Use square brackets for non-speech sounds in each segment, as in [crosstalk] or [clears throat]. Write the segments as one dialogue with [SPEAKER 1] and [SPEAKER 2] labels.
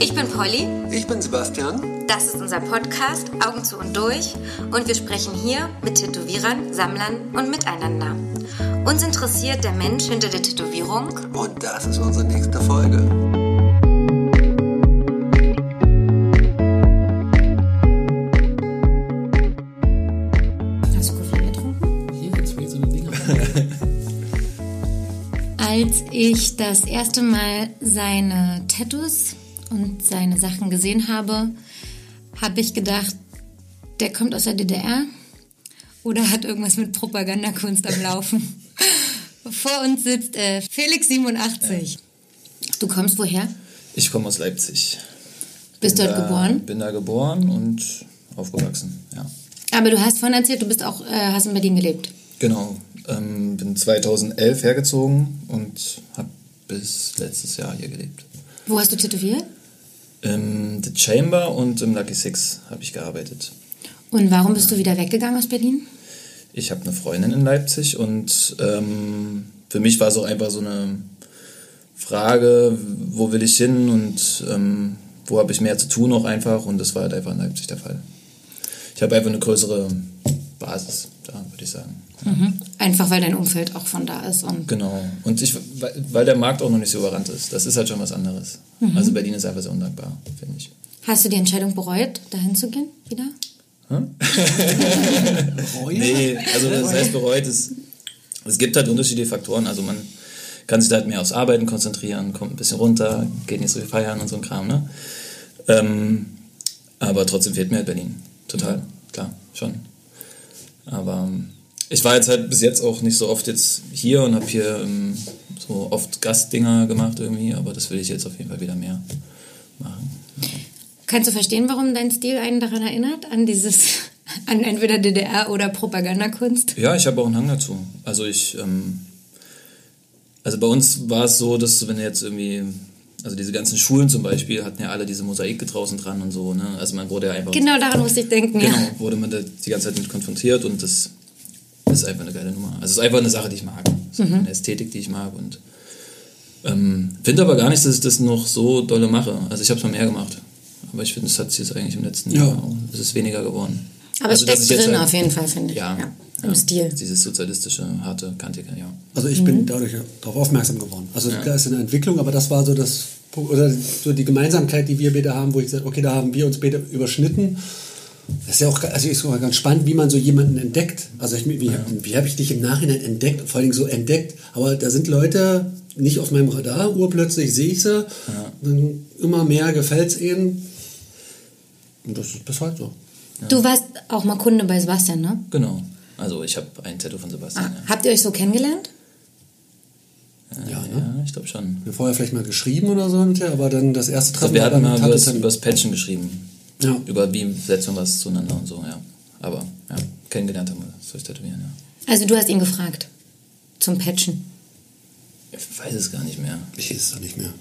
[SPEAKER 1] Ich bin Polly.
[SPEAKER 2] Ich bin Sebastian.
[SPEAKER 1] Das ist unser Podcast Augen zu und durch und wir sprechen hier mit Tätowierern, Sammlern und miteinander. Uns interessiert der Mensch hinter der Tätowierung.
[SPEAKER 2] Und das ist unsere nächste Folge.
[SPEAKER 1] Hast du Koffein getrunken?
[SPEAKER 3] Hier, jetzt fehlt so eine Dinger. [laughs]
[SPEAKER 1] Als ich das erste Mal seine Tattoos und seine Sachen gesehen habe, habe ich gedacht, der kommt aus der DDR oder hat irgendwas mit Propagandakunst am Laufen. [laughs] Vor uns sitzt äh, Felix 87. Du kommst woher?
[SPEAKER 3] Ich komme aus Leipzig.
[SPEAKER 1] Bist
[SPEAKER 3] Bin
[SPEAKER 1] dort
[SPEAKER 3] da,
[SPEAKER 1] geboren?
[SPEAKER 3] Bin da geboren und aufgewachsen, ja.
[SPEAKER 1] Aber du hast vorhin erzählt, du bist auch, äh, hast in Berlin gelebt.
[SPEAKER 3] Genau. Ähm, bin 2011 hergezogen und habe bis letztes Jahr hier gelebt.
[SPEAKER 1] Wo hast du tätowiert?
[SPEAKER 3] Im The Chamber und im Lucky Six habe ich gearbeitet.
[SPEAKER 1] Und warum bist du wieder weggegangen aus Berlin?
[SPEAKER 3] Ich habe eine Freundin in Leipzig und ähm, für mich war es auch einfach so eine Frage, wo will ich hin und ähm, wo habe ich mehr zu tun auch einfach und das war halt einfach in Leipzig der Fall. Ich habe einfach eine größere Basis da, würde ich sagen.
[SPEAKER 1] Mhm. Einfach weil dein Umfeld auch von da ist. Und
[SPEAKER 3] Genau. Und ich, weil, der Markt auch noch nicht so überrannt ist. Das ist halt schon was anderes. Also Berlin ist einfach sehr undankbar, finde ich.
[SPEAKER 1] hast du die Entscheidung bereut, dahin zu gehen wieder?
[SPEAKER 3] Nee, also das heißt bereut, es, es gibt halt unterschiedliche Faktoren. Also man kann sich da halt mehr aufs Arbeiten konzentrieren, kommt ein bisschen runter, geht nicht so viel feiern und so ein Kram, ne? Ähm, aber trotzdem fehlt mir halt Berlin. Total, klar, schon. Aber ähm, ich war jetzt halt bis jetzt auch nicht so oft jetzt hier und habe hier ähm, so oft Gastdinger gemacht irgendwie, aber das will ich jetzt auf jeden Fall wieder mehr machen.
[SPEAKER 1] Kannst du verstehen, warum dein Stil einen daran erinnert? An dieses, [laughs] an entweder DDR oder Propagandakunst?
[SPEAKER 3] Ja, ich habe auch einen Hang dazu. Also ich, ähm, also bei uns war es so, dass wenn jetzt irgendwie, also diese ganzen Schulen zum Beispiel hatten ja alle diese Mosaike draußen dran und so, ne? Also man wurde ja einfach,
[SPEAKER 1] Genau daran musste ich denken,
[SPEAKER 3] genau,
[SPEAKER 1] ja.
[SPEAKER 3] wurde man da die ganze Zeit mit konfrontiert und das, das ist einfach eine geile Nummer. Also es ist einfach eine Sache, die ich mag. Ist eine Ästhetik, die ich mag und ähm, finde aber gar nicht, dass ich das noch so dolle mache. Also ich habe es mal mehr gemacht. Aber ich finde, es hat sich jetzt eigentlich im letzten
[SPEAKER 2] Ja.
[SPEAKER 3] Jahr, auch- es ist weniger geworden.
[SPEAKER 1] Aber
[SPEAKER 3] Also,
[SPEAKER 1] es steckt drin
[SPEAKER 3] halt-
[SPEAKER 1] auf jeden Fall, finde ich.
[SPEAKER 3] Ja,
[SPEAKER 1] Im
[SPEAKER 3] ja,
[SPEAKER 1] Stil.
[SPEAKER 3] Dieses sozialistische, harte, kantige, ja.
[SPEAKER 2] Also ich bin dadurch darauf aufmerksam geworden. Also da ist eine Entwicklung, aber das war so das oder so die Gemeinsamkeit, die wir beide haben, wo ich gesagt, okay, da haben wir uns beide überschnitten. Das ist ja auch also ist auch ganz spannend, wie man so jemanden entdeckt. Also ich, wie, wie habe ich dich im Nachhinein entdeckt? Vor allen Dingen so entdeckt. Aber da sind Leute nicht auf meinem Radar, urplötzlich sehe ich sie. Dann immer mehr gefällt es ihnen. Und das ist bis heute so.
[SPEAKER 1] Du warst auch mal Kunde bei Sebastian, ne?
[SPEAKER 3] Genau. Also ich habe ein Tattoo von Sebastian.
[SPEAKER 1] Ah, habt ihr euch so kennengelernt?
[SPEAKER 2] Ja,
[SPEAKER 3] ja.
[SPEAKER 2] ne?
[SPEAKER 3] ja, ich glaube schon.
[SPEAKER 2] Wir vorher vielleicht mal geschrieben oder so, aber dann das erste Treffen
[SPEAKER 3] glaub, wir hatten mal
[SPEAKER 2] Tim.
[SPEAKER 3] übers Patchen geschrieben.
[SPEAKER 2] Ja.
[SPEAKER 3] Über wie setzen wir was zueinander und so, ja. Aber ja, kennengelernt haben wir das durchs Tätowieren, ja.
[SPEAKER 1] Also du hast ihn gefragt. Zum Patchen.
[SPEAKER 3] Ich weiß es gar nicht mehr.
[SPEAKER 2] Ich weiß es doch nicht mehr.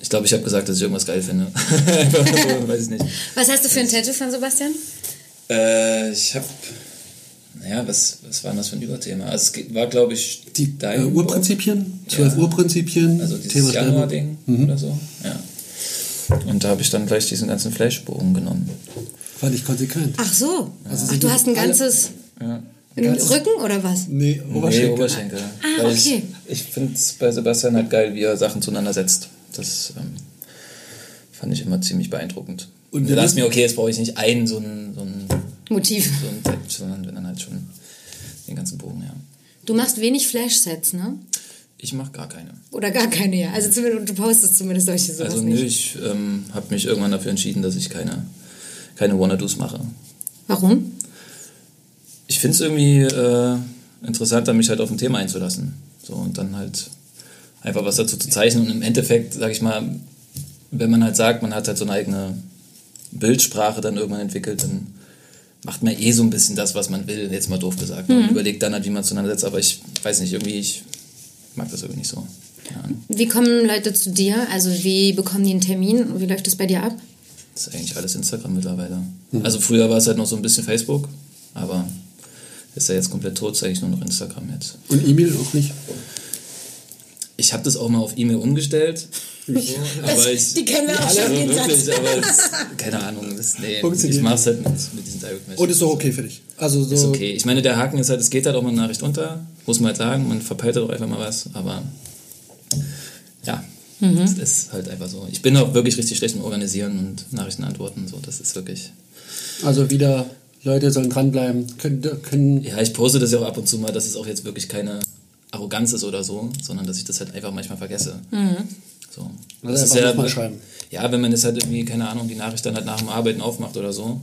[SPEAKER 3] Ich glaube, ich habe gesagt, dass ich irgendwas geil finde. [laughs] Weiß ich nicht.
[SPEAKER 1] Was hast du für ein Tattoo von Sebastian?
[SPEAKER 3] Äh, ich habe, naja, was, was war denn das für ein Überthema? Also es war, glaube ich,
[SPEAKER 2] Die äh,
[SPEAKER 3] dein
[SPEAKER 2] Urprinzipien, zwölf
[SPEAKER 3] Ja.
[SPEAKER 2] Urprinzipien,
[SPEAKER 3] Also dieses. Januar-Ding oder so, ja. Und da habe ich dann gleich diesen ganzen Flashbogen genommen.
[SPEAKER 2] Fand ich konsequent.
[SPEAKER 1] Ach so.
[SPEAKER 2] Also
[SPEAKER 1] Ach, du hast ein ganzes
[SPEAKER 3] Ja.
[SPEAKER 2] Ganzes-
[SPEAKER 1] Rücken oder was?
[SPEAKER 2] Nee,
[SPEAKER 3] Nee,
[SPEAKER 2] Oberschenkel.
[SPEAKER 3] Oberschenkel.
[SPEAKER 1] Ah,
[SPEAKER 3] Weil
[SPEAKER 1] okay.
[SPEAKER 3] Ich, ich finde es bei Sebastian halt geil, wie er Sachen zueinander setzt. Das ähm, fand ich immer ziemlich beeindruckend.
[SPEAKER 2] Und
[SPEAKER 3] Und
[SPEAKER 2] wir
[SPEAKER 3] da dachte
[SPEAKER 2] müssen-
[SPEAKER 3] ich mir, okay, jetzt brauche ich nicht einen so einen, so
[SPEAKER 1] Motiv.
[SPEAKER 3] so einen Tattoo, sondern wenn dann halt schon den ganzen Bogen, ja.
[SPEAKER 1] Du machst wenig Flash-Sets, ne?
[SPEAKER 3] Ich mache gar keine.
[SPEAKER 1] Oder gar keine, ja. Also zumindest, du postest zumindest solche sowas
[SPEAKER 3] Also
[SPEAKER 1] nicht.
[SPEAKER 3] nö, ich ähm, habe mich irgendwann dafür entschieden, dass ich keine, keine Wanna-Dos mache.
[SPEAKER 1] Warum?
[SPEAKER 3] Ich finde es irgendwie äh, interessanter, mich halt auf ein Thema einzulassen. So und dann halt einfach was dazu zu zeichnen. Und im Endeffekt, sag ich mal, wenn man halt sagt, man hat halt so eine eigene Bildsprache dann irgendwann entwickelt, dann macht man eh so ein bisschen das, was man will, jetzt mal doof gesagt. Und überlegt dann halt, wie man es zueinander setzt. Aber ich weiß nicht, irgendwie, ich mag das irgendwie nicht so. Ja,
[SPEAKER 1] Wie kommen Leute zu dir? Also wie bekommen die einen Termin? Wie läuft das bei dir ab?
[SPEAKER 3] das ist eigentlich alles Instagram mittlerweile. Also früher war es halt noch so ein bisschen Facebook, aber ist ja jetzt komplett tot, ist eigentlich nur noch Instagram jetzt.
[SPEAKER 2] Und E-Mail auch nicht.
[SPEAKER 3] ich habe das auch mal auf E-Mail umgestellt. [laughs] So, aber ich,
[SPEAKER 1] die kennen wir auch
[SPEAKER 3] also
[SPEAKER 1] schon den
[SPEAKER 3] wirklich, aber es, keine Ahnung, das, nee, ich mach's halt mit, mit diesen Direct Messages.
[SPEAKER 2] Und ist doch okay für dich. Also so.
[SPEAKER 3] Ist okay. Ich meine, der Haken ist halt, es geht halt auch mal eine Nachricht unter, muss man halt sagen, man verpeilt auch einfach mal was, aber ja,
[SPEAKER 1] Mhm.
[SPEAKER 3] das ist halt einfach so. Ich bin auch wirklich richtig schlecht im Organisieren und Nachrichten antworten, so, das ist wirklich...
[SPEAKER 2] Also wieder, Leute sollen dranbleiben, können, können
[SPEAKER 3] Ja, ich poste das ja auch ab und zu mal, dass es auch jetzt wirklich keine Arroganz ist oder so, sondern dass ich das halt einfach manchmal vergesse. So.
[SPEAKER 2] Also einfach noch mal schreiben.
[SPEAKER 3] Ja, wenn man jetzt halt irgendwie, keine Ahnung, die Nachricht dann halt nach dem Arbeiten aufmacht oder so,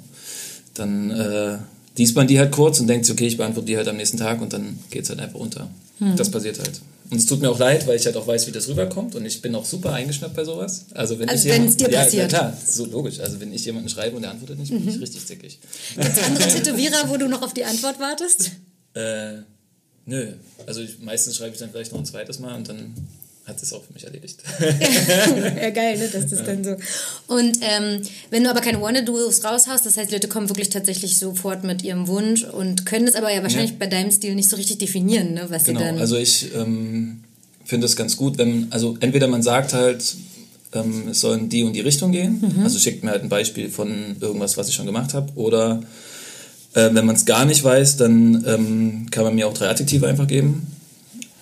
[SPEAKER 3] dann äh, liest man die halt kurz und denkt okay, ich beantworte die halt am nächsten Tag und dann geht es halt einfach unter. Das passiert halt. Und es tut mir auch leid, weil ich halt auch weiß, wie das rüberkommt und ich bin auch super eingeschnappt bei sowas. Also wenn
[SPEAKER 1] Also es dir
[SPEAKER 3] ja,
[SPEAKER 1] passiert.
[SPEAKER 3] Ja, klar, so logisch. Also wenn ich jemanden schreibe und der antwortet nicht, bin ich richtig zickig.
[SPEAKER 1] Gibt's andere Tätowierer, wo du noch auf die Antwort wartest?
[SPEAKER 3] Äh, nö. Also ich, meistens schreibe ich dann vielleicht noch ein zweites Mal und dann hat es auch für mich erledigt. [laughs] [laughs]
[SPEAKER 1] ja, geil, ne? dass das dann so. Und ähm, wenn du aber keine Wanna-Duos raushaust, das heißt, Leute kommen wirklich tatsächlich sofort mit ihrem Wunsch und können das aber ja wahrscheinlich
[SPEAKER 3] Ja.
[SPEAKER 1] bei deinem Stil nicht so richtig definieren, ne? was
[SPEAKER 3] genau.
[SPEAKER 1] sie dann.
[SPEAKER 3] Also ich ähm, finde es ganz gut, wenn, also entweder man sagt halt, ähm, es soll in die und die Richtung gehen,
[SPEAKER 1] Mhm.
[SPEAKER 3] also schickt mir halt ein Beispiel von irgendwas, was ich schon gemacht habe, oder äh, wenn man es gar nicht weiß, dann ähm, kann man mir auch drei Adjektive einfach geben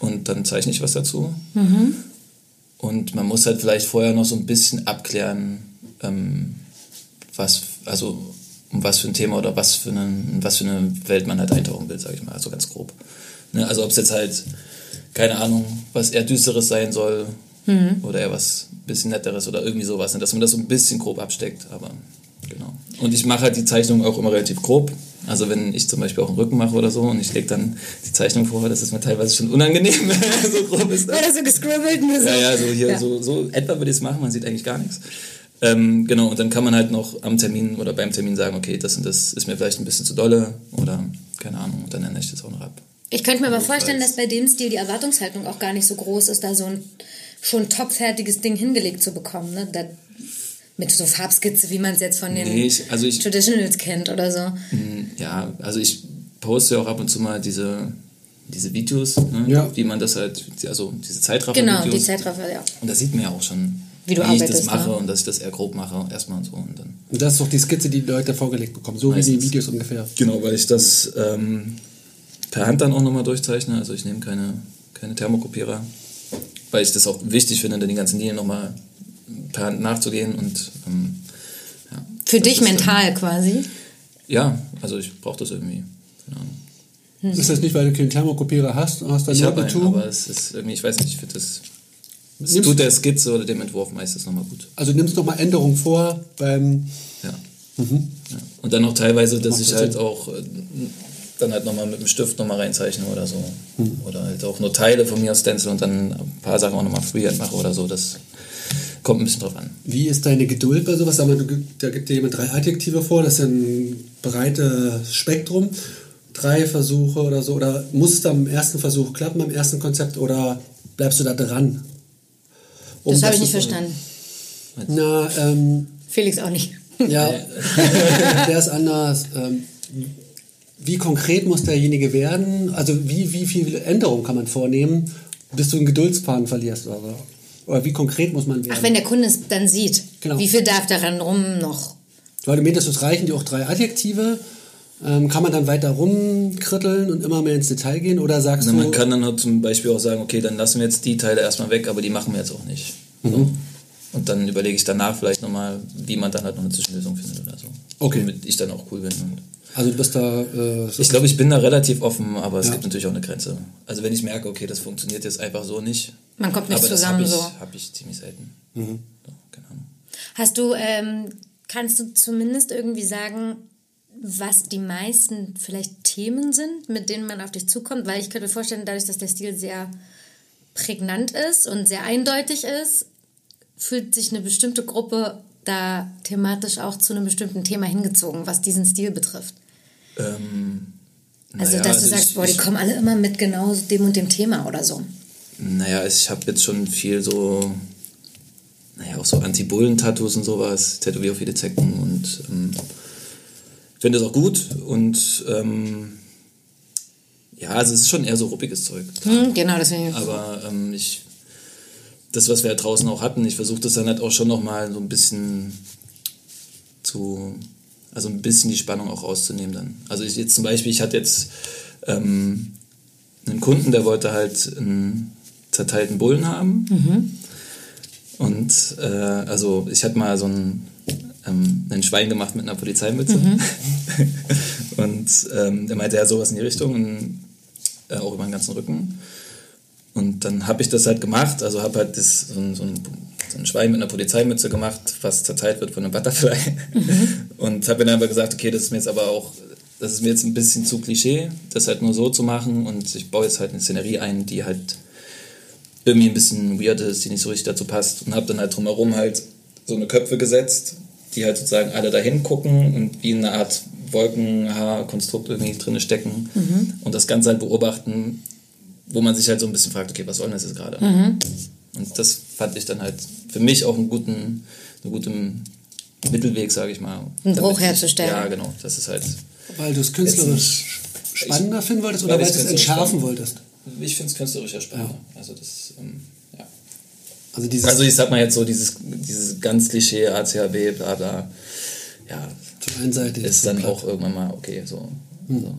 [SPEAKER 3] und dann zeichne ich was dazu.
[SPEAKER 1] Mhm.
[SPEAKER 3] Und man muss halt vielleicht vorher noch so ein bisschen abklären, ähm, was, also um was für ein Thema oder was für eine, in was für eine Welt man halt eintauchen will, sage ich mal, also ganz grob. Ne? Also ob es jetzt halt, keine Ahnung, was eher Düsteres sein soll oder eher was bisschen Netteres oder irgendwie sowas, ne? dass man das so ein bisschen grob absteckt, aber genau. Und ich mache halt die Zeichnung auch immer relativ grob. Also wenn ich zum Beispiel auch einen Rücken mache oder so und ich lege dann die Zeichnung vor, das ist mir teilweise schon unangenehm, [laughs] so grob ist das.
[SPEAKER 1] Oder so gescribbelt, nur so.
[SPEAKER 3] Ja, ja, so hier,
[SPEAKER 1] Ja.
[SPEAKER 3] So, so etwa würde ich es machen, man sieht eigentlich gar nichts. Ähm, genau, und dann kann man halt noch am Termin oder beim Termin sagen, okay, das und das ist mir vielleicht ein bisschen zu dolle oder keine Ahnung, und dann ändere ich das auch noch ab.
[SPEAKER 1] Ich könnte mir aber vorstellen, dass bei dem Stil die Erwartungshaltung auch gar nicht so groß ist, da so ein schon topfertiges Ding hingelegt zu bekommen. Ne? Da, mit so Farbskizze, wie man es jetzt von den
[SPEAKER 3] Nee, ich, also ich,
[SPEAKER 1] Traditionals kennt oder so.
[SPEAKER 3] mh, ja, also ich poste ja auch ab und zu mal diese, diese Videos, ne,
[SPEAKER 2] Ja.
[SPEAKER 3] wie man das halt, also diese Zeitraffer-Videos.
[SPEAKER 1] Genau, die Zeitraffer, ja.
[SPEAKER 3] Und da sieht man ja auch schon,
[SPEAKER 1] Wie du
[SPEAKER 3] ich das
[SPEAKER 1] arbeitest,
[SPEAKER 3] mache
[SPEAKER 1] ne?
[SPEAKER 3] und dass ich das eher grob mache, erstmal und so. Und dann
[SPEAKER 2] Und das ist doch die Skizze, die die Leute vorgelegt bekommen, so wie
[SPEAKER 3] Meistens.
[SPEAKER 2] die Videos ungefähr.
[SPEAKER 3] Genau, weil ich das ähm, per Hand dann auch nochmal durchzeichne. Also ich nehme keine, keine Thermokopierer, weil ich das auch wichtig finde, dann die ganzen Linien nochmal nachzugehen und ähm, ja.
[SPEAKER 1] Für dich
[SPEAKER 3] ist dann-
[SPEAKER 1] mental quasi.
[SPEAKER 3] Ja, also ich brauche das irgendwie. Keine Ahnung.
[SPEAKER 2] Ist das nicht, weil du keinen Thermokopierer hast und hast dann
[SPEAKER 3] Ich
[SPEAKER 2] nur
[SPEAKER 3] habe einen, aber es ist irgendwie, ich weiß nicht, ich finde das. Es
[SPEAKER 2] Nimmst-
[SPEAKER 3] tut der Skizze oder dem Entwurf meistens nochmal gut.
[SPEAKER 2] Also nimmst nochmal Änderungen vor beim.
[SPEAKER 3] Ja. ja. Und dann noch teilweise, dass
[SPEAKER 2] Macht
[SPEAKER 3] ich
[SPEAKER 2] das
[SPEAKER 3] halt
[SPEAKER 2] Sinn.
[SPEAKER 3] auch äh, dann halt nochmal mit dem Stift nochmal reinzeichne oder so.
[SPEAKER 2] Hm.
[SPEAKER 3] Oder halt auch nur Teile von mir aus Stencil und dann ein paar Sachen auch nochmal Freehand mache oder so. Das kommt ein bisschen drauf an.
[SPEAKER 2] Wie ist deine Geduld bei sowas? Du, da gibt dir jemand drei Adjektive vor, das ist ja ein breites Spektrum. Drei Versuche oder so. Oder muss es am ersten Versuch klappen, beim ersten Konzept, oder bleibst du da dran? Um
[SPEAKER 1] Das habe ich nicht verstanden.
[SPEAKER 2] Na, ähm,
[SPEAKER 1] Felix auch nicht.
[SPEAKER 2] ja, [laughs] der ist anders. Ähm, wie konkret muss derjenige werden? Also wie, wie viele Änderungen kann man vornehmen, bis du einen Geduldsfaden verlierst oder so? Oder wie konkret muss man werden?
[SPEAKER 1] Ach, wenn der Kunde es dann sieht,
[SPEAKER 2] Genau.
[SPEAKER 1] wie viel darf daran rum noch?
[SPEAKER 2] Weil du meintest, es reichen dir auch drei Adjektive. Ähm, kann man dann weiter rumkritteln und immer mehr ins Detail gehen? Oder sagst
[SPEAKER 3] Also
[SPEAKER 2] du,
[SPEAKER 3] man kann dann halt zum Beispiel auch sagen, okay, dann lassen wir jetzt die Teile erstmal weg, aber die machen wir jetzt auch nicht.
[SPEAKER 2] Mhm.
[SPEAKER 3] So. Und dann überlege ich danach vielleicht nochmal, wie man dann halt noch eine Zwischenlösung findet oder so.
[SPEAKER 2] Okay.
[SPEAKER 3] Damit ich dann auch cool bin. Und
[SPEAKER 2] also du bist da... Äh, so
[SPEAKER 3] ich glaube, ich bin da relativ offen, aber es
[SPEAKER 2] Ja.
[SPEAKER 3] gibt natürlich auch eine Grenze. Also wenn ich merke, okay, das funktioniert jetzt einfach so nicht.
[SPEAKER 1] Man kommt nicht
[SPEAKER 3] aber
[SPEAKER 1] zusammen
[SPEAKER 3] das
[SPEAKER 1] so.
[SPEAKER 3] habe ich, hab ich ziemlich selten.
[SPEAKER 2] Mhm.
[SPEAKER 3] So, keine Ahnung.
[SPEAKER 1] Hast du, ähm, kannst du zumindest irgendwie sagen, was die meisten vielleicht Themen sind, mit denen man auf dich zukommt? Weil ich könnte mir vorstellen, dadurch, dass der Stil sehr prägnant ist und sehr eindeutig ist, fühlt sich eine bestimmte Gruppe da thematisch auch zu einem bestimmten Thema hingezogen, was diesen Stil betrifft.
[SPEAKER 3] Ähm,
[SPEAKER 1] Also,
[SPEAKER 3] naja,
[SPEAKER 1] dass du
[SPEAKER 3] also
[SPEAKER 1] sagst,
[SPEAKER 3] ich,
[SPEAKER 1] boah, die
[SPEAKER 3] ich,
[SPEAKER 1] kommen alle immer mit genau dem und dem Thema oder so.
[SPEAKER 3] Naja, ich habe jetzt schon viel so, naja, auch so Anti-Bullen-Tattoos und sowas, tätowiere auch viele Zecken und ähm, finde das auch gut und ähm, ja, also es ist schon eher so ruppiges Zeug.
[SPEAKER 1] Hm, genau, deswegen.
[SPEAKER 3] Aber ähm, ich das, was wir halt draußen auch hatten, ich versuche das dann halt auch schon nochmal so ein bisschen zu, also ein bisschen die Spannung auch rauszunehmen dann. Also ich jetzt zum Beispiel, ich hatte jetzt ähm, einen Kunden, der wollte halt einen zerteilten Bullen haben. Mhm. Und äh, also ich hatte mal so ein, ähm, ein Schwein gemacht mit einer Polizeimütze. Mhm. [laughs] und ähm, er meinte ja sowas in die Richtung, und, äh, auch über den ganzen Rücken. Und dann habe ich das halt gemacht, also habe halt das, so, ein, so, ein, so, ein, Schwein mit einer Polizeimütze gemacht, was zerteilt wird von einem Butterfly. Mhm. [laughs] Und habe mir dann aber gesagt, okay, das ist mir jetzt aber auch, das ist mir jetzt ein bisschen zu Klischee, das halt nur so zu machen. Und ich baue jetzt halt eine Szenerie ein, die halt irgendwie ein bisschen weird ist, die nicht so richtig dazu passt. Und habe dann halt drumherum halt so eine Köpfe gesetzt, die halt sozusagen alle dahin gucken und wie eine Art Wolkenhaarkonstrukt irgendwie drin stecken mhm. und das Ganze halt beobachten, wo man sich halt so ein bisschen fragt, okay, was soll denn das jetzt gerade? Mhm. Und das fand ich dann halt für mich auch einen guten, einen guten Mittelweg, sage ich mal.
[SPEAKER 1] Einen Bruch herzustellen.
[SPEAKER 3] Ja, genau. Das ist halt.
[SPEAKER 2] Weil du es künstlerisch spannender finden wolltest oder weil, weil du es entschärfen wolltest?
[SPEAKER 3] Ich finde es künstlerisch ja spannender. Ja. Also das, ähm, ja. Also, dieses also ich sag mal jetzt so, dieses, dieses ganz Klischee ACHB, bla bla, ja,
[SPEAKER 2] einseitig
[SPEAKER 3] ist dann auch irgendwann mal okay. So. Hm. Also.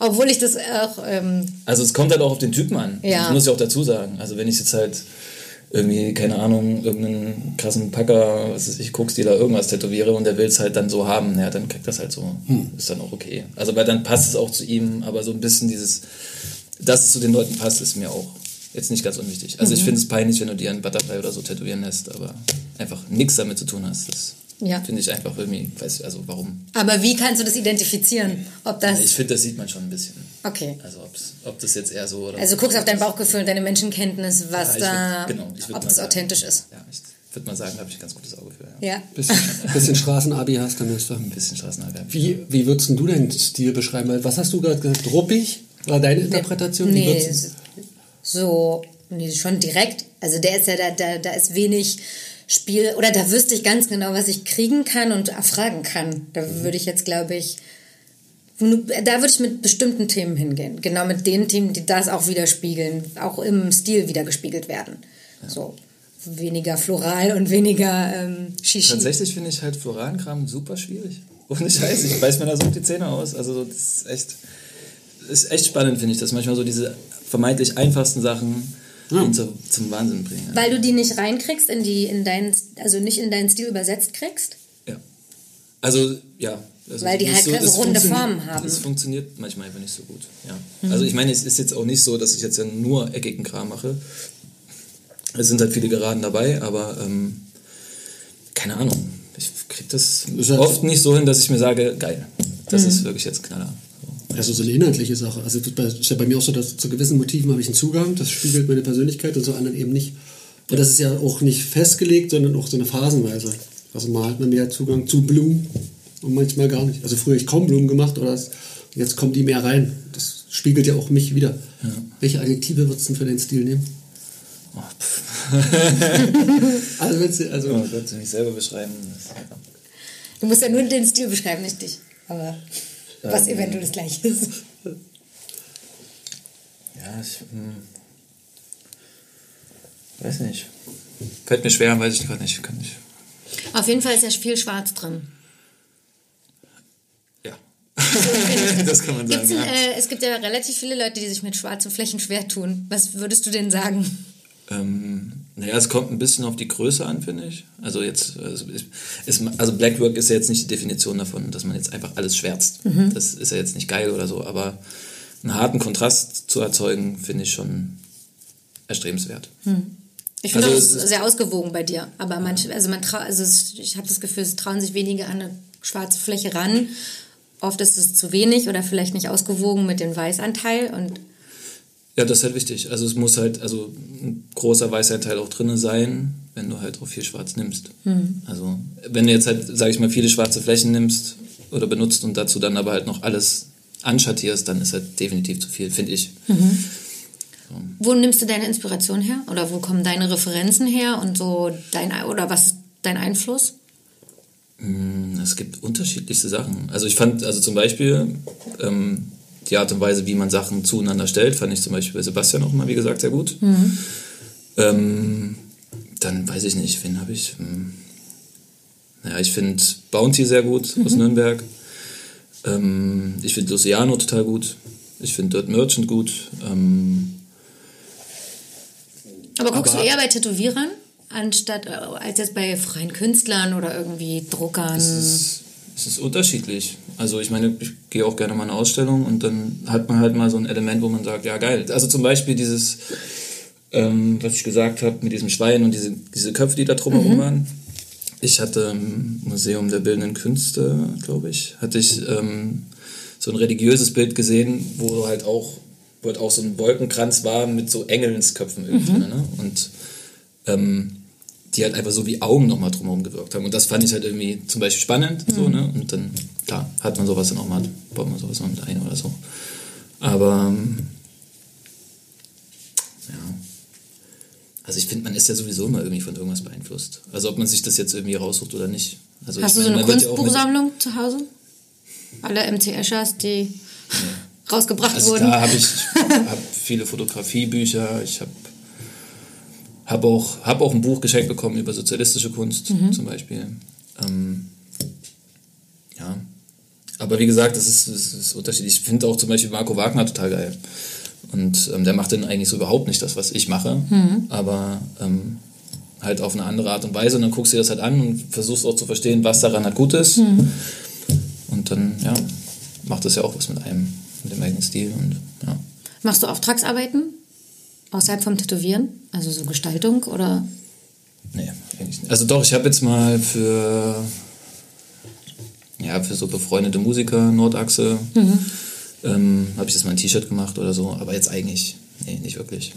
[SPEAKER 1] Obwohl ich das auch. Ähm
[SPEAKER 3] also es kommt halt auch auf den Typen an. Ja. Das muss ich auch dazu sagen. Also wenn ich jetzt halt irgendwie, keine Ahnung, irgendeinen krassen Packer, was weiß ich, Koksdealer irgendwas tätowiere und der will es halt dann so haben, ja, dann kriegt das halt so. Hm. Ist dann auch okay. Also weil dann passt es auch zu ihm, aber so ein bisschen dieses, dass es zu den Leuten passt, ist mir auch jetzt nicht ganz unwichtig. Also mhm. ich finde es peinlich, wenn du dir einen Butterfly oder so tätowieren lässt, aber einfach nichts damit zu tun hast. Das ja. Finde ich einfach irgendwie, weiß also warum.
[SPEAKER 1] Aber wie kannst du das identifizieren? Ob das
[SPEAKER 3] ich finde, das sieht man schon ein bisschen.
[SPEAKER 1] Okay.
[SPEAKER 3] Also ob das jetzt eher so oder
[SPEAKER 1] Also du guckst auf dein Bauchgefühl und deine Menschenkenntnis, was ja, da, würd, genau, ob das authentisch ist.
[SPEAKER 3] Ja, ich würde mal sagen, habe ich ein ganz gutes Auge für.
[SPEAKER 1] Ja. ja.
[SPEAKER 2] Bisschen, [laughs] bisschen Straßenabi hast du, müsste.
[SPEAKER 3] Ein bisschen Straßenabi.
[SPEAKER 2] Wie, wie würdest du deinen Stil beschreiben? Was hast du gerade gesagt? Ruppig? War deine Interpretation?
[SPEAKER 1] Nee, so, nee, schon direkt. Also der ist ja, da, da, da ist wenig Spiel, oder da wüsste ich ganz genau, was ich kriegen kann und erfragen kann. Da mhm. würde ich jetzt, glaube ich, da würde ich mit bestimmten Themen hingehen. Genau mit den Themen, die das auch widerspiegeln, auch im Stil wiedergespiegelt werden. Ja. So weniger floral und weniger ähm, Shishi.
[SPEAKER 3] Tatsächlich finde ich halt floralen Kram super schwierig. Ohne Scheiß, ich beiß mir da so die Zähne aus. Also das ist echt, ist echt spannend, finde ich, dass manchmal so diese vermeintlich einfachsten Sachen ja. ihn zu, zum Wahnsinn bringen.
[SPEAKER 1] Weil du die nicht reinkriegst in die, in deinen, also nicht in deinen Stil übersetzt kriegst?
[SPEAKER 3] Ja. Also, ja. Also
[SPEAKER 1] Weil die halt so, so runde Formen haben.
[SPEAKER 3] Es funktioniert manchmal einfach nicht so gut. Ja. Mhm. Also ich meine, es ist jetzt auch nicht so, dass ich jetzt ja nur eckigen Kram mache. Es sind halt viele Geraden dabei, aber ähm, keine Ahnung. Ich kriege das halt oft nicht so hin, dass ich mir sage, geil, das mhm. ist wirklich jetzt ein Knaller.
[SPEAKER 2] Also so eine inhaltliche Sache. Also das ist ja bei mir auch so, dass zu gewissen Motiven habe ich einen Zugang, das spiegelt meine Persönlichkeit und zu anderen eben nicht. Und das ist ja auch nicht festgelegt, sondern auch so eine Phasenweise. Also mal hat man mehr Zugang zu Blumen und manchmal gar nicht. Also früher habe ich kaum Blumen gemacht oder das, jetzt kommen die mehr rein. Das spiegelt ja auch mich wieder. Ja. Welche Adjektive würdest du denn für den Stil nehmen? Oh, [laughs]
[SPEAKER 3] also, willst du, also oh, willst du nicht selber beschreiben?
[SPEAKER 1] Du musst ja nur den Stil beschreiben, nicht dich. Aber was ähm, eventuell das gleiche ist.
[SPEAKER 3] Ja, ich hm, weiß nicht. Fällt mir schwer, weiß ich gerade nicht. Kann ich.
[SPEAKER 1] Auf jeden Fall ist ja viel Schwarz drin.
[SPEAKER 3] Ja. [laughs] das kann man sagen.
[SPEAKER 1] Ja. Äh, es gibt ja relativ viele Leute, die sich mit schwarzen Flächen schwer tun. Was würdest du denn sagen?
[SPEAKER 3] Ähm, naja, es kommt ein bisschen auf die Größe an, finde ich. Also jetzt, also, ist, also Blackwork ist ja jetzt nicht die Definition davon, dass man jetzt einfach alles schwärzt. Mhm. Das ist ja jetzt nicht geil oder so, aber einen harten Kontrast zu erzeugen, finde ich schon erstrebenswert.
[SPEAKER 1] Mhm. Ich finde also, auch sehr ausgewogen bei dir, aber manche, also man also es, ich habe das Gefühl, es trauen sich wenige an eine schwarze Fläche ran. Oft ist es zu wenig oder vielleicht nicht ausgewogen mit dem Weißanteil und
[SPEAKER 3] ja, das ist halt wichtig. Also es muss halt, also ein großer Weißanteil auch drin sein, wenn du halt auch viel Schwarz nimmst. Mhm. Also wenn du jetzt halt, sage ich mal, viele schwarze Flächen nimmst oder benutzt und dazu dann aber halt noch alles anschattierst, dann ist halt definitiv zu viel, finde ich. Mhm.
[SPEAKER 1] So. Wo nimmst du deine Inspiration her? Oder wo kommen deine Referenzen her und so dein oder was ist dein Einfluss?
[SPEAKER 3] Hm, es gibt unterschiedlichste Sachen. Also ich fand, also zum Beispiel, ähm, die Art und Weise, wie man Sachen zueinander stellt, fand ich zum Beispiel bei Sebastian auch mal, wie gesagt, sehr gut. Mhm. Ähm, dann weiß ich nicht, wen habe ich? Hm. Naja, ich finde Bounty sehr gut aus
[SPEAKER 1] Mhm.
[SPEAKER 3] Nürnberg. Ähm, ich finde Luciano total gut. Ich finde Dirt Merchant gut. Ähm,
[SPEAKER 1] Aber guckst
[SPEAKER 3] Aber-
[SPEAKER 1] du eher bei Tätowierern anstatt äh, als jetzt bei freien Künstlern oder irgendwie Druckern?
[SPEAKER 3] es, ist, es ist unterschiedlich. Also ich meine, ich gehe auch gerne mal in eine Ausstellung und dann hat man halt mal so ein Element, wo man sagt, ja geil. Also zum Beispiel dieses, ähm, was ich gesagt habe, mit diesem Schwein und diese, diese Köpfe, die da drumherum waren. Ich hatte im Museum der Bildenden Künste, glaube ich, hatte ich ähm, so ein religiöses Bild gesehen, wo halt auch, wo halt auch so ein Wolkenkranz war mit so Engelsköpfen irgendwie drin. Ne? Und ähm, die halt einfach so wie Augen nochmal drumherum gewirkt haben. Und das fand ich halt irgendwie zum Beispiel spannend. So, ne? Und dann, klar, hat man sowas dann auch mal, baut man sowas mal mit ein oder so. Aber ja. Also ich finde, man ist ja sowieso immer irgendwie von irgendwas beeinflusst. Also ob man sich das jetzt irgendwie raussucht oder nicht. Also
[SPEAKER 1] Hast du so
[SPEAKER 3] meine,
[SPEAKER 1] eine
[SPEAKER 3] ja auch mit-
[SPEAKER 1] Kunstbuchsammlung zu Hause? Alle MC Eschers, die [laughs] rausgebracht
[SPEAKER 3] Also
[SPEAKER 1] wurden?
[SPEAKER 3] da habe ich [laughs] hab viele Fotografiebücher. Ich habe hab auch, hab auch ein Buch geschenkt bekommen über sozialistische Kunst
[SPEAKER 1] Mhm.
[SPEAKER 3] zum Beispiel. Ähm, ja. Aber wie gesagt, das ist, das ist unterschiedlich. Ich finde auch zum Beispiel Marco Wagner total geil. Und ähm, der macht dann eigentlich so überhaupt nicht das, was ich mache.
[SPEAKER 1] Mhm.
[SPEAKER 3] Aber ähm, halt auf eine andere Art und Weise. Und dann guckst du dir das halt an und versuchst auch zu verstehen, was daran halt gut ist.
[SPEAKER 1] Mhm.
[SPEAKER 3] Und dann, ja, macht das ja auch was mit einem, mit dem eigenen Stil. Und ja.
[SPEAKER 1] Machst du Auftragsarbeiten? Außerhalb vom Tätowieren? Also so Gestaltung oder?
[SPEAKER 3] Nee, eigentlich nicht. Also doch, ich habe jetzt mal für, ja, für so befreundete Musiker, Nordachse, ähm, habe ich jetzt mal ein T-Shirt gemacht oder so, aber jetzt eigentlich, nee, nicht wirklich.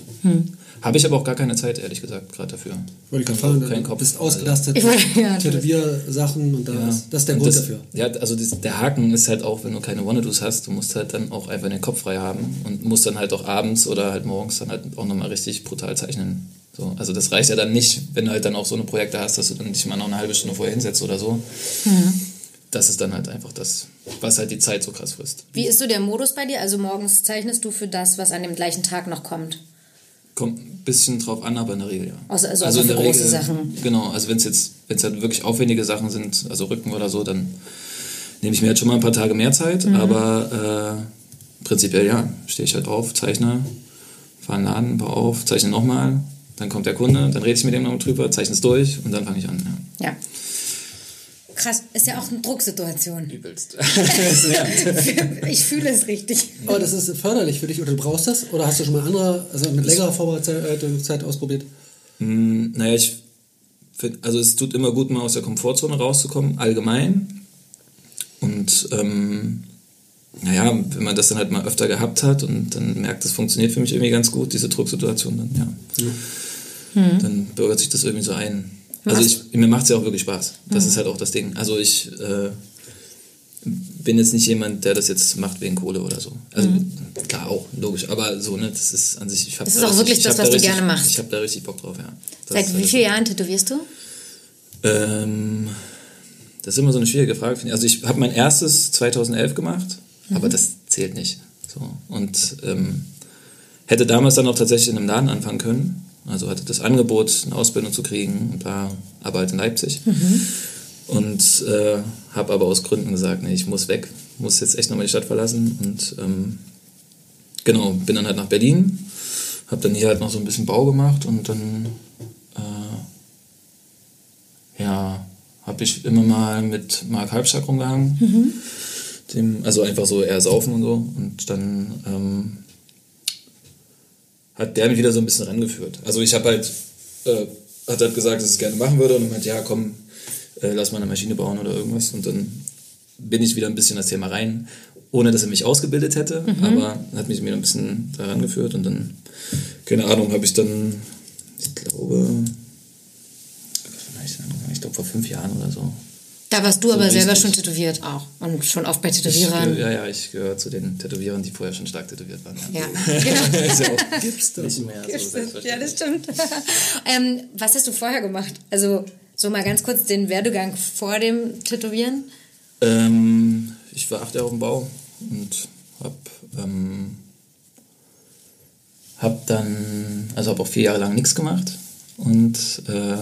[SPEAKER 3] Habe ich aber auch gar keine Zeit, ehrlich gesagt, gerade dafür.
[SPEAKER 2] Wollte ich gerade fragen,
[SPEAKER 3] Kein
[SPEAKER 2] du
[SPEAKER 3] Kopf.
[SPEAKER 2] bist ausgelastet
[SPEAKER 1] wollte- ja,
[SPEAKER 2] Tätowiersachen und da ist, das ist der
[SPEAKER 3] Und
[SPEAKER 2] Grund
[SPEAKER 3] das,
[SPEAKER 2] dafür.
[SPEAKER 3] Ja, also das, der Haken ist halt auch, wenn du keine Wannadoos hast, du musst halt dann auch einfach den Kopf frei haben und musst dann halt auch abends oder halt morgens dann halt auch nochmal richtig brutal zeichnen. So, also das reicht ja dann nicht, wenn du halt dann auch so eine Projekte hast, dass du dann dich mal noch eine halbe Stunde vorher hinsetzt oder so. Das ist dann halt einfach das, was halt die Zeit so krass frisst.
[SPEAKER 1] Wie ist so der Modus bei dir? Also morgens zeichnest du für das, was an dem gleichen Tag noch kommt.
[SPEAKER 3] Kommt ein bisschen drauf an, aber in der Regel ja.
[SPEAKER 1] Also- also auch für große Sachen.
[SPEAKER 3] Genau, also wenn es jetzt, wenn es halt wirklich aufwendige Sachen sind, also Rücken oder so, dann nehme ich mir jetzt schon mal ein paar Tage mehr Zeit,
[SPEAKER 1] Mhm.
[SPEAKER 3] aber äh, prinzipiell ja, stehe ich halt auf, zeichne, fahre in den Laden, baue auf, zeichne nochmal, dann kommt der Kunde, dann rede ich mit dem noch drüber, zeichne es durch und dann fange ich an. Ja.
[SPEAKER 1] Ja. Krass, ist ja auch eine Drucksituation.
[SPEAKER 3] Übelst. [laughs]
[SPEAKER 1] ich fühle es richtig.
[SPEAKER 2] Aber das ist förderlich für dich oder du brauchst das? Oder hast du schon mal andere, also mit längerer Vorbereitungszeit ausprobiert?
[SPEAKER 3] Hm, naja, ich find, also es tut immer gut, mal aus der Komfortzone rauszukommen, allgemein. Und ähm, naja, wenn man das dann halt mal öfter gehabt hat und dann merkt, das funktioniert für mich irgendwie ganz gut, diese Drucksituation, dann ja. Dann bürgert sich das irgendwie so ein. Also ich, mir macht es ja auch wirklich Spaß. Das ist halt auch das Ding. Also ich äh, bin jetzt nicht jemand, der das jetzt macht wegen Kohle oder so. Also klar auch, logisch. Aber so, ne, das ist an sich, ich
[SPEAKER 1] Das ist auch wirklich das, was du gerne machst.
[SPEAKER 3] Ich habe da richtig Bock drauf, ja. Das
[SPEAKER 1] Seit wie vielen Jahren tätowierst du?
[SPEAKER 3] ähm, das ist immer so eine schwierige Frage. ich. Also ich habe mein erstes 2011 gemacht, aber das zählt nicht. So. Und ähm, hätte damals dann auch tatsächlich in einem Laden anfangen können. Also hatte das Angebot, eine Ausbildung zu kriegen, und war aber halt in Leipzig. Und äh, habe aber aus Gründen gesagt, nee, ich muss weg, muss jetzt echt nochmal die Stadt verlassen. Und ähm, genau, bin dann halt nach Berlin, habe dann hier halt noch so ein bisschen Bau gemacht und dann äh, ja, habe ich immer mal mit Marc Halbstark rumgehangen. Dem, also einfach so eher saufen und so. Und dann ähm, hat der mich wieder so ein bisschen rangeführt. Also ich habe halt, äh, hat halt gesagt, dass ich es gerne machen würde und meinte, ja komm, äh, lass mal eine Maschine bauen oder irgendwas. Und dann bin ich wieder ein bisschen in das Thema rein, ohne dass er mich ausgebildet hätte, aber hat mich wieder ein bisschen da rangeführt und dann, keine Ahnung, habe ich dann, ich glaube, ich glaube vor fünf Jahren oder so.
[SPEAKER 1] Da warst du aber selber
[SPEAKER 3] richtig.
[SPEAKER 1] schon tätowiert auch. Und schon oft bei
[SPEAKER 3] Ich,
[SPEAKER 1] Tätowierern.
[SPEAKER 3] geh- ja, ja, ich gehöre zu den Tätowierern, die vorher schon stark tätowiert waren.
[SPEAKER 1] Ja, [laughs] genau.
[SPEAKER 3] Ist ja auch
[SPEAKER 2] Gibt's das?
[SPEAKER 3] nicht mehr so
[SPEAKER 1] Ja,
[SPEAKER 3] selbstverständlich.
[SPEAKER 1] das stimmt. [laughs] ähm, was hast du vorher gemacht? Also, so mal ganz kurz den Werdegang vor dem Tätowieren.
[SPEAKER 3] Ähm, ich war acht Jahre auf dem Bau und hab, ähm, hab dann, also habe auch vier Jahre lang nichts gemacht und äh,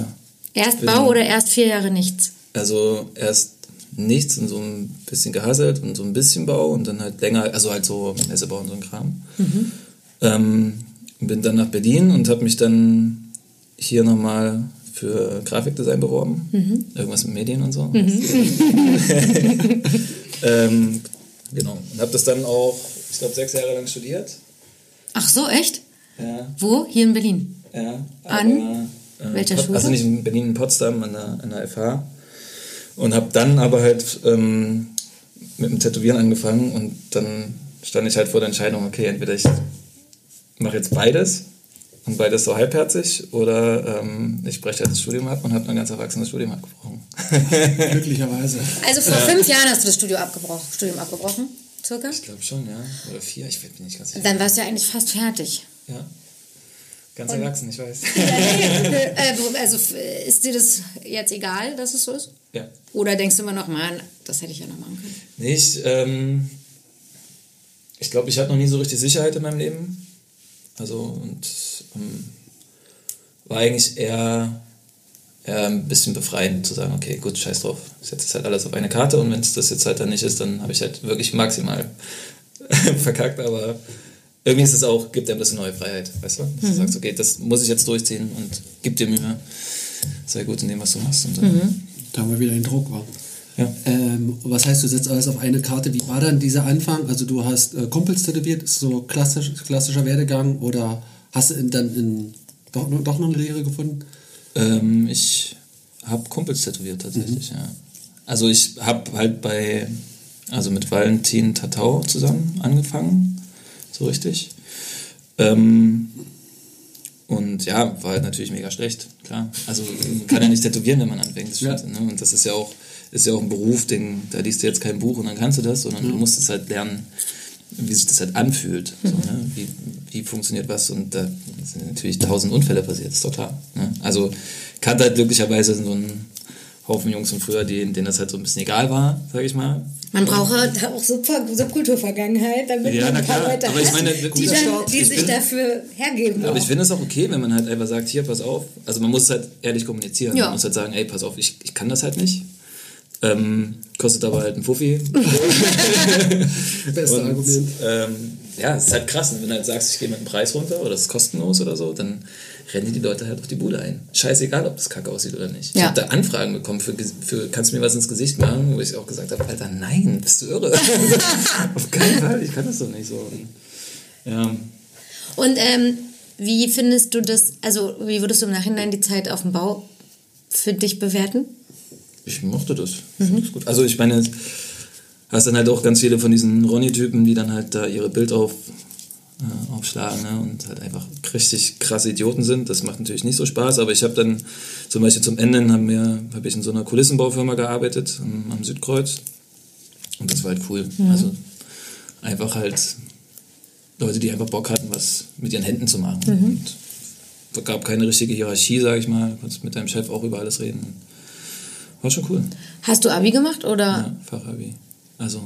[SPEAKER 1] Erst Bau oder erst vier Jahre nichts?
[SPEAKER 3] Also erst nichts und so ein bisschen gehasselt und so ein bisschen Bau und dann halt länger, also halt so Messebau und so ein Kram. Mhm. Ähm, bin dann nach Berlin und habe mich dann hier nochmal für Grafikdesign beworben. Mhm. Irgendwas mit Medien und so. Mhm. [laughs] ähm, genau. Und habe das dann auch, ich glaube, sechs Jahre lang studiert.
[SPEAKER 1] Ach so, echt?
[SPEAKER 3] Ja.
[SPEAKER 1] Wo? Hier in Berlin?
[SPEAKER 3] Ja.
[SPEAKER 1] An?
[SPEAKER 3] äh,
[SPEAKER 1] welcher
[SPEAKER 3] Pot-
[SPEAKER 1] Schule?
[SPEAKER 3] Also nicht in Berlin, in Potsdam an der, an der FH. Und habe dann aber halt ähm, mit dem Tätowieren angefangen und dann stand ich halt vor der Entscheidung, okay, entweder ich mache jetzt beides und beides so halbherzig oder ähm, ich breche halt das Studium ab und habe dann ganz erwachsenes Studium abgebrochen. [laughs]
[SPEAKER 2] Glücklicherweise.
[SPEAKER 1] Also vor fünf Jahren hast du das Studio abgebrochen, Studium abgebrochen, circa?
[SPEAKER 3] Ich glaube schon, ja. Oder vier, ich bin nicht ganz sicher.
[SPEAKER 1] Dann warst du ja eigentlich fast fertig.
[SPEAKER 3] Ja. Ganz erwachsen, ich weiß. [laughs]
[SPEAKER 1] Äh, also ist dir das jetzt egal, dass es so ist?
[SPEAKER 3] Ja.
[SPEAKER 1] Oder denkst du immer noch, Mann, das hätte ich ja noch machen können?
[SPEAKER 3] Nee, ich, ähm, ich glaube, ich hatte noch nie so richtig Sicherheit in meinem Leben. Also, und ähm, war eigentlich eher, eher ein bisschen befreiend zu sagen, okay, gut, scheiß drauf. Ich setze jetzt halt alles auf eine Karte und wenn es das jetzt halt dann nicht ist, dann habe ich halt wirklich maximal [laughs] verkackt, aber irgendwie ist es auch, gibt dir ein bisschen neue Freiheit, weißt du? Dass du sagst, okay, das muss ich jetzt durchziehen und gib dir Mühe. Sei gut in dem, was du machst. Und dann,
[SPEAKER 2] Da haben wir wieder den Druck war.
[SPEAKER 3] ja.
[SPEAKER 2] Ähm, was heißt, du setzt alles auf eine Karte? Wie war dann dieser Anfang? Also du hast äh, Kumpels tätowiert, ist so klassisch, klassischer Werdegang oder hast du dann in, doch, doch noch eine Lehre gefunden?
[SPEAKER 3] Ähm, ich habe Kumpels tätowiert tatsächlich, ja. Also ich habe halt bei, also mit Valentin Tatau zusammen angefangen, so richtig. Ähm, und ja, war halt natürlich mega schlecht, klar. Also man kann ja nicht tätowieren, wenn man anfängt. Das
[SPEAKER 2] Ja.
[SPEAKER 3] stimmt, ne? Und das ist ja auch, ist ja auch ein Beruf, den, da liest du jetzt kein Buch und dann kannst du das, sondern du musst es halt lernen, wie sich das halt anfühlt. So, ne? wie, wie funktioniert was und da sind natürlich tausend Unfälle passiert, ist doch klar. Ne? Also kannte halt glücklicherweise so einen Haufen Jungs von früher, denen, denen das halt so ein bisschen egal war, sag ich mal.
[SPEAKER 1] Man braucht halt auch Super- Subkulturvergangenheit, damit
[SPEAKER 3] Ja,
[SPEAKER 1] man ein paar. Leute
[SPEAKER 3] Aber ich
[SPEAKER 1] hat,
[SPEAKER 3] meine,
[SPEAKER 1] die, dann, die
[SPEAKER 3] Ich
[SPEAKER 1] sich
[SPEAKER 3] bin-
[SPEAKER 1] dafür hergeben.
[SPEAKER 3] Aber
[SPEAKER 1] auch.
[SPEAKER 3] ich finde es auch okay, wenn man halt einfach sagt, hier, pass auf. Also man muss halt ehrlich kommunizieren.
[SPEAKER 1] Ja.
[SPEAKER 3] Man muss halt sagen, ey, pass auf, ich, ich kann das halt nicht. Ähm, kostet aber halt ein Fuffi. [laughs]
[SPEAKER 2] Beste
[SPEAKER 3] Und,
[SPEAKER 2] Argument.
[SPEAKER 3] ähm, ja, es ist halt krass, wenn du halt sagst, ich gehe mit dem Preis runter oder es ist kostenlos oder so, dann rennen die Leute halt auf die Bude ein. Scheißegal, ob das kacke aussieht oder nicht. Ich
[SPEAKER 1] Ja.
[SPEAKER 3] habe da Anfragen bekommen für, für, kannst du mir was ins Gesicht machen, wo ich auch gesagt habe, Alter, nein, bist du irre. [laughs] auf keinen Fall, ich kann das doch nicht so. Ja,
[SPEAKER 1] Und ähm, wie findest du das, also wie würdest du im Nachhinein die Zeit auf dem Bau für dich bewerten?
[SPEAKER 3] Ich mochte das. Ich fand das gut. Also ich meine, hast dann halt auch ganz viele von diesen Ronny-Typen, die dann halt da ihre Bild auf, äh, aufschlagen ne? und halt einfach richtig krasse Idioten sind. Das macht natürlich nicht so Spaß, aber ich habe dann zum Beispiel zum Ende habe ich in so einer Kulissenbaufirma gearbeitet am, am Südkreuz und das war halt cool. Also einfach halt Leute, die einfach Bock hatten, was mit ihren Händen zu machen. Und es gab keine richtige Hierarchie, sage ich mal. Du konntest mit deinem Chef auch über alles reden. War schon cool.
[SPEAKER 1] Hast du Abi gemacht oder?
[SPEAKER 3] Ja, Fachabi. Also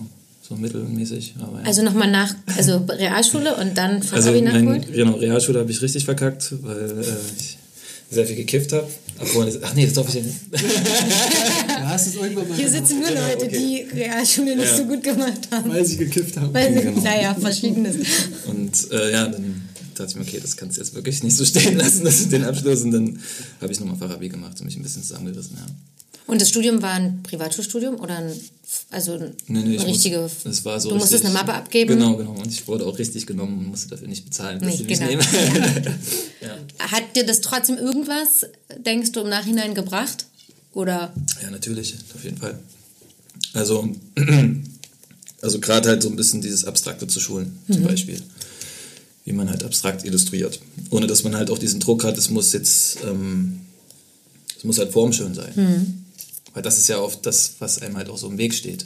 [SPEAKER 3] so mittelmäßig. Aber ja.
[SPEAKER 1] Also nochmal nach, also Realschule und dann
[SPEAKER 3] also
[SPEAKER 1] Fachabi
[SPEAKER 3] mein,
[SPEAKER 1] nachholen?
[SPEAKER 3] genau, Realschule habe ich richtig verkackt, weil äh, ich sehr viel gekifft habe. Ach nee, das darf ich ja nicht. [laughs]
[SPEAKER 2] Du hast es irgendwann mal
[SPEAKER 1] Hier sitzen nur
[SPEAKER 3] Genau,
[SPEAKER 1] Leute,
[SPEAKER 3] okay.
[SPEAKER 1] die Realschule nicht
[SPEAKER 3] Ja.
[SPEAKER 1] so gut gemacht haben.
[SPEAKER 2] weil sie gekifft haben.
[SPEAKER 1] Weil sie,
[SPEAKER 3] Genau.
[SPEAKER 1] naja, verschiedenes.
[SPEAKER 3] Und äh, ja, dann dachte ich mir, okay, das kannst du jetzt wirklich nicht so stehen lassen, das ist den Abschluss. Und dann habe ich nochmal Fachabi gemacht und mich ein bisschen zusammengerissen. Ja.
[SPEAKER 1] Und das Studium war ein Privatschulstudium oder ein, also ein
[SPEAKER 3] Nee, nee,
[SPEAKER 1] eine richtige.
[SPEAKER 3] muss, das war so
[SPEAKER 1] du musstest
[SPEAKER 3] richtig-
[SPEAKER 1] eine Mappe abgeben.
[SPEAKER 3] Genau, genau. Und ich wurde auch richtig genommen und musste dafür nicht bezahlen, dass
[SPEAKER 1] Nee,
[SPEAKER 3] sie mich
[SPEAKER 1] genau.
[SPEAKER 3] nehmen. [laughs] [laughs]
[SPEAKER 1] Hat dir das trotzdem irgendwas, denkst du, im Nachhinein gebracht? Oder?
[SPEAKER 3] Ja, natürlich, auf jeden Fall. Also, [clears throat] also gerade halt so ein bisschen dieses Abstrakte zu schulen, zum Beispiel. Wie man halt abstrakt illustriert. Ohne dass man halt auch diesen Druck hat, es muss jetzt, ähm, es muss halt formschön sein. Weil das ist ja oft das, was einem halt auch so im Weg steht.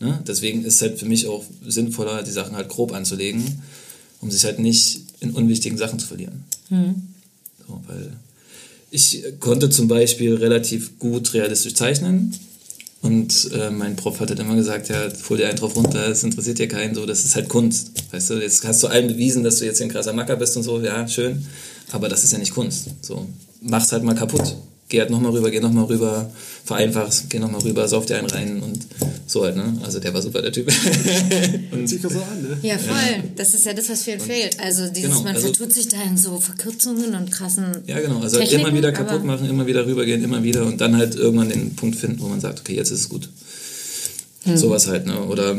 [SPEAKER 3] Ne? Deswegen ist es halt für mich auch sinnvoller, die Sachen halt grob anzulegen, um sich halt nicht in unwichtigen Sachen zu verlieren. So, weil ich konnte zum Beispiel relativ gut realistisch zeichnen Und äh, mein Prof hat halt immer gesagt, ja, hol dir einen drauf runter, das interessiert dir keinen, so, das ist halt Kunst. Weißt du, jetzt hast du allen bewiesen, dass du jetzt ein krasser Macker bist und so, ja, schön. Aber das ist ja nicht Kunst. So, mach's halt mal kaputt geh halt nochmal rüber, geh nochmal rüber, vereinfach's, geh nochmal rüber, sauf dir einen rein und so halt, ne? Also der war super, der Typ. [laughs]
[SPEAKER 2] und sich das so an, ne?
[SPEAKER 1] Ja, voll. Ja. Das ist ja das, was vielen fehlt. Also dieses, genau, man also, vertut sich da in so Verkürzungen und krassen
[SPEAKER 3] Ja, genau. Also halt immer wieder kaputt machen, immer wieder rübergehen, immer wieder und dann halt irgendwann den Punkt finden, wo man sagt, okay, jetzt ist es gut. Hm. Sowas halt, ne? Oder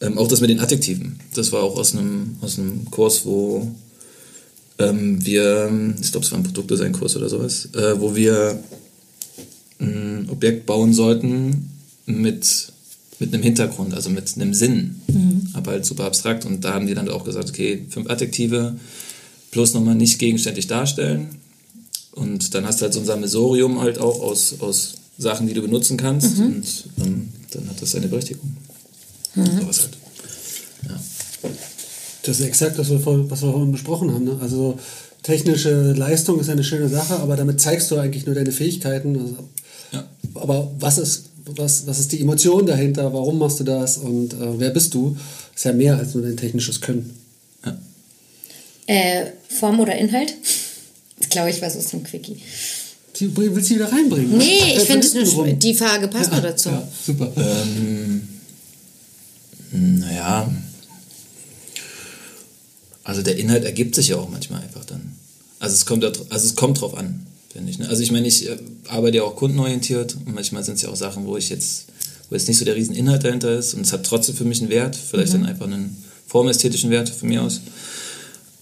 [SPEAKER 3] ähm, auch das mit den Adjektiven. Das war auch aus einem, aus einem Kurs, wo ähm, wir, ich glaube, es war ein Produktdesign-Kurs oder sowas, äh, wo wir ein Objekt bauen sollten mit, mit einem Hintergrund, also mit einem Sinn, mhm. aber halt super abstrakt. Und da haben die dann auch gesagt, okay, fünf Adjektive plus nochmal nicht gegenständlich darstellen. Und dann hast du halt so ein Sammelsorium halt auch aus, aus Sachen, die du benutzen kannst. Mhm. Und ähm, dann hat das seine Berechtigung. Mhm. Sowas halt.
[SPEAKER 2] Das ist exakt das, was wir, vorhin besprochen haben. Ne? Also technische Leistung ist eine schöne Sache, aber damit zeigst du eigentlich nur deine Fähigkeiten. Also, ja. Aber was ist, was, was ist die Emotion dahinter? Warum machst du das? Und äh, wer bist du? Ist ja mehr als nur dein technisches Können. Ja.
[SPEAKER 1] Äh, Form oder Inhalt? Das glaube ich was aus dem Quickie.
[SPEAKER 2] Die, willst du wieder reinbringen?
[SPEAKER 1] Nee, ich finde, die Frage passt ja, nur dazu. Ja,
[SPEAKER 2] super.
[SPEAKER 3] Ähm, naja, also der Inhalt ergibt sich ja auch manchmal einfach dann. Also es kommt, also es kommt drauf an, finde ich. Ne? Also ich meine, ich äh, arbeite ja auch kundenorientiert und manchmal sind es ja auch Sachen, wo ich jetzt, wo jetzt nicht so der Rieseninhalt dahinter ist und es hat trotzdem für mich einen Wert, vielleicht mhm. dann einfach einen formästhetischen Wert von mir aus.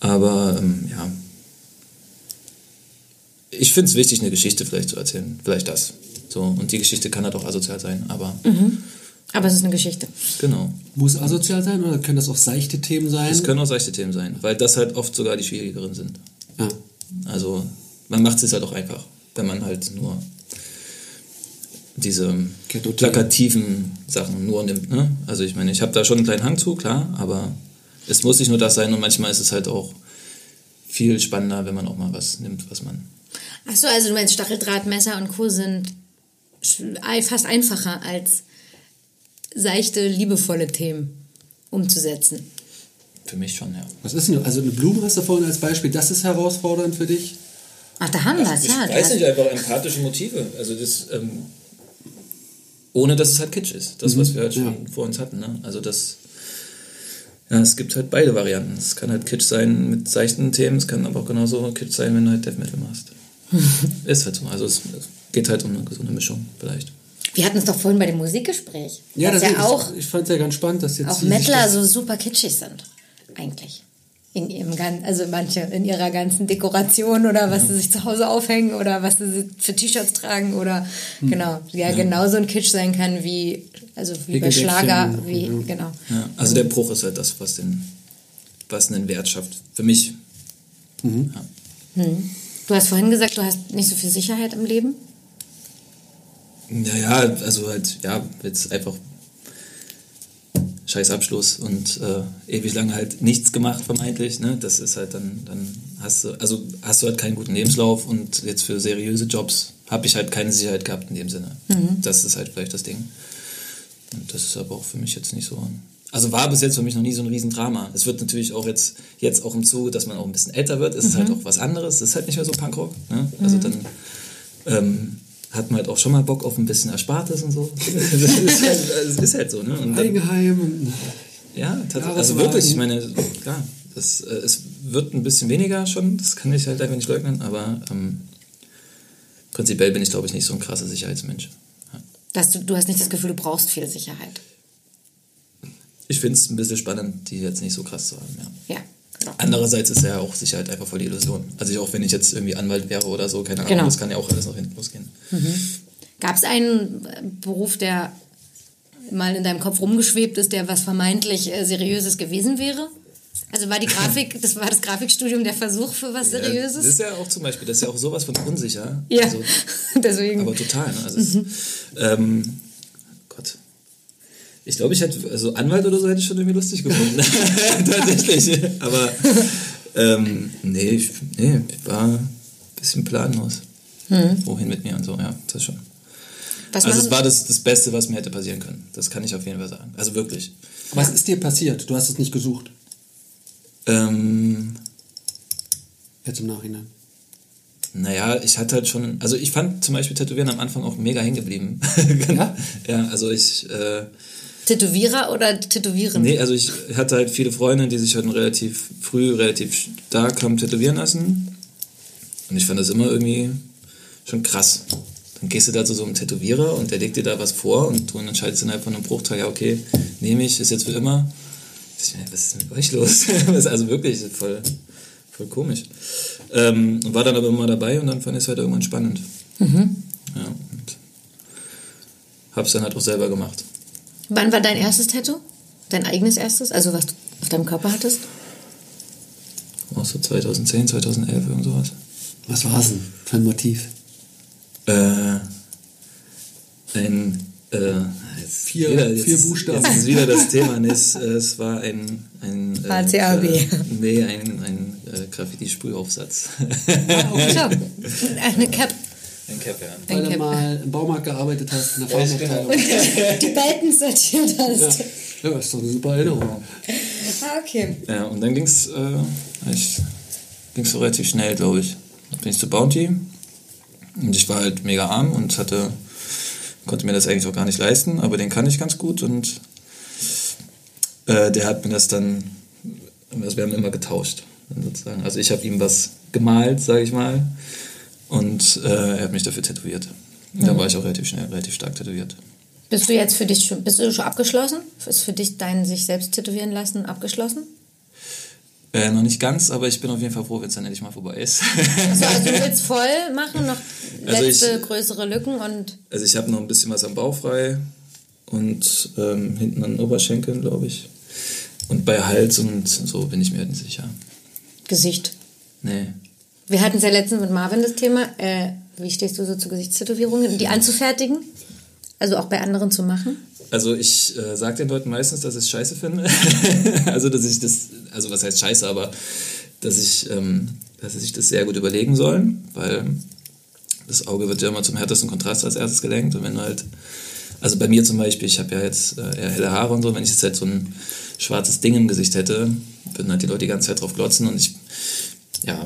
[SPEAKER 3] Aber ähm, ja, ich finde es wichtig, eine Geschichte vielleicht zu erzählen. Vielleicht das. So, und die Geschichte kann halt auch asozial sein, aber
[SPEAKER 1] mhm. Aber es ist eine Geschichte.
[SPEAKER 3] Genau.
[SPEAKER 2] Muss asozial sein oder können das auch seichte Themen sein?
[SPEAKER 3] Es können auch seichte Themen sein, weil das halt oft sogar die schwierigeren sind. Ja. Also man macht es halt auch einfach, wenn man halt nur diese plakativen Sachen nur nimmt. Ne? Also ich meine, ich habe da schon einen kleinen Hang zu, klar, aber es muss nicht nur das sein und manchmal ist es halt auch viel spannender, wenn man auch mal was nimmt, was man.
[SPEAKER 1] Achso, also du meinst Stacheldrahtmesser und Co. sind fast einfacher als seichte, liebevolle Themen umzusetzen.
[SPEAKER 3] Für mich schon, ja.
[SPEAKER 2] Was ist denn, also eine Blume hast du vorhin als Beispiel, das ist herausfordernd für dich?
[SPEAKER 1] Ach, da haben wir es, ja.
[SPEAKER 3] Ich weiß nicht, einfach empathische Motive. Also das, ähm, ohne dass es halt Kitsch ist. Das, mhm. was wir halt schon ja. vor uns hatten. Ne? Also das, ja, es gibt halt beide Varianten. Es kann halt Kitsch sein mit seichten Themen, es kann aber auch genauso Kitsch sein, wenn du halt Death Metal machst. [laughs] ist halt so. Also es geht halt um eine gesunde Mischung vielleicht.
[SPEAKER 1] Wir hatten es doch vorhin bei dem Musikgespräch.
[SPEAKER 2] Ja, das ja auch. Ich fand es ja ganz spannend, dass jetzt.
[SPEAKER 1] Auch Mettler so super kitschig sind. Eigentlich. In ihrem ganzen, also manche in ihrer ganzen Dekoration oder was ja. sie sich zu Hause aufhängen oder was sie für T-Shirts tragen oder hm. genau, ja, ja, genauso ein Kitsch sein kann wie, also wie bei Schlager, wie, ja. genau.
[SPEAKER 3] Ja. Also der Bruch ist halt das, was den, was einen Wert schafft. Für mich. Mhm.
[SPEAKER 1] Hm. Du hast vorhin gesagt, du hast nicht so viel Sicherheit im Leben.
[SPEAKER 3] Naja, also halt, ja, jetzt einfach scheiß Abschluss und äh, ewig lange halt nichts gemacht, vermeintlich. Ne? Das ist halt dann, dann hast du, also hast du halt keinen guten Lebenslauf und jetzt für seriöse Jobs habe ich halt keine Sicherheit gehabt in dem Sinne. Mhm. Das ist halt vielleicht das Ding. Und das ist aber auch für mich jetzt nicht so. Also war bis jetzt für mich noch nie so ein Riesendrama. Es wird natürlich auch jetzt, jetzt auch im Zuge, dass man auch ein bisschen älter wird, ist mhm. es halt auch was anderes. Es ist halt nicht mehr so Punkrock. Ne? Also mhm. dann ähm, hat man halt auch schon mal Bock auf ein bisschen Erspartes und so. [laughs] das, ist halt, das ist halt so, ne? Und
[SPEAKER 2] dann, Eigenheim.
[SPEAKER 3] Ja, also wirklich, ich meine, klar, das, äh, es wird ein bisschen weniger schon, das kann ich halt einfach nicht leugnen, aber ähm, prinzipiell bin ich, glaube ich, nicht so ein krasser Sicherheitsmensch. Ja.
[SPEAKER 1] Dass du, du hast nicht das Gefühl, du brauchst viel Sicherheit.
[SPEAKER 3] Ich finde es ein bisschen spannend, die jetzt nicht so krass zu haben,
[SPEAKER 1] ja. Ja.
[SPEAKER 3] Andererseits ist ja auch Sicherheit einfach voll die Illusion. Also ich, auch wenn ich jetzt irgendwie Anwalt wäre oder so, keine Ahnung, genau. das kann ja auch alles nach hinten losgehen.
[SPEAKER 1] Mhm. Gab es einen äh, Beruf, der mal in deinem Kopf rumgeschwebt ist, der was vermeintlich äh, Seriöses gewesen wäre? Also war die Grafik, [laughs] das war das Grafikstudium der Versuch für was Seriöses? Ja,
[SPEAKER 3] das ist ja auch zum Beispiel, das ist ja auch sowas von unsicher.
[SPEAKER 1] Ja,
[SPEAKER 3] also, [laughs]
[SPEAKER 1] deswegen.
[SPEAKER 3] Aber total. Ne? Also mhm. es, ähm, ich glaube, ich hätte, also Anwalt oder so hätte ich schon irgendwie lustig gefunden. [laughs] Tatsächlich. Aber ähm, nee, ich, nee, ich war ein bisschen planlos. Hm. Wohin mit mir und so, ja, das schon. Was also es war das, das Beste, was mir hätte passieren können. Das kann ich auf jeden Fall sagen. Also wirklich.
[SPEAKER 2] Was ist dir passiert? Du hast es nicht gesucht. Ähm, Jetzt im Nachhinein.
[SPEAKER 3] Naja, ich hatte halt schon, also ich fand zum Beispiel Tätowieren am Anfang auch mega hängen geblieben. [laughs] ja? ja, also ich. Äh,
[SPEAKER 1] Tätowierer oder Tätowieren?
[SPEAKER 3] Nee, also ich hatte halt viele Freunde, die sich halt relativ früh, relativ stark haben tätowieren lassen. Und ich fand das immer irgendwie schon krass. Dann gehst du da zu so einem Tätowierer und der legt dir da was vor und du entscheidest innerhalb von einem Bruchteil, ja, okay, nehme ich, ist jetzt für immer. Was ist mit euch los? [laughs] also wirklich voll, voll komisch. Ähm, war dann aber immer dabei und dann fand ich es halt irgendwann spannend. Mhm. Ja, und hab's dann halt auch selber gemacht.
[SPEAKER 1] Wann war dein erstes Tattoo? Dein eigenes erstes? Also was du auf deinem Körper hattest?
[SPEAKER 3] Auch so 2010, 2011, irgend sowas.
[SPEAKER 2] Was war es denn für ein Motiv?
[SPEAKER 3] Äh, ein äh,
[SPEAKER 2] vier, wieder, jetzt, vier Buchstaben.
[SPEAKER 3] Jetzt ist wieder das Thema. Nee, es, es war ein, ein
[SPEAKER 1] HCAB. Äh,
[SPEAKER 3] nee, ein, ein äh, Graffiti-Sprühaufsatz.
[SPEAKER 1] Ah, okay. [laughs] Eine Cap.
[SPEAKER 3] Ein Cap, ja.
[SPEAKER 2] Weil ein du mal im Baumarkt gearbeitet hast, in der Pharmaabteilung. Und [laughs]
[SPEAKER 1] die Balken sortiert hast.
[SPEAKER 2] Ja. ja, das ist doch eine super Erinnerung.
[SPEAKER 1] Ah, okay.
[SPEAKER 3] Ja, und dann ging es äh, so relativ schnell, glaube ich. Dann bin ich zu Bounty und ich war halt mega arm und hatte, konnte mir das eigentlich auch gar nicht leisten, aber den kann ich ganz gut und äh, der hat mir das dann, also wir haben immer getauscht sozusagen. Also ich habe ihm was gemalt, sage ich mal, und äh, er hat mich dafür tätowiert. Und mhm. dann war ich auch relativ schnell, relativ stark tätowiert.
[SPEAKER 1] Bist du jetzt für dich schon, bist du schon abgeschlossen? Ist für dich dein sich selbst tätowieren lassen abgeschlossen?
[SPEAKER 3] Äh, noch nicht ganz, aber ich bin auf jeden Fall froh, wenn es dann endlich mal vorbei ist.
[SPEAKER 1] also, also du [laughs] willst voll machen, noch letzte also ich, größere Lücken und.
[SPEAKER 3] Also ich habe noch ein bisschen was am Bauch frei und ähm, hinten an den Oberschenkeln, glaube ich. Und bei Hals und so bin ich mir halt nicht sicher.
[SPEAKER 1] Gesicht?
[SPEAKER 3] Nee.
[SPEAKER 1] Wir hatten es ja letztens mit Marvin das Thema. Äh, wie stehst du so zu Gesichtstätowierungen? Die anzufertigen? Also auch bei anderen zu machen?
[SPEAKER 3] Also ich äh, sage den Leuten meistens, dass ich es scheiße finde. [laughs] also dass ich das, also was heißt scheiße, aber dass ich, ähm, dass sie sich das sehr gut überlegen sollen, weil das Auge wird ja immer zum härtesten Kontrast als erstes gelenkt und wenn du halt, also bei mir zum Beispiel, ich habe ja jetzt äh, eher helle Haare und so, wenn ich jetzt halt so ein schwarzes Ding im Gesicht hätte, würden halt die Leute die ganze Zeit drauf glotzen und ich, ja,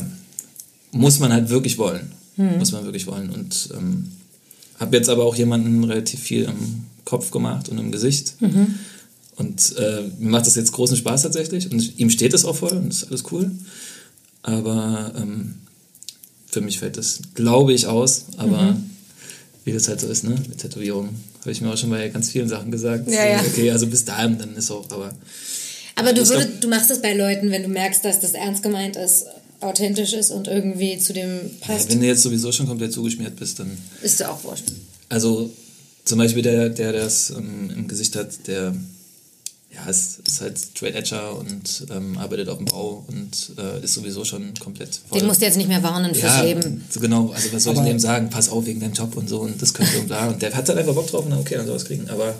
[SPEAKER 3] muss man halt wirklich wollen. Hm. Muss man wirklich wollen und ähm, habe jetzt aber auch jemanden relativ viel im Kopf gemacht und im Gesicht. Mhm. Und äh, mir macht das jetzt großen Spaß tatsächlich. Und ihm steht es auch voll und ist alles cool. Aber ähm, für mich fällt das, glaube ich, aus. Aber mhm. wie das halt so ist, ne? Mit Tätowierungen. Habe ich mir auch schon bei ganz vielen Sachen gesagt.
[SPEAKER 1] Ja, ja.
[SPEAKER 3] Okay, also bis dahin, dann ist auch, aber.
[SPEAKER 1] Aber du, würdest, du machst das bei Leuten, wenn du merkst, dass das ernst gemeint ist authentisch ist und irgendwie zu dem passt.
[SPEAKER 3] Ja, wenn du jetzt sowieso schon komplett zugeschmiert bist, dann.
[SPEAKER 1] Ist du auch wurscht.
[SPEAKER 3] Also zum Beispiel der, der das ähm, im Gesicht hat, der ja, ist, ist halt Straight Edger und ähm, arbeitet auf dem Bau und äh, ist sowieso schon komplett
[SPEAKER 1] voll. Den musst du jetzt nicht mehr warnen fürs ja, Leben.
[SPEAKER 3] So genau, also was soll Aber ich dem sagen? Pass auf wegen deinem Job und so und das könnte und bla. Und der hat halt einfach Bock drauf und dann okay, dann soll es kriegen. Aber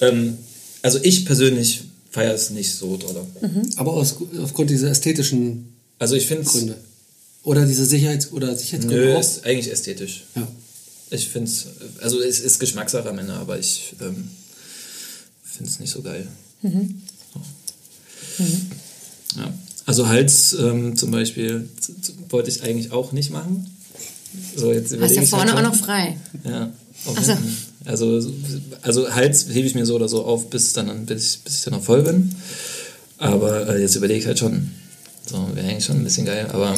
[SPEAKER 3] ähm, also ich persönlich feiere es nicht so doll.
[SPEAKER 2] Mhm. Aber aus, aufgrund dieser ästhetischen
[SPEAKER 3] also ich finde
[SPEAKER 2] Gründe. Oder diese Sicherheits- oder Sicherheitsgründe Nö,
[SPEAKER 3] auch? ist eigentlich ästhetisch. Ja. Ich finde es, also es ist Geschmackssache am Ende, aber ich ähm, finde es nicht so geil. Mhm. So. Mhm. Ja. Also Hals ähm, zum Beispiel wollte ich eigentlich auch nicht machen.
[SPEAKER 1] So, jetzt Hast ja vorne halt auch noch frei.
[SPEAKER 3] Ja. So. Also, also Hals hebe ich mir so oder so auf, bis, dann, bis, bis ich dann noch voll bin. Aber äh, jetzt überlege ich halt schon, so, wäre eigentlich schon ein bisschen geil, aber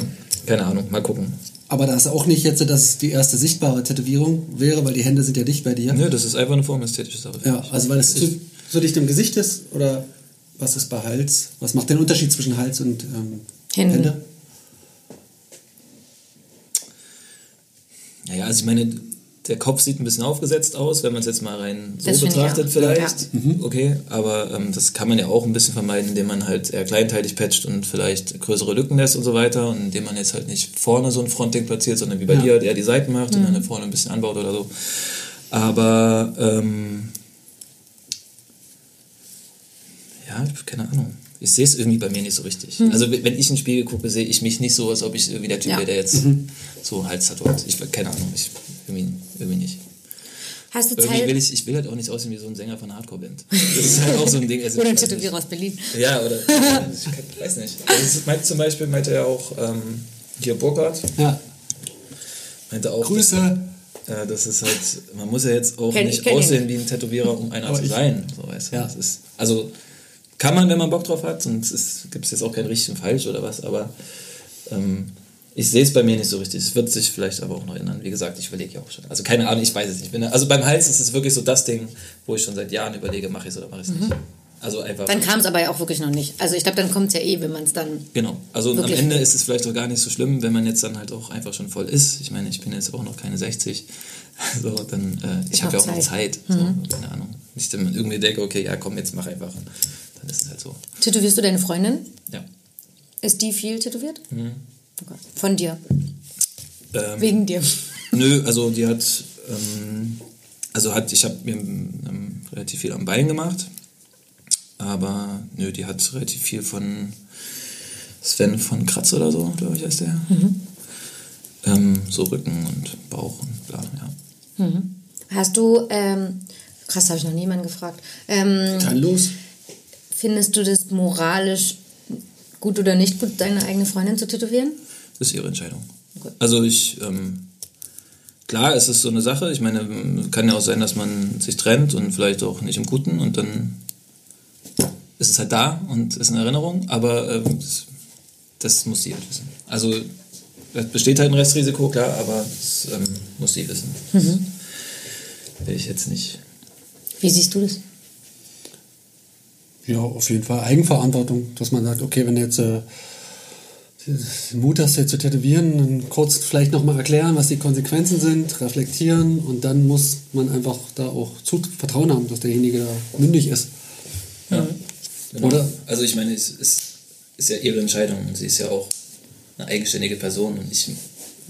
[SPEAKER 3] keine Ahnung, mal gucken.
[SPEAKER 2] Aber da ist auch nicht jetzt, dass es die erste sichtbare Tätowierung wäre, weil die Hände sind ja dicht bei dir.
[SPEAKER 3] Nö, das ist einfach eine formästhetische Sache.
[SPEAKER 2] Ja, also weil es zu, so dicht im Gesicht ist oder was ist bei Hals? Was macht den Unterschied zwischen Hals und ähm, Hände? Hände?
[SPEAKER 3] Ja, also ich meine, der Kopf sieht ein bisschen aufgesetzt aus, wenn man es jetzt mal rein so das betrachtet vielleicht. Ja. Mhm. Okay, aber ähm, das kann man ja auch ein bisschen vermeiden, indem man halt eher kleinteilig patcht und vielleicht größere Lücken lässt und so weiter und indem man jetzt halt nicht vorne so ein Frontding platziert, sondern wie bei ja. dir halt eher die Seiten macht mhm. und dann vorne ein bisschen anbaut oder so. Aber ähm, ja, keine Ahnung ich sehe es irgendwie bei mir nicht so richtig. Mhm. Also wenn ich in den Spiegel gucke, sehe ich mich nicht so, als ob ich irgendwie der Typ ja. wäre, der jetzt mhm. so Hals hat. Ich keine Ahnung, ich irgendwie, irgendwie nicht.
[SPEAKER 1] Hast du
[SPEAKER 3] irgendwie
[SPEAKER 1] Zeit?
[SPEAKER 3] will ich, ich will halt auch nicht aussehen wie so ein Sänger von einer Hardcore-Band. Das ist halt auch so ein Ding. Also [laughs]
[SPEAKER 1] Oder ein. Tätowierer aus Berlin.
[SPEAKER 3] Ja, oder [laughs] ich weiß nicht. Also es meint zum Beispiel meinte er auch ähm, hier Burkhardt,
[SPEAKER 2] Ja.
[SPEAKER 3] meinte auch,
[SPEAKER 2] Grüße.
[SPEAKER 3] Ja, das ist halt, man muss ja jetzt auch
[SPEAKER 1] Kenn- ich
[SPEAKER 3] nicht
[SPEAKER 1] kenn ihn.
[SPEAKER 3] aussehen wie ein Tätowierer, um einer
[SPEAKER 2] Aber
[SPEAKER 3] zu sein. So, weißt du?
[SPEAKER 2] Ja.
[SPEAKER 3] Das ist, also kann man, wenn man Bock drauf hat, und es gibt jetzt auch kein richtig und falsch oder was, aber ähm, ich sehe es bei mir nicht so richtig. Es wird sich vielleicht aber auch noch ändern. Wie gesagt, ich überlege ja auch schon. Also keine Ahnung, ich weiß es nicht. Bin, also beim Hals ist es wirklich so das Ding, wo ich schon seit Jahren überlege, mache ich es oder mache ich es nicht. Also einfach.
[SPEAKER 1] Dann kam es aber ja auch wirklich noch nicht. Also ich glaube, dann kommt es ja eh, wenn man es dann.
[SPEAKER 3] Genau. Also am. Ende ist es vielleicht auch gar nicht so schlimm, wenn man jetzt dann halt auch einfach schon voll ist. Ich meine, ich bin jetzt auch noch keine 60. [laughs] So, dann, äh, ich habe ja auch noch
[SPEAKER 1] Zeit.
[SPEAKER 3] So, keine Ahnung. Nicht, wenn man irgendwie denke, okay, ja komm, jetzt mach einfach. Dann ist es halt so.
[SPEAKER 1] Tätowierst du deine Freundin?
[SPEAKER 3] Ja.
[SPEAKER 1] Ist die viel tätowiert?
[SPEAKER 3] Mhm.
[SPEAKER 1] Okay. Von dir.
[SPEAKER 3] Ähm,
[SPEAKER 1] Wegen dir. [laughs]
[SPEAKER 3] Nö, also die hat, ähm, also hat, ich habe mir ähm, relativ viel am Bein gemacht, aber nö, die hat relativ viel von Sven von Kratz oder so, glaube ich, heißt der. Ähm, so Rücken und Bauch und bla, ja.
[SPEAKER 1] Hast du, ähm, krass, habe ich noch niemanden gefragt. Ähm,
[SPEAKER 2] Dann los.
[SPEAKER 1] findest du das moralisch gut oder nicht gut, deine eigene Freundin zu tätowieren?
[SPEAKER 3] Das ist ihre Entscheidung.
[SPEAKER 1] Okay.
[SPEAKER 3] Also ich, ähm, klar, es ist so eine Sache. Ich meine, kann ja auch sein, dass man sich trennt und vielleicht auch nicht im Guten und dann ist es halt da und ist eine Erinnerung, aber ähm, das, das muss sie halt wissen. Also es besteht halt ein Restrisiko, klar, aber das ähm, muss sie wissen. Das will ich jetzt nicht.
[SPEAKER 1] Wie siehst du das?
[SPEAKER 2] Ja, auf jeden Fall Eigenverantwortung, dass man sagt, okay, wenn du jetzt äh, den Mut hast, jetzt zu tätowieren, dann kurz vielleicht nochmal erklären, was die Konsequenzen sind, reflektieren und dann muss man einfach da auch zu Vertrauen haben, dass derjenige da mündig ist.
[SPEAKER 3] Ja. Genau.
[SPEAKER 2] Oder?
[SPEAKER 3] Also ich meine, es ist, ist ja ihre Entscheidung und sie ist ja auch eine eigenständige Person und ich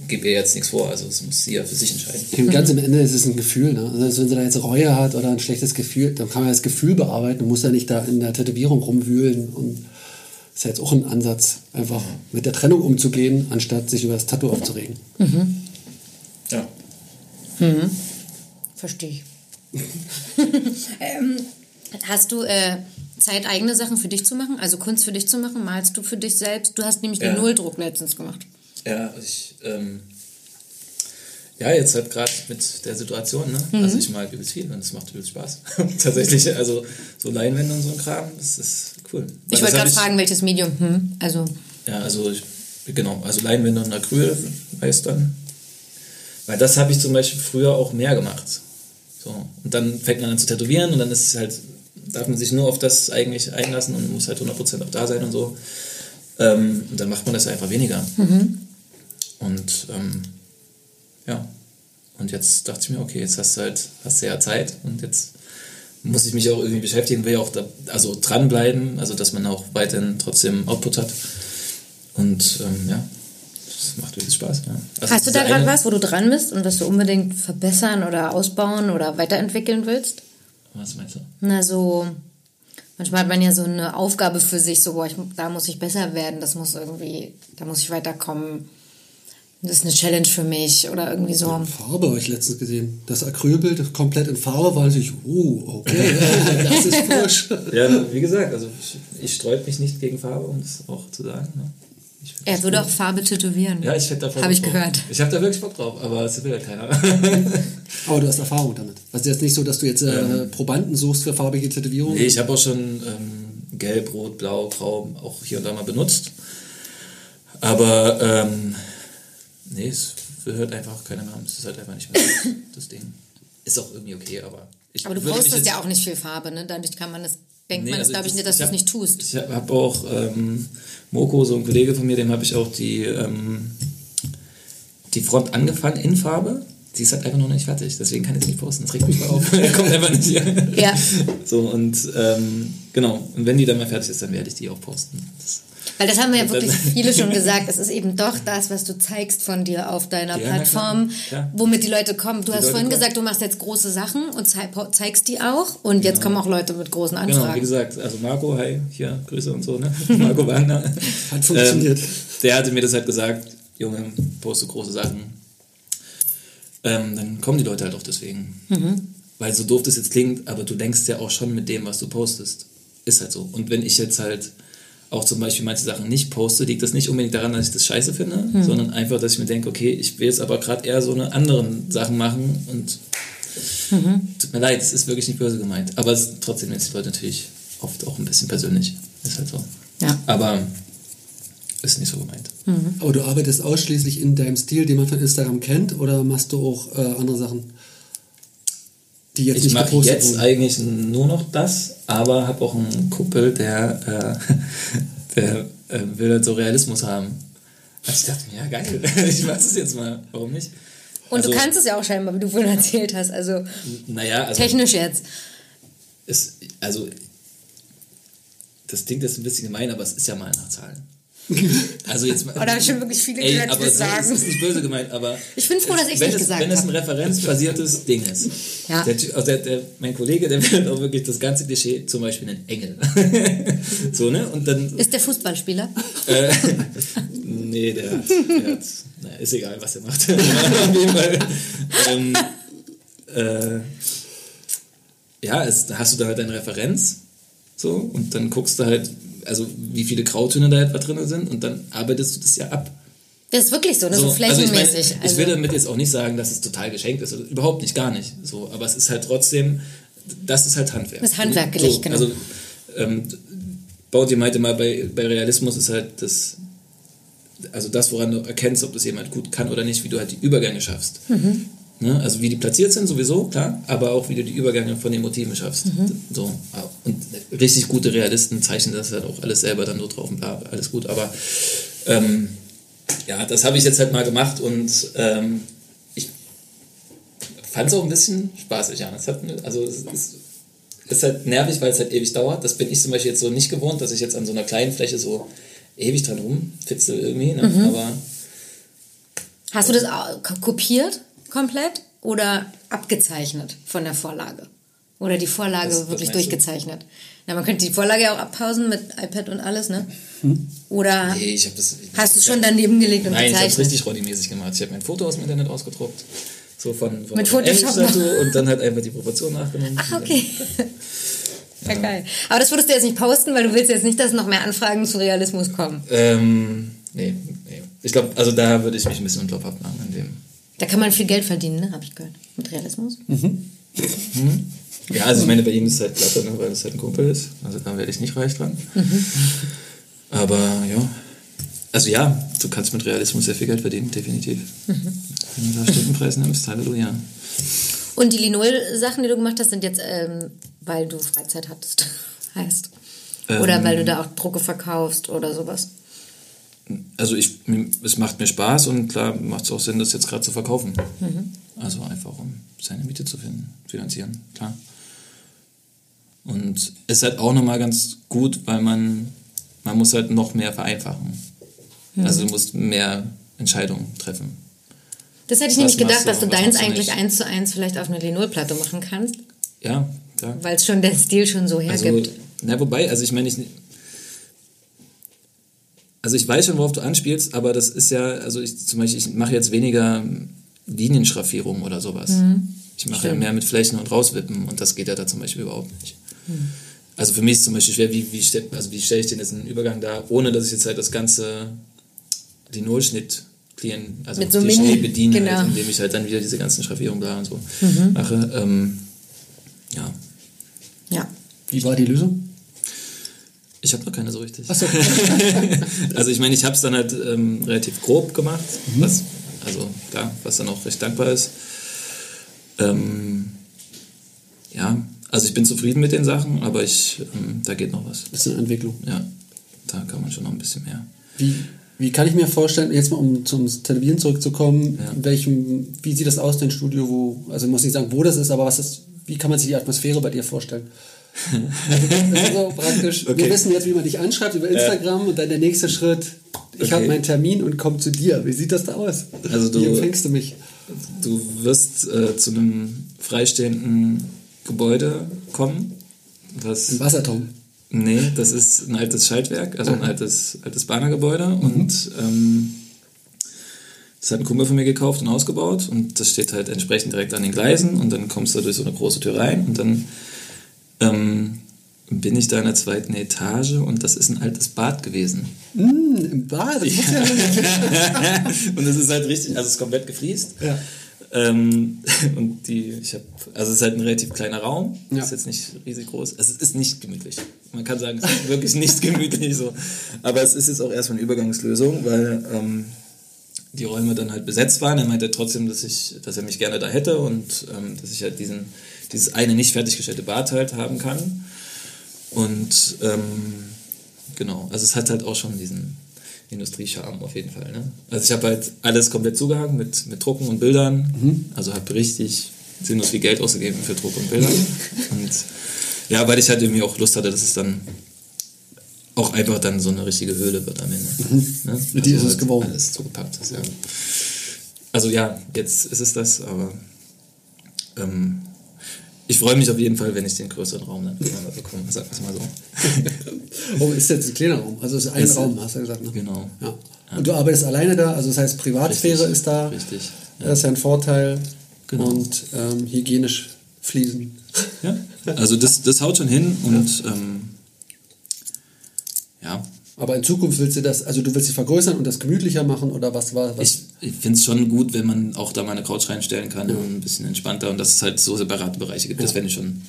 [SPEAKER 3] gebe ihr jetzt nichts vor, also das muss sie ja für sich entscheiden.
[SPEAKER 2] Und ganz am Ende ist es ein Gefühl. Ne? Also wenn sie da jetzt Reue hat oder ein schlechtes Gefühl, dann kann man das Gefühl bearbeiten und muss ja nicht da in der Tätowierung rumwühlen. Und das ist ja jetzt auch ein Ansatz, einfach mit der Trennung umzugehen, anstatt sich über das Tattoo aufzuregen.
[SPEAKER 3] Ja.
[SPEAKER 1] Verstehe ich. [laughs] ähm, hast du äh, Zeit, eigene Sachen für dich zu machen? Also Kunst für dich zu machen? Malst du für dich selbst? Du hast nämlich
[SPEAKER 3] Ja.
[SPEAKER 1] den Nulldruck letztens gemacht.
[SPEAKER 3] Ja, ich, ähm, ja, jetzt halt gerade mit der Situation, ne? Also ich mag übelst viel und es macht übelst Spaß. [laughs] Tatsächlich, also so Leinwände und so ein Kram, das ist cool. Weil
[SPEAKER 1] Ich wollte gerade fragen, welches Medium? Hm? Also,
[SPEAKER 3] Ja, also ich, genau, also Leinwände und Acryl weiß dann. Weil das habe ich zum Beispiel früher auch mehr gemacht. So. Und dann fängt man an zu tätowieren und dann ist es halt, darf man sich nur auf das eigentlich einlassen und muss halt 100% auch da sein und so. Ähm, und dann macht man das einfach weniger. Und ähm, ja. Und jetzt dachte ich mir, okay, jetzt hast du halt, hast du ja Zeit und jetzt muss ich mich auch irgendwie beschäftigen, will ja auch da, also dranbleiben, also dass man auch weiterhin trotzdem Output hat. Und ähm, ja, das macht wirklich Spaß. Ja. Also
[SPEAKER 1] hast du da gerade was, wo du dran bist und was du unbedingt verbessern oder ausbauen oder weiterentwickeln willst?
[SPEAKER 3] Was meinst du?
[SPEAKER 1] Na, so. Manchmal hat man ja so eine Aufgabe für sich, so, boah, ich, da muss ich besser werden, das muss irgendwie, da muss ich weiterkommen. Das ist eine Challenge für mich oder irgendwie so.
[SPEAKER 2] Farbe habe ich letztens gesehen. Das Acrylbild komplett in Farbe war natürlich, uh, okay, [laughs] das ist frisch.
[SPEAKER 3] Ja, wie gesagt, also ich, ich sträube mich nicht gegen Farbe, um es auch zu sagen. Ne? Ich
[SPEAKER 1] Er
[SPEAKER 3] das
[SPEAKER 1] würde auch Farbe tätowieren.
[SPEAKER 3] Ja, ich hätte da voll
[SPEAKER 1] Habe ich gehört.
[SPEAKER 3] Ich habe da wirklich Bock drauf, aber es will halt keiner. [laughs]
[SPEAKER 2] Aber du hast Erfahrung damit. Also jetzt nicht so, dass du jetzt äh, Probanden suchst für farbige Tätowierungen.
[SPEAKER 3] Nee, ich habe auch schon ähm, Gelb, Rot, Blau, Grau auch hier und da mal benutzt. Aber ähm, nee, es halt einfach keiner mehr haben. Es ist halt einfach nicht mehr [coughs] das Ding. Ist auch irgendwie okay, aber ich
[SPEAKER 1] Aber du postest ja auch nicht viel Farbe, ne? Dadurch kann man das, denkt
[SPEAKER 3] Nee,
[SPEAKER 1] man,
[SPEAKER 3] also
[SPEAKER 1] glaube ich nicht, dass du es nicht tust.
[SPEAKER 3] Ich habe auch ähm, Moko, so ein Kollege von mir, dem habe ich auch die, ähm, die Front angefangen in Farbe. Die ist halt einfach noch nicht fertig, deswegen kann ich es nicht posten. Das regt mich mal auf. [laughs] Er kommt einfach nicht hier.
[SPEAKER 1] Ja.
[SPEAKER 3] So, und ähm, genau, und wenn die dann mal fertig ist, dann werde ich die auch posten. Das,
[SPEAKER 1] Weil das haben ja
[SPEAKER 3] Und
[SPEAKER 1] wirklich viele schon [laughs] gesagt. Es ist eben doch das, was du zeigst von dir auf deiner
[SPEAKER 3] Ja,
[SPEAKER 1] Plattform.
[SPEAKER 3] Ja.
[SPEAKER 1] womit die Leute kommen. Du hast
[SPEAKER 3] Leute
[SPEAKER 1] vorhin
[SPEAKER 3] kommen.
[SPEAKER 1] gesagt, du machst jetzt große Sachen und zei- zeigst die auch. Und jetzt kommen auch Leute mit großen
[SPEAKER 3] Genau, wie
[SPEAKER 1] Anfragen.
[SPEAKER 3] gesagt, also Marco, hi, hier, Grüße und so, ne? [laughs] Marco Wagner.
[SPEAKER 2] Hat funktioniert.
[SPEAKER 3] Ähm, der hatte mir das halt gesagt, Junge, poste große Sachen. ähm, dann kommen die Leute halt auch deswegen. Mhm. Weil so doof das jetzt klingt, aber du denkst ja auch schon mit dem, was du postest. Ist halt so. Und wenn ich jetzt halt auch zum Beispiel manche Sachen nicht poste, liegt das nicht unbedingt daran, dass ich das scheiße finde, mhm. sondern einfach, dass ich mir denke, okay, ich will jetzt aber gerade eher so eine anderen Sachen machen und mhm. tut mir leid, es ist wirklich nicht böse gemeint. Aber es, trotzdem ist die Leute natürlich oft auch ein bisschen persönlich. Ist halt so. Ja. Aber ist nicht so gemeint.
[SPEAKER 2] Mhm. Aber du arbeitest ausschließlich in deinem Stil, den man von Instagram kennt, oder machst du auch äh, andere Sachen?
[SPEAKER 3] Die jetzt ich mache jetzt wurden? eigentlich nur noch das, aber habe auch einen Kumpel, der, äh, [laughs] der äh, will halt so Realismus haben. Also ich dachte mir, ja geil, [laughs] ich mach das jetzt mal, warum nicht?
[SPEAKER 1] Und also, du kannst es ja auch scheinbar, wie du vorhin erzählt hast, also, naja, also technisch jetzt.
[SPEAKER 3] Ist, also das klingt jetzt ein bisschen gemein, aber es ist ja mal nach Zahlen. [laughs] Also jetzt mal.
[SPEAKER 1] Da habe ich schon wirklich viele ey,
[SPEAKER 3] aber das sagen. Das ist nicht böse gemeint, aber.
[SPEAKER 1] Ich bin froh, dass ich es nicht gesagt habe.
[SPEAKER 3] Wenn es ein referenzbasiertes Ding ist. Ja. Der, also der, der, mein Kollege, der [laughs] will auch wirklich das ganze Klischee, zum Beispiel einen Engel. [laughs] so, ne? Und dann.
[SPEAKER 1] Ist der Fußballspieler?
[SPEAKER 3] Äh, nee, der, der hat. Naja, ist egal, was er macht. Auf jeden Fall. Ähm, äh, ja, es, hast du da halt eine Referenz so, und dann guckst du halt, also wie viele Grautöne da etwa drin sind und dann arbeitest du das ja ab.
[SPEAKER 1] Das ist wirklich so, das so, ist flächenmäßig. Also ich,
[SPEAKER 3] meine, also. ich will damit jetzt auch nicht sagen, dass es total geschenkt ist. Also überhaupt nicht, gar nicht. So, aber es ist halt trotzdem, das ist halt Handwerk.
[SPEAKER 1] Das Handwerk so, genau.
[SPEAKER 3] Also, ähm, Bauti meinte mal, bei, bei Realismus ist halt das, also das, woran du erkennst, ob das jemand gut kann oder nicht, wie du halt die Übergänge schaffst. Mhm. Ne? Also wie die platziert sind sowieso, klar, aber auch wie du die Übergänge von den Motiven schaffst. Mhm. So. Und richtig gute Realisten zeichnen das halt auch alles selber dann so drauf und bla, alles gut. Aber ähm, ja, das habe ich jetzt halt mal gemacht und ähm, ich fand es auch ein bisschen spaßig. Ja. Es hat, also es ist, ist halt nervig, weil es halt ewig dauert. Das bin ich zum Beispiel jetzt so nicht gewohnt, dass ich jetzt an so einer kleinen Fläche so ewig dran rumfitze irgendwie. Ne? Mhm. Aber
[SPEAKER 1] Hast du das kopiert? Komplett oder abgezeichnet von der Vorlage? Oder die Vorlage das, wirklich durchgezeichnet? Na, man könnte die Vorlage ja auch abpausen mit iPad und alles, ne? Hm? Oder nee, ich das, ich, hast du es schon daneben gelegt
[SPEAKER 3] und Nein, gezeichnet? ich habe es richtig rollimäßig gemacht. Ich habe mein Foto aus dem Internet ausgedruckt. So von, von
[SPEAKER 1] mit Photoshop
[SPEAKER 3] und dann halt einfach die Proportion nachgenommen.
[SPEAKER 1] Ach, okay. [laughs] ja, geil. Aber das würdest du jetzt nicht posten, weil du willst jetzt nicht, dass noch mehr Anfragen zu Realismus kommen.
[SPEAKER 3] Ähm, nee, nee. Ich glaube, also da würde ich mich ein bisschen unglaubt machen in dem
[SPEAKER 1] da kann man viel Geld verdienen, ne? habe ich gehört. Mit Realismus. Mhm.
[SPEAKER 3] Mhm. Ja, also ich meine, bei ihm ist es halt glatter, ne? weil es halt ein Kumpel ist. Also da werde ich nicht reich dran. Mhm. Aber ja, also ja, du kannst mit Realismus sehr viel Geld verdienen, definitiv. Mhm. Wenn du da Stundenpreis nimmst, Halleluja.
[SPEAKER 1] Und die Linol-Sachen, die du gemacht hast, sind jetzt, ähm, weil du Freizeit hattest, [laughs] heißt. Oder ähm, weil du da auch Drucke verkaufst oder sowas
[SPEAKER 3] also ich, es macht mir Spaß und klar macht es auch Sinn, das jetzt gerade zu verkaufen. Mhm. Also einfach, um seine Miete zu finanzieren, klar. Und es ist halt auch nochmal ganz gut, weil man, man muss halt noch mehr vereinfachen. Mhm. Also du musst mehr Entscheidungen treffen.
[SPEAKER 1] Das hätte ich was nämlich gedacht, dass du deins eigentlich eins zu eins vielleicht auf eine Linolplatte machen kannst.
[SPEAKER 3] Ja, klar.
[SPEAKER 1] Weil es schon den Stil schon so hergibt.
[SPEAKER 3] Also, na, wobei, also ich meine, ich, also ich weiß schon, worauf du anspielst, aber das ist ja, also ich zum Beispiel, ich mache jetzt weniger Linienschraffierung oder sowas. Mhm. Ich mache ja mehr mit Flächen und rauswippen und das geht ja da zum Beispiel überhaupt nicht. Mhm. Also für mich ist zum Beispiel schwer, wie, wie, stell, also wie stelle ich denn jetzt einen Übergang da, ohne dass ich jetzt halt das ganze, die Nullschnitt clearen, also
[SPEAKER 1] mit so
[SPEAKER 3] die
[SPEAKER 1] Schnee
[SPEAKER 3] bediene, genau. halt, indem ich halt dann wieder diese ganzen Schraffierungen da und so mhm. mache. Ähm, ja.
[SPEAKER 1] Ja.
[SPEAKER 2] Wie war die Lösung?
[SPEAKER 3] Ich habe noch keine so richtig. So. [laughs] also ich meine, ich habe es dann halt ähm, relativ grob gemacht, mhm. was, also klar, was dann auch recht dankbar ist. Ähm, ja, also ich bin zufrieden mit den Sachen, aber ich, ähm, da geht noch was.
[SPEAKER 2] Das ist eine Entwicklung.
[SPEAKER 3] Ja, da kann man schon noch ein bisschen mehr.
[SPEAKER 2] Wie, wie kann ich mir vorstellen, jetzt mal um zum Televieren zurückzukommen, ja. welchem, wie sieht das aus, dein Studio, wo, also ich muss nicht sagen, wo das ist, aber was ist, wie kann man sich die Atmosphäre bei dir vorstellen? Also praktisch, okay. wir wissen jetzt, wie man dich anschreibt über Instagram äh. und dann der nächste Schritt, ich okay. habe meinen Termin und komme zu dir. Wie sieht das da aus?
[SPEAKER 3] Also du,
[SPEAKER 2] wie empfängst du mich?
[SPEAKER 3] Du wirst äh, zu einem freistehenden Gebäude kommen.
[SPEAKER 2] Das, ein Wasserturm?
[SPEAKER 3] Nee, das ist ein altes Schaltwerk, also ein altes, altes Bahnergebäude mhm. und ähm, Das hat ein Kumpel von mir gekauft und ausgebaut und das steht halt entsprechend direkt an den Gleisen und dann kommst du durch so eine große Tür rein und dann ähm, bin ich da in der zweiten Etage und das ist ein altes Bad gewesen.
[SPEAKER 2] Mm, Im Bad? Das muss ja. [laughs]
[SPEAKER 3] und es ist halt richtig, also es ist komplett gefriest.
[SPEAKER 2] ja.
[SPEAKER 3] Ähm, und die, ich habe, also es ist halt ein relativ kleiner Raum,
[SPEAKER 2] Ja.
[SPEAKER 3] ist jetzt nicht riesig groß. Also es ist nicht gemütlich. Man kann sagen, es ist wirklich nicht [laughs] gemütlich so. Aber es ist jetzt auch erstmal eine Übergangslösung, weil ähm, die Räume dann halt besetzt waren. Er meinte trotzdem, dass ich, dass er mich gerne da hätte und ähm, dass ich halt diesen, dieses eine nicht fertiggestellte Bad halt haben kann. Und ähm, genau, also es hat halt auch schon diesen Industriescharme auf jeden Fall. Ne? Also ich habe halt alles komplett zugehangen mit, mit Drucken und Bildern. Also habe richtig sinnlos viel Geld ausgegeben für Druck und Bilder. und ja, weil ich halt irgendwie auch Lust hatte, dass es dann auch einfach dann so eine richtige Höhle wird am Ende. Ne?
[SPEAKER 2] Mit die ist es
[SPEAKER 3] halt
[SPEAKER 2] geworden.
[SPEAKER 3] Alles zugepackt ist, ja. Also ja, jetzt ist es das, aber ähm, ich freue mich auf jeden Fall, wenn ich den größeren Raum dann bekomme, sagen wir es mal so. [laughs]
[SPEAKER 2] Oh, ist jetzt ein kleiner Raum. Also es ist ein
[SPEAKER 3] Ist-
[SPEAKER 2] Raum, hast du gesagt. Ne?
[SPEAKER 3] Genau.
[SPEAKER 2] Ja. Und du arbeitest alleine da, also das heißt Privatsphäre
[SPEAKER 3] Richtig,
[SPEAKER 2] ist da.
[SPEAKER 3] richtig, ja.
[SPEAKER 2] Das ist ja ein Vorteil.
[SPEAKER 3] Genau.
[SPEAKER 2] Und ähm, hygienisch fließen.
[SPEAKER 3] Ja, also das, das haut schon hin und ähm, ja,
[SPEAKER 2] Aber in Zukunft willst du das, also du willst sie vergrößern und das gemütlicher machen oder was war was?
[SPEAKER 3] ich, ich finde es schon gut, wenn man auch da mal eine Couch reinstellen kann und ein bisschen entspannter und dass es halt so separate Bereiche gibt. Das fände ich schon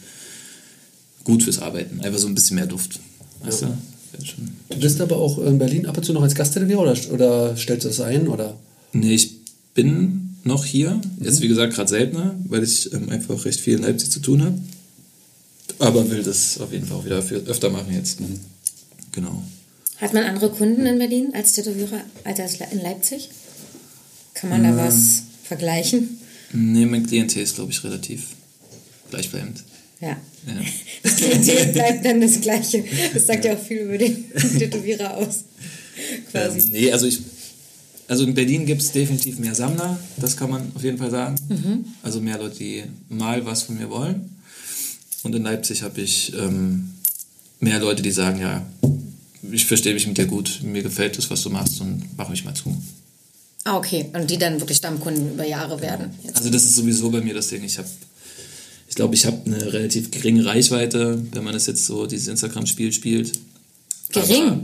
[SPEAKER 3] gut fürs Arbeiten. Einfach so ein bisschen mehr Duft. Weißt du? Fänd ich Schon.
[SPEAKER 2] du bist aber auch in Berlin ab und zu noch als Gasttätowierer oder, oder stellst du das ein? Oder?
[SPEAKER 3] Nee, ich bin noch hier. Jetzt, wie gesagt, gerade seltener, weil ich ähm, einfach recht viel in Leipzig zu tun habe. Aber will das auf jeden Fall auch wieder für, öfter machen jetzt. Genau.
[SPEAKER 1] Hat man andere Kunden in Berlin als Tätowierer als in Leipzig? Kann man da was vergleichen?
[SPEAKER 3] Nee, mein Klientel ist, glaube ich, relativ gleichbleibend.
[SPEAKER 1] Ja.
[SPEAKER 3] Ja. [laughs]
[SPEAKER 1] Das Klientel [laughs] bleibt dann das Gleiche. Das sagt ja auch viel über den [laughs] Tätowierer aus. Quasi.
[SPEAKER 3] Ähm, nee, also ich. Also in Berlin gibt es definitiv mehr Sammler, das kann man auf jeden Fall sagen. Also mehr Leute, die mal was von mir wollen. Und in Leipzig habe ich ähm, mehr Leute, die sagen, ja, ich verstehe mich mit dir gut, mir gefällt das, was du machst und mach mich mal zu.
[SPEAKER 1] Ah, okay. Und die dann wirklich Stammkunden über Jahre werden. Jetzt.
[SPEAKER 3] Also das ist sowieso bei mir das Ding. Ich habe, ich glaube, ich habe eine relativ geringe Reichweite, wenn man das jetzt so dieses Instagram-Spiel spielt.
[SPEAKER 1] Gering?
[SPEAKER 3] Aber,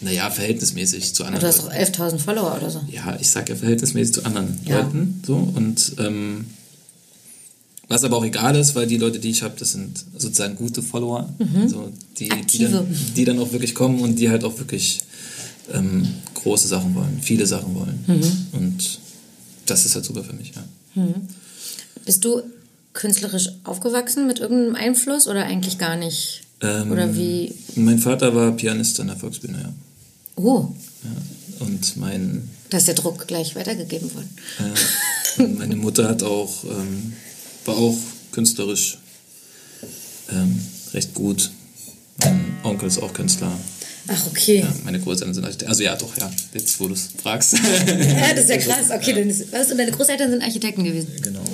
[SPEAKER 3] naja, verhältnismäßig zu
[SPEAKER 1] Aber
[SPEAKER 3] anderen.
[SPEAKER 1] du hast doch 11.000 Follower oder so.
[SPEAKER 3] ja, ich sag ja verhältnismäßig zu anderen
[SPEAKER 1] Ja.
[SPEAKER 3] Leuten. So, und ähm, was aber auch egal ist, weil die Leute, die ich habe, das sind sozusagen gute Follower, so, die, die,
[SPEAKER 1] Mhm. Aktive.
[SPEAKER 3] dann, die dann auch wirklich kommen und die halt auch wirklich ähm, große Sachen wollen, viele Sachen wollen.
[SPEAKER 1] Mhm.
[SPEAKER 3] Und das ist halt super für mich, ja.
[SPEAKER 1] Bist du künstlerisch aufgewachsen mit irgendeinem Einfluss oder eigentlich gar nicht?
[SPEAKER 3] Ähm,
[SPEAKER 1] oder wie?
[SPEAKER 3] Mein Vater war Pianist an der Volksbühne, ja.
[SPEAKER 1] Oh,
[SPEAKER 3] ja. Und mein,
[SPEAKER 1] da ist der Druck gleich weitergegeben worden.
[SPEAKER 3] äh, meine Mutter hat auch, ähm, war auch künstlerisch ähm, recht gut. Mein Onkel ist auch Künstler.
[SPEAKER 1] Ach, okay.
[SPEAKER 3] Ja, meine Großeltern sind Architekten. Also ja, doch, ja, jetzt wo du es fragst. [laughs]
[SPEAKER 1] Ja, das ist ja [laughs] krass. Okay, dann ist, was, und deine Großeltern sind Architekten gewesen.
[SPEAKER 3] genau.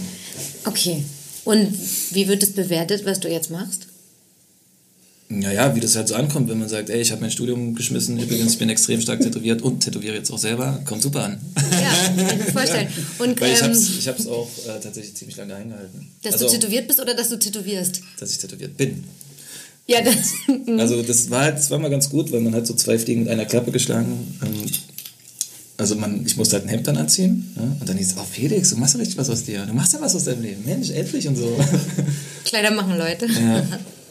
[SPEAKER 1] Okay. Und wie wird es bewertet, was du jetzt machst?
[SPEAKER 3] Ja, ja, wie das halt so ankommt, wenn man sagt, ey, ich habe mein Studium geschmissen, übrigens, ich bin extrem stark tätowiert und tätowiere jetzt auch selber, kommt super an.
[SPEAKER 1] Ja, kann ich mir vorstellen. [laughs] Und
[SPEAKER 3] Weil ich
[SPEAKER 1] ähm,
[SPEAKER 3] habe es ich hab's auch äh, tatsächlich ziemlich lange eingehalten.
[SPEAKER 1] dass
[SPEAKER 3] also,
[SPEAKER 1] du tätowiert bist oder dass du tätowierst?
[SPEAKER 3] dass ich tätowiert bin.
[SPEAKER 1] Ja, das,
[SPEAKER 3] Also das war halt, das war mal ganz gut, weil man hat so zwei Fliegen mit einer Klappe geschlagen. Ähm, also man, ich musste halt ein Hemd dann anziehen. Ja? Und dann hieß es, oh Felix, du machst ja richtig was aus dir. Du machst ja was aus deinem Leben. Mensch, endlich und so. [laughs]
[SPEAKER 1] Kleider machen Leute.
[SPEAKER 3] ja.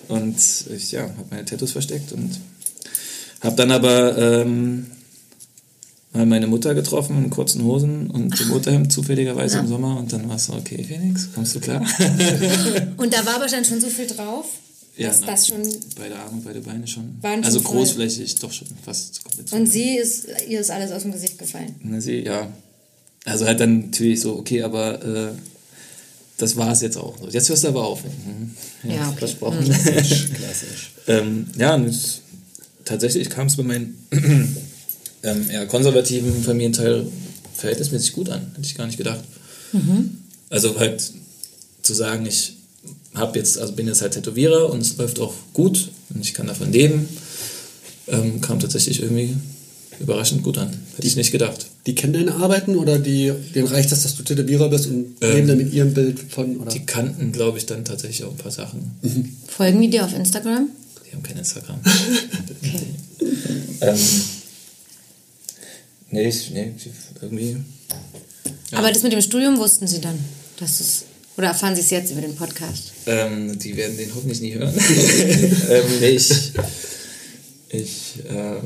[SPEAKER 3] Und ich ja, habe meine Tattoos versteckt und habe dann aber ähm, mal meine Mutter getroffen in kurzen Hosen und im Unterhemd zufälligerweise im Sommer. Und dann war es so, okay, Felix, kommst du klar?
[SPEAKER 1] Und da war aber dann schon so viel drauf,
[SPEAKER 3] Ja, na.
[SPEAKER 1] das schon.
[SPEAKER 3] Beide Arme, beide Beine schon. Also
[SPEAKER 1] voll.
[SPEAKER 3] großflächig, doch schon fast komplett.
[SPEAKER 1] Und sie ist, ihr ist alles aus dem Gesicht gefallen.
[SPEAKER 3] Na, sie, ja. Also halt dann natürlich so, okay, aber äh, das war es jetzt auch. Jetzt hörst du aber auf. Mhm.
[SPEAKER 1] Ja, okay.
[SPEAKER 3] Versprochen. [laughs]
[SPEAKER 2] Klassisch.
[SPEAKER 3] ähm, ja, und tatsächlich kam es bei meinem [clears throat] ähm, eher konservativen Familienteil verhältnismäßig gut an. Hätte ich gar nicht gedacht. Also halt zu sagen, ich hab jetzt, also bin jetzt halt Tätowierer und es läuft auch gut und ich kann davon leben, ähm, kam tatsächlich irgendwie überraschend gut an. Hätte ich nicht gedacht.
[SPEAKER 2] die kennen deine Arbeiten oder die, denen reicht das, dass du Tätowierer bist und ähm, leben dann mit ihrem Bild von? Oder?
[SPEAKER 3] Die kannten, glaube ich, dann tatsächlich auch ein paar Sachen.
[SPEAKER 1] Mhm. Folgen die dir auf Instagram?
[SPEAKER 3] Die haben kein Instagram. [laughs] okay. ähm, nee, ich, nee, irgendwie.
[SPEAKER 1] Ja. Aber das mit dem Studium wussten sie dann, dass es. Oder erfahren sie es jetzt über den Podcast?
[SPEAKER 3] Ähm, die werden den hoffentlich nie hören. [laughs] ähm, [laughs] ich ich, äh,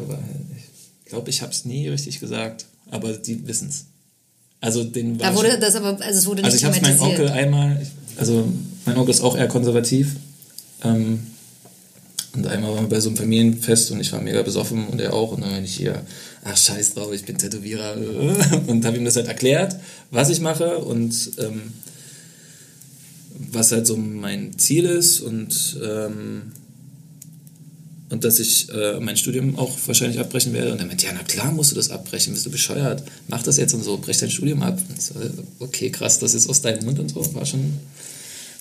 [SPEAKER 3] ich glaube, ich habe es nie richtig gesagt aber die wissen es. Also den
[SPEAKER 1] da wurde schon, das aber, also es wurde nicht
[SPEAKER 3] Also ich habe meinen Onkel einmal, also mein Onkel ist auch eher konservativ. Ähm, und einmal waren wir bei so einem Familienfest und ich war mega besoffen und er auch. Und dann bin ich hier, ach scheiß drauf, ich bin Tätowierer. [laughs] Und habe ihm das halt erklärt, was ich mache und ähm, was halt so mein Ziel ist. Und ähm, und dass ich äh, mein Studium auch wahrscheinlich abbrechen werde. Und er meinte, ja, na klar musst du das abbrechen, bist du bescheuert, mach das jetzt und so, brech dein Studium ab. So, okay, krass, das ist aus deinem Mund und so, war schon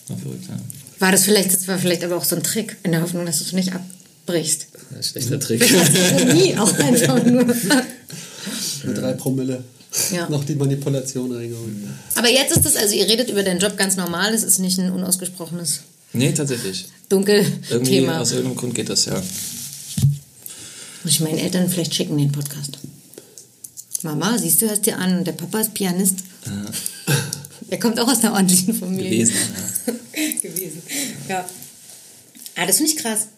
[SPEAKER 3] war verrückt, ja.
[SPEAKER 1] War das vielleicht, das war vielleicht aber auch so ein Trick, in der Hoffnung, dass du es nicht abbrichst.
[SPEAKER 3] Ein schlechter Trick. [laughs]
[SPEAKER 1] nie, auch einfach nur.
[SPEAKER 2] Mit drei Promille. Ja. [laughs] noch die Manipulation reingeholt.
[SPEAKER 1] Aber jetzt ist es, also ihr redet über deinen Job ganz normal, es ist nicht ein unausgesprochenes
[SPEAKER 3] Nee, tatsächlich.
[SPEAKER 1] Dunkel
[SPEAKER 3] Irgendwie, Thema. Aus irgendeinem Grund geht das ja.
[SPEAKER 1] Muss ich meinen Eltern vielleicht schicken, den Podcast. Mama, siehst du, hörst dir an, der Papa ist Pianist. Ja. Der kommt auch aus einer ordentlichen Familie.
[SPEAKER 3] Gewesen,
[SPEAKER 1] ja. [laughs] Gewesen, ja. Ah, das finde ich krass,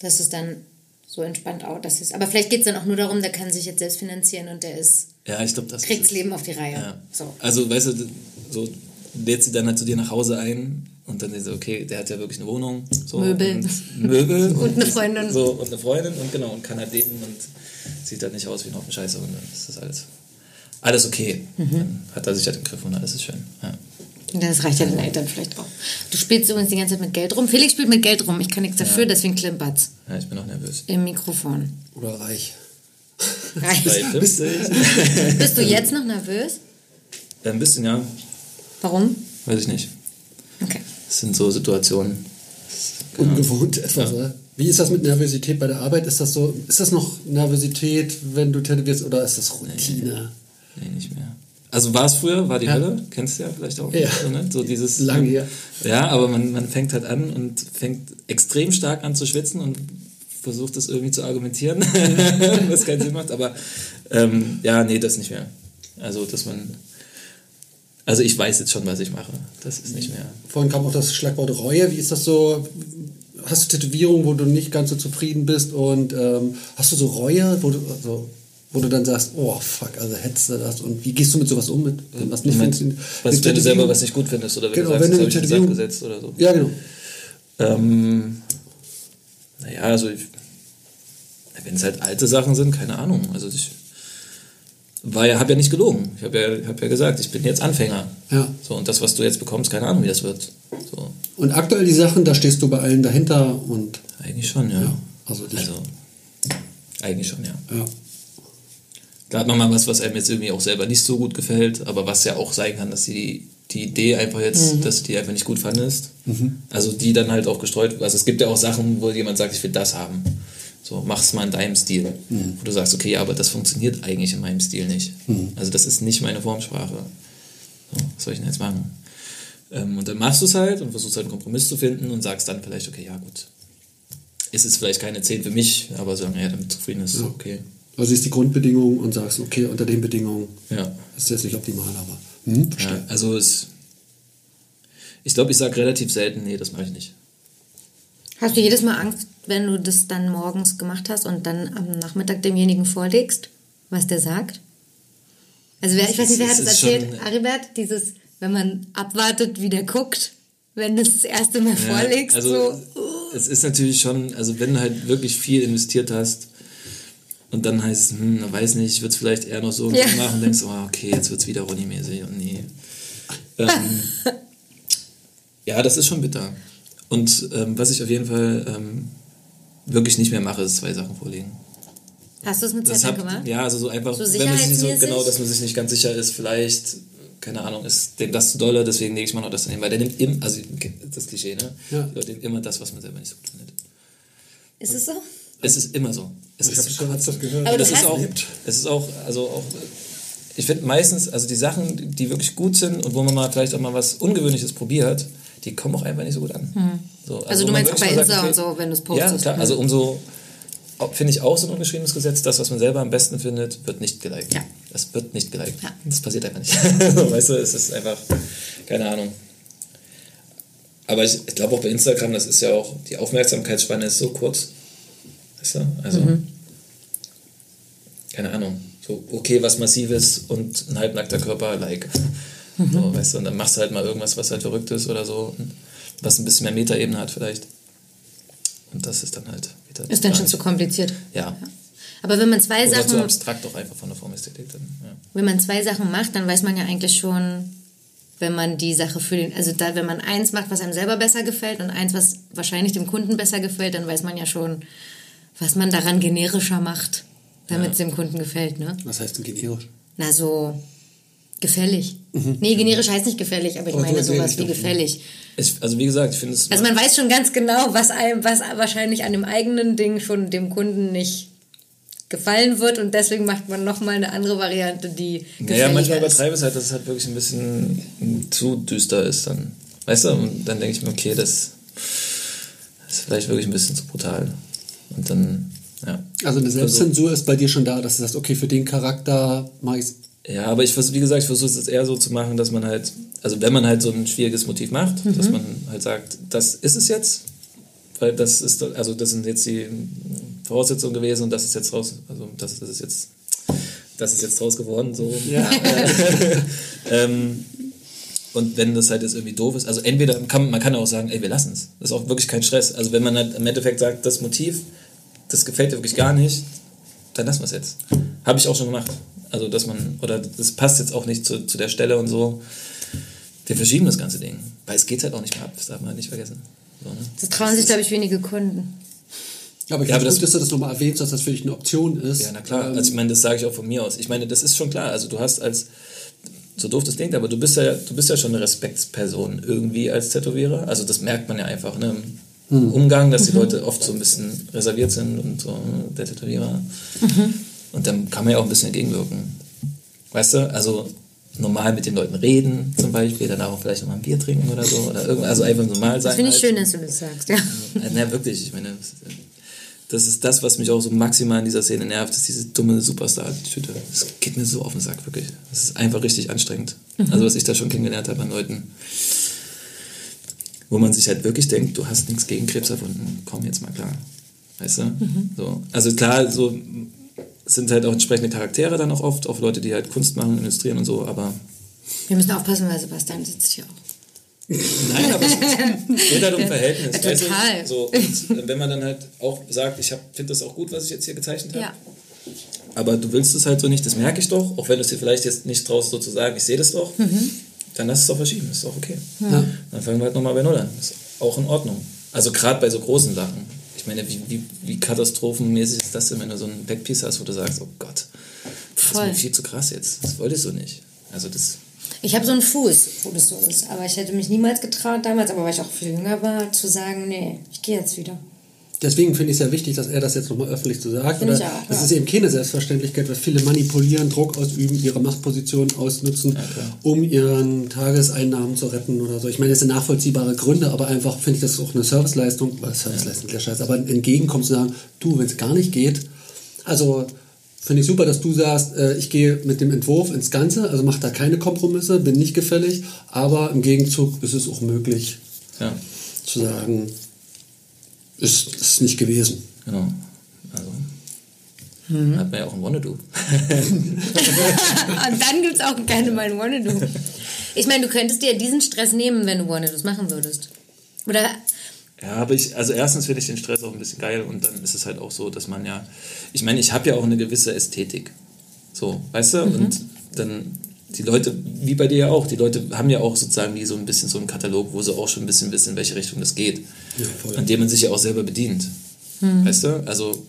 [SPEAKER 1] dass es dann so entspannt auch das ist. Aber vielleicht geht es dann auch nur darum, der kann sich jetzt selbst finanzieren und der ist.
[SPEAKER 3] Ja, ich glaube, das
[SPEAKER 1] kriegt das Leben auf die Reihe.
[SPEAKER 3] Ja. So. Also, weißt du, so lädt sie dann halt zu dir nach Hause ein und dann so, okay, der hat ja wirklich eine Wohnung. So,
[SPEAKER 1] Möbel.
[SPEAKER 3] Und Möbel. [laughs]
[SPEAKER 1] und, eine Freundin.
[SPEAKER 3] So, und eine Freundin und genau, und kann halt leben und sieht halt nicht aus wie ein Haufen Scheiße und dann ist das alles, alles okay. Mhm. Dann hat er sich halt im Griff und alles ist schön. Ja.
[SPEAKER 1] Das reicht ja den Eltern vielleicht auch. Du spielst übrigens die ganze Zeit mit Geld rum. Felix spielt mit Geld rum. Ich kann nichts dafür, ja. deswegen klimpert's.
[SPEAKER 3] Ja, ich bin auch nervös.
[SPEAKER 1] Im Mikrofon.
[SPEAKER 2] Oder reich.
[SPEAKER 1] Reich. Bist, [laughs] bist du jetzt noch nervös?
[SPEAKER 3] Ein bisschen, ja.
[SPEAKER 1] Warum?
[SPEAKER 3] Weiß ich nicht.
[SPEAKER 1] Okay.
[SPEAKER 3] Das sind so Situationen.
[SPEAKER 2] Genau. Ungewohnt etwas, ja. oder? Wie ist das mit Nervosität bei der Arbeit? Ist das so, ist das noch Nervosität, wenn du tätowierst oder ist das Routine?
[SPEAKER 3] Nee, nee nicht mehr. Also war es früher, war die ja. Hölle, kennst du ja vielleicht auch.
[SPEAKER 2] Ja.
[SPEAKER 3] So, ne? so dieses,
[SPEAKER 2] Lange her.
[SPEAKER 3] Ja, aber man, man fängt halt an und fängt extrem stark an zu schwitzen und versucht das irgendwie zu argumentieren, [laughs] was keinen Sinn macht. Aber ähm, ja, nee, das nicht mehr. Also, dass man also ich weiß jetzt schon, was ich mache. Das ist nicht mehr.
[SPEAKER 2] Vorhin kam auch das Schlagwort Reue. Wie ist das so? Hast du Tätowierungen, wo du nicht ganz so zufrieden bist? Und ähm, hast du so Reue, wo du, also, wo du dann sagst, oh fuck, also hättest du das? Und wie gehst du mit sowas um, mit
[SPEAKER 3] was nicht funktioniert? Was wenn du selber was nicht gut findest oder wenn genau, du sagst, wenn das habe gesetzt oder so.
[SPEAKER 2] Ja, genau.
[SPEAKER 3] Ähm, naja, also wenn es halt alte Sachen sind, keine Ahnung. Also ich war ja, habe ja nicht gelogen. Ich habe ja, hab ja gesagt, ich bin jetzt Anfänger.
[SPEAKER 2] Ja.
[SPEAKER 3] So, und das, was du jetzt bekommst, keine Ahnung, wie das wird. So.
[SPEAKER 2] Und aktuell die Sachen, da stehst du bei allen dahinter und.
[SPEAKER 3] Eigentlich schon, ja. ja
[SPEAKER 2] also,
[SPEAKER 3] also, eigentlich schon, ja.
[SPEAKER 2] Ja.
[SPEAKER 3] Da hat man mal was, was einem jetzt irgendwie auch selber nicht so gut gefällt, aber was ja auch sein kann, dass die, die Idee einfach jetzt, mhm. dass du die einfach nicht gut fandest. Mhm. Also die dann halt auch gestreut, also es gibt ja auch Sachen, wo jemand sagt, ich will das haben. So, mach's mal in deinem Stil. Mhm. Wo du sagst, okay, aber das funktioniert eigentlich in meinem Stil nicht. Mhm. Also das ist nicht meine Formsprache. So, was soll ich denn jetzt machen? Ähm, und dann machst du es halt und versuchst halt einen Kompromiss zu finden und sagst dann vielleicht, okay, ja gut. Ist es vielleicht keine 10 für mich, aber sagen, ja, damit zufrieden ist, ja. okay.
[SPEAKER 2] Also ist die Grundbedingung und sagst, okay, unter den Bedingungen
[SPEAKER 3] ja.
[SPEAKER 2] ist jetzt nicht optimal, aber. Hm,
[SPEAKER 3] ja, also es. Ich glaube, ich sage relativ selten, nee, das mache ich nicht.
[SPEAKER 1] Hast du jedes Mal Angst, wenn du das dann morgens gemacht hast und dann am Nachmittag demjenigen vorlegst, was der sagt? Also wer, ich weiß nicht, wer hat das erzählt? Aribert, dieses, wenn man abwartet, wie der guckt, wenn du das erste Mal ja, vorlegst.
[SPEAKER 3] Also
[SPEAKER 1] so.
[SPEAKER 3] es ist natürlich schon, also wenn du halt wirklich viel investiert hast und dann heißt es, hm, weiß nicht, ich würde es vielleicht eher noch so ja. machen, denkst du, oh, okay, jetzt wird es wieder Ronny-mäßig und nee. ähm, [laughs] ja, das ist schon bitter. Und ähm, was ich auf jeden Fall ähm, wirklich nicht mehr mache, ist zwei Sachen vorlegen.
[SPEAKER 1] Hast du es mit Zettel gemacht?
[SPEAKER 3] Ja, also so einfach, so wenn man sich so, genau, dass man sich nicht ganz sicher ist, vielleicht, keine Ahnung, ist dem das zu dolle, deswegen lege ich mal noch das daneben, weil der nimmt immer, also das Klischee, ne?
[SPEAKER 2] Ja.
[SPEAKER 3] Der nimmt immer das, was man selber nicht so gut findet.
[SPEAKER 1] Ist es so?
[SPEAKER 3] Es ist immer so. Es
[SPEAKER 2] ich
[SPEAKER 3] habe
[SPEAKER 2] schon das gehört.
[SPEAKER 1] Aber
[SPEAKER 3] das ist auch, es ist auch, also auch ich finde meistens, also die Sachen, die wirklich gut sind und wo man mal vielleicht auch mal was Ungewöhnliches probiert, die kommen auch einfach nicht so gut an. Hm.
[SPEAKER 1] So, also, also, du meinst auch bei Insta okay, und so, wenn du es postest.
[SPEAKER 3] Ja, klar, hm. also umso, finde ich auch so ein ungeschriebenes Gesetz, das, was man selber am besten findet, wird nicht geliked. Ja. Das wird nicht geliked. Ja. Das passiert einfach nicht. [laughs] weißt du, es ist einfach, keine Ahnung. Aber ich, ich glaube auch bei Instagram, das ist ja auch, die Aufmerksamkeitsspanne ist so kurz. Weißt du? Also, mhm. keine Ahnung. So, okay, was Massives und ein halbnackter Körper, like. [laughs] Mhm. So, weißt du, und dann machst du halt mal irgendwas, was halt verrückt ist oder so, was ein bisschen mehr Metaebene hat vielleicht. Und das ist dann halt
[SPEAKER 1] wieder. Ist dann schon zu kompliziert.
[SPEAKER 3] Ja. ja.
[SPEAKER 1] Aber wenn man zwei
[SPEAKER 3] oder
[SPEAKER 1] Sachen.
[SPEAKER 3] zu abstrakt doch einfach von der Formästhetik dann. Ja.
[SPEAKER 1] Wenn man zwei Sachen macht, dann weiß man ja eigentlich schon, wenn man die Sache für den, also da, wenn man eins macht, was einem selber besser gefällt und eins, was wahrscheinlich dem Kunden besser gefällt, dann weiß man ja schon, was man daran generischer macht, damit es dem Kunden gefällt, ne?
[SPEAKER 2] Was heißt denn generisch?
[SPEAKER 1] Na, so gefällig. Mhm. Nee, generisch heißt nicht gefällig, aber ich aber meine sowas wie gefällig.
[SPEAKER 3] Ich, also wie gesagt, ich finde es...
[SPEAKER 1] Also man weiß schon ganz genau, was einem, was wahrscheinlich an dem eigenen Ding schon dem Kunden nicht gefallen wird und deswegen macht man nochmal eine andere Variante, die.
[SPEAKER 3] Naja, manchmal übertreibe ich es halt, dass es halt wirklich ein bisschen zu düster ist dann. Weißt du? Und dann denke ich mir, okay, das ist vielleicht wirklich ein bisschen zu brutal. Und dann, ja.
[SPEAKER 2] Also eine Selbstzensur ist bei dir schon da, dass du sagst, okay, für den Charakter mache ich
[SPEAKER 3] ja, aber ich versuche, wie gesagt, ich versuche es eher so zu machen, dass man halt, also wenn man halt so ein schwieriges Motiv macht, mhm. dass man halt sagt, das ist es jetzt, weil das ist, also das sind jetzt die Voraussetzungen gewesen und das ist jetzt raus, also das, das ist jetzt, das ist jetzt draus geworden, so. Ja. [laughs] ähm, und wenn das halt jetzt irgendwie doof ist, also entweder kann man kann auch sagen, ey, wir lassen es. Das ist auch wirklich kein Stress. Also wenn man halt im Endeffekt sagt, das Motiv, das gefällt dir wirklich gar nicht, dann lassen wir es jetzt. Habe ich auch schon gemacht. Also dass man, oder das passt jetzt auch nicht zu, zu der Stelle und so. Wir verschieben das ganze Ding. Weil es geht halt auch nicht mehr ab, das darf man halt nicht vergessen. So, ne?
[SPEAKER 1] Das trauen sich, glaube ich, wenige Kunden.
[SPEAKER 2] Ja, aber ich ja, finde gut, dass du das nochmal erwähnst, dass das für dich eine Option ist.
[SPEAKER 3] Ja, na klar. Ähm, also ich meine, das sage ich auch von mir aus. Ich meine, das ist schon klar. Also du hast als, so doof das klingt, aber du bist ja, du bist ja schon eine Respektsperson irgendwie als Tätowierer. Also das merkt man ja einfach ne, im hm. Umgang, dass die mhm. Leute oft so ein bisschen reserviert sind und so, der Tätowierer. Mhm. Und dann kann man ja auch ein bisschen entgegenwirken. Weißt du, also normal mit den Leuten reden zum Beispiel, danach auch vielleicht nochmal ein Bier trinken oder so. Oder irgendwas, also einfach normal sein. Das
[SPEAKER 1] finde ich halt. schön, dass du das sagst, ja.
[SPEAKER 3] Ja, wirklich, ich meine, das ist das, was mich auch so maximal in dieser Szene nervt, ist diese dumme Superstar-Tüte. Das geht mir so auf den Sack, wirklich. Das ist einfach richtig anstrengend. Mhm. Also, was ich da schon kennengelernt habe an Leuten, wo man sich halt wirklich denkt, du hast nichts gegen Krebs erfunden, komm jetzt mal klar. Weißt du? Mhm. So. Also klar, so sind halt auch entsprechende Charaktere dann auch oft, auch Leute, die halt Kunst machen, illustrieren und so, aber.
[SPEAKER 1] Wir müssen aufpassen, weil Sebastian sitzt hier auch.
[SPEAKER 3] Nein, aber es [laughs] geht halt um Verhältnis. Ja, total. So, und wenn man dann halt auch sagt, ich finde das auch gut, was ich jetzt hier gezeichnet habe. Ja. Aber du willst es halt so nicht, das merke ich doch, auch wenn du es dir vielleicht jetzt nicht traust, so zu sagen, ich sehe das doch, mhm. Dann lass es doch verschieben, ist doch okay. Ja. Dann fangen wir halt nochmal bei Null an. Ist auch in Ordnung. Also gerade bei so großen Sachen. Ich meine, wie, wie, wie katastrophenmäßig ist das denn, wenn du so ein Backpiece hast, wo du sagst, oh Gott, das Voll. ist mir viel zu krass jetzt. Das wolltest du nicht. Also das
[SPEAKER 1] ich habe so einen Fuß, wo das so ist. Aber ich hätte mich niemals getraut damals, aber weil ich auch viel jünger war, zu sagen, nee, ich gehe jetzt wieder.
[SPEAKER 2] Deswegen finde ich es ja wichtig, dass er das jetzt nochmal öffentlich so sagt. Oder, auch, das ja. ist eben keine Selbstverständlichkeit, weil viele manipulieren, Druck ausüben, ihre Machtposition ausnutzen, ja, um ihren Tageseinnahmen zu retten oder so. Ich meine, das sind nachvollziehbare Gründe, aber einfach finde ich das auch eine Serviceleistung, weil Serviceleistung der Scheiß, aber entgegenkommt zu sagen, du, wenn es gar nicht geht, also Finde ich super, dass du sagst, äh, ich gehe mit dem Entwurf ins Ganze, also mache da keine Kompromisse, bin nicht gefällig, aber im Gegenzug ist es auch möglich ja. zu sagen, ist, ist nicht gewesen.
[SPEAKER 3] Genau. Also mhm. hat man ja auch ein Wanna-Do. [laughs] Und
[SPEAKER 1] dann gibt es auch gerne mal ein Wanna-Do. Ich meine, du könntest dir diesen Stress nehmen, wenn du Wanna-Dos machen würdest. Oder
[SPEAKER 3] ja, aber ich, also erstens finde ich den Stress auch ein bisschen geil und dann ist es halt auch so, dass man ja, ich meine, ich habe ja auch eine gewisse Ästhetik. So, weißt du? Mhm. Und dann die Leute, wie bei dir ja auch, die Leute haben ja auch sozusagen wie so ein bisschen so einen Katalog, wo sie auch schon ein bisschen wissen, in welche Richtung das geht. Ja, an dem man sich ja auch selber bedient. Mhm. Weißt du? Also.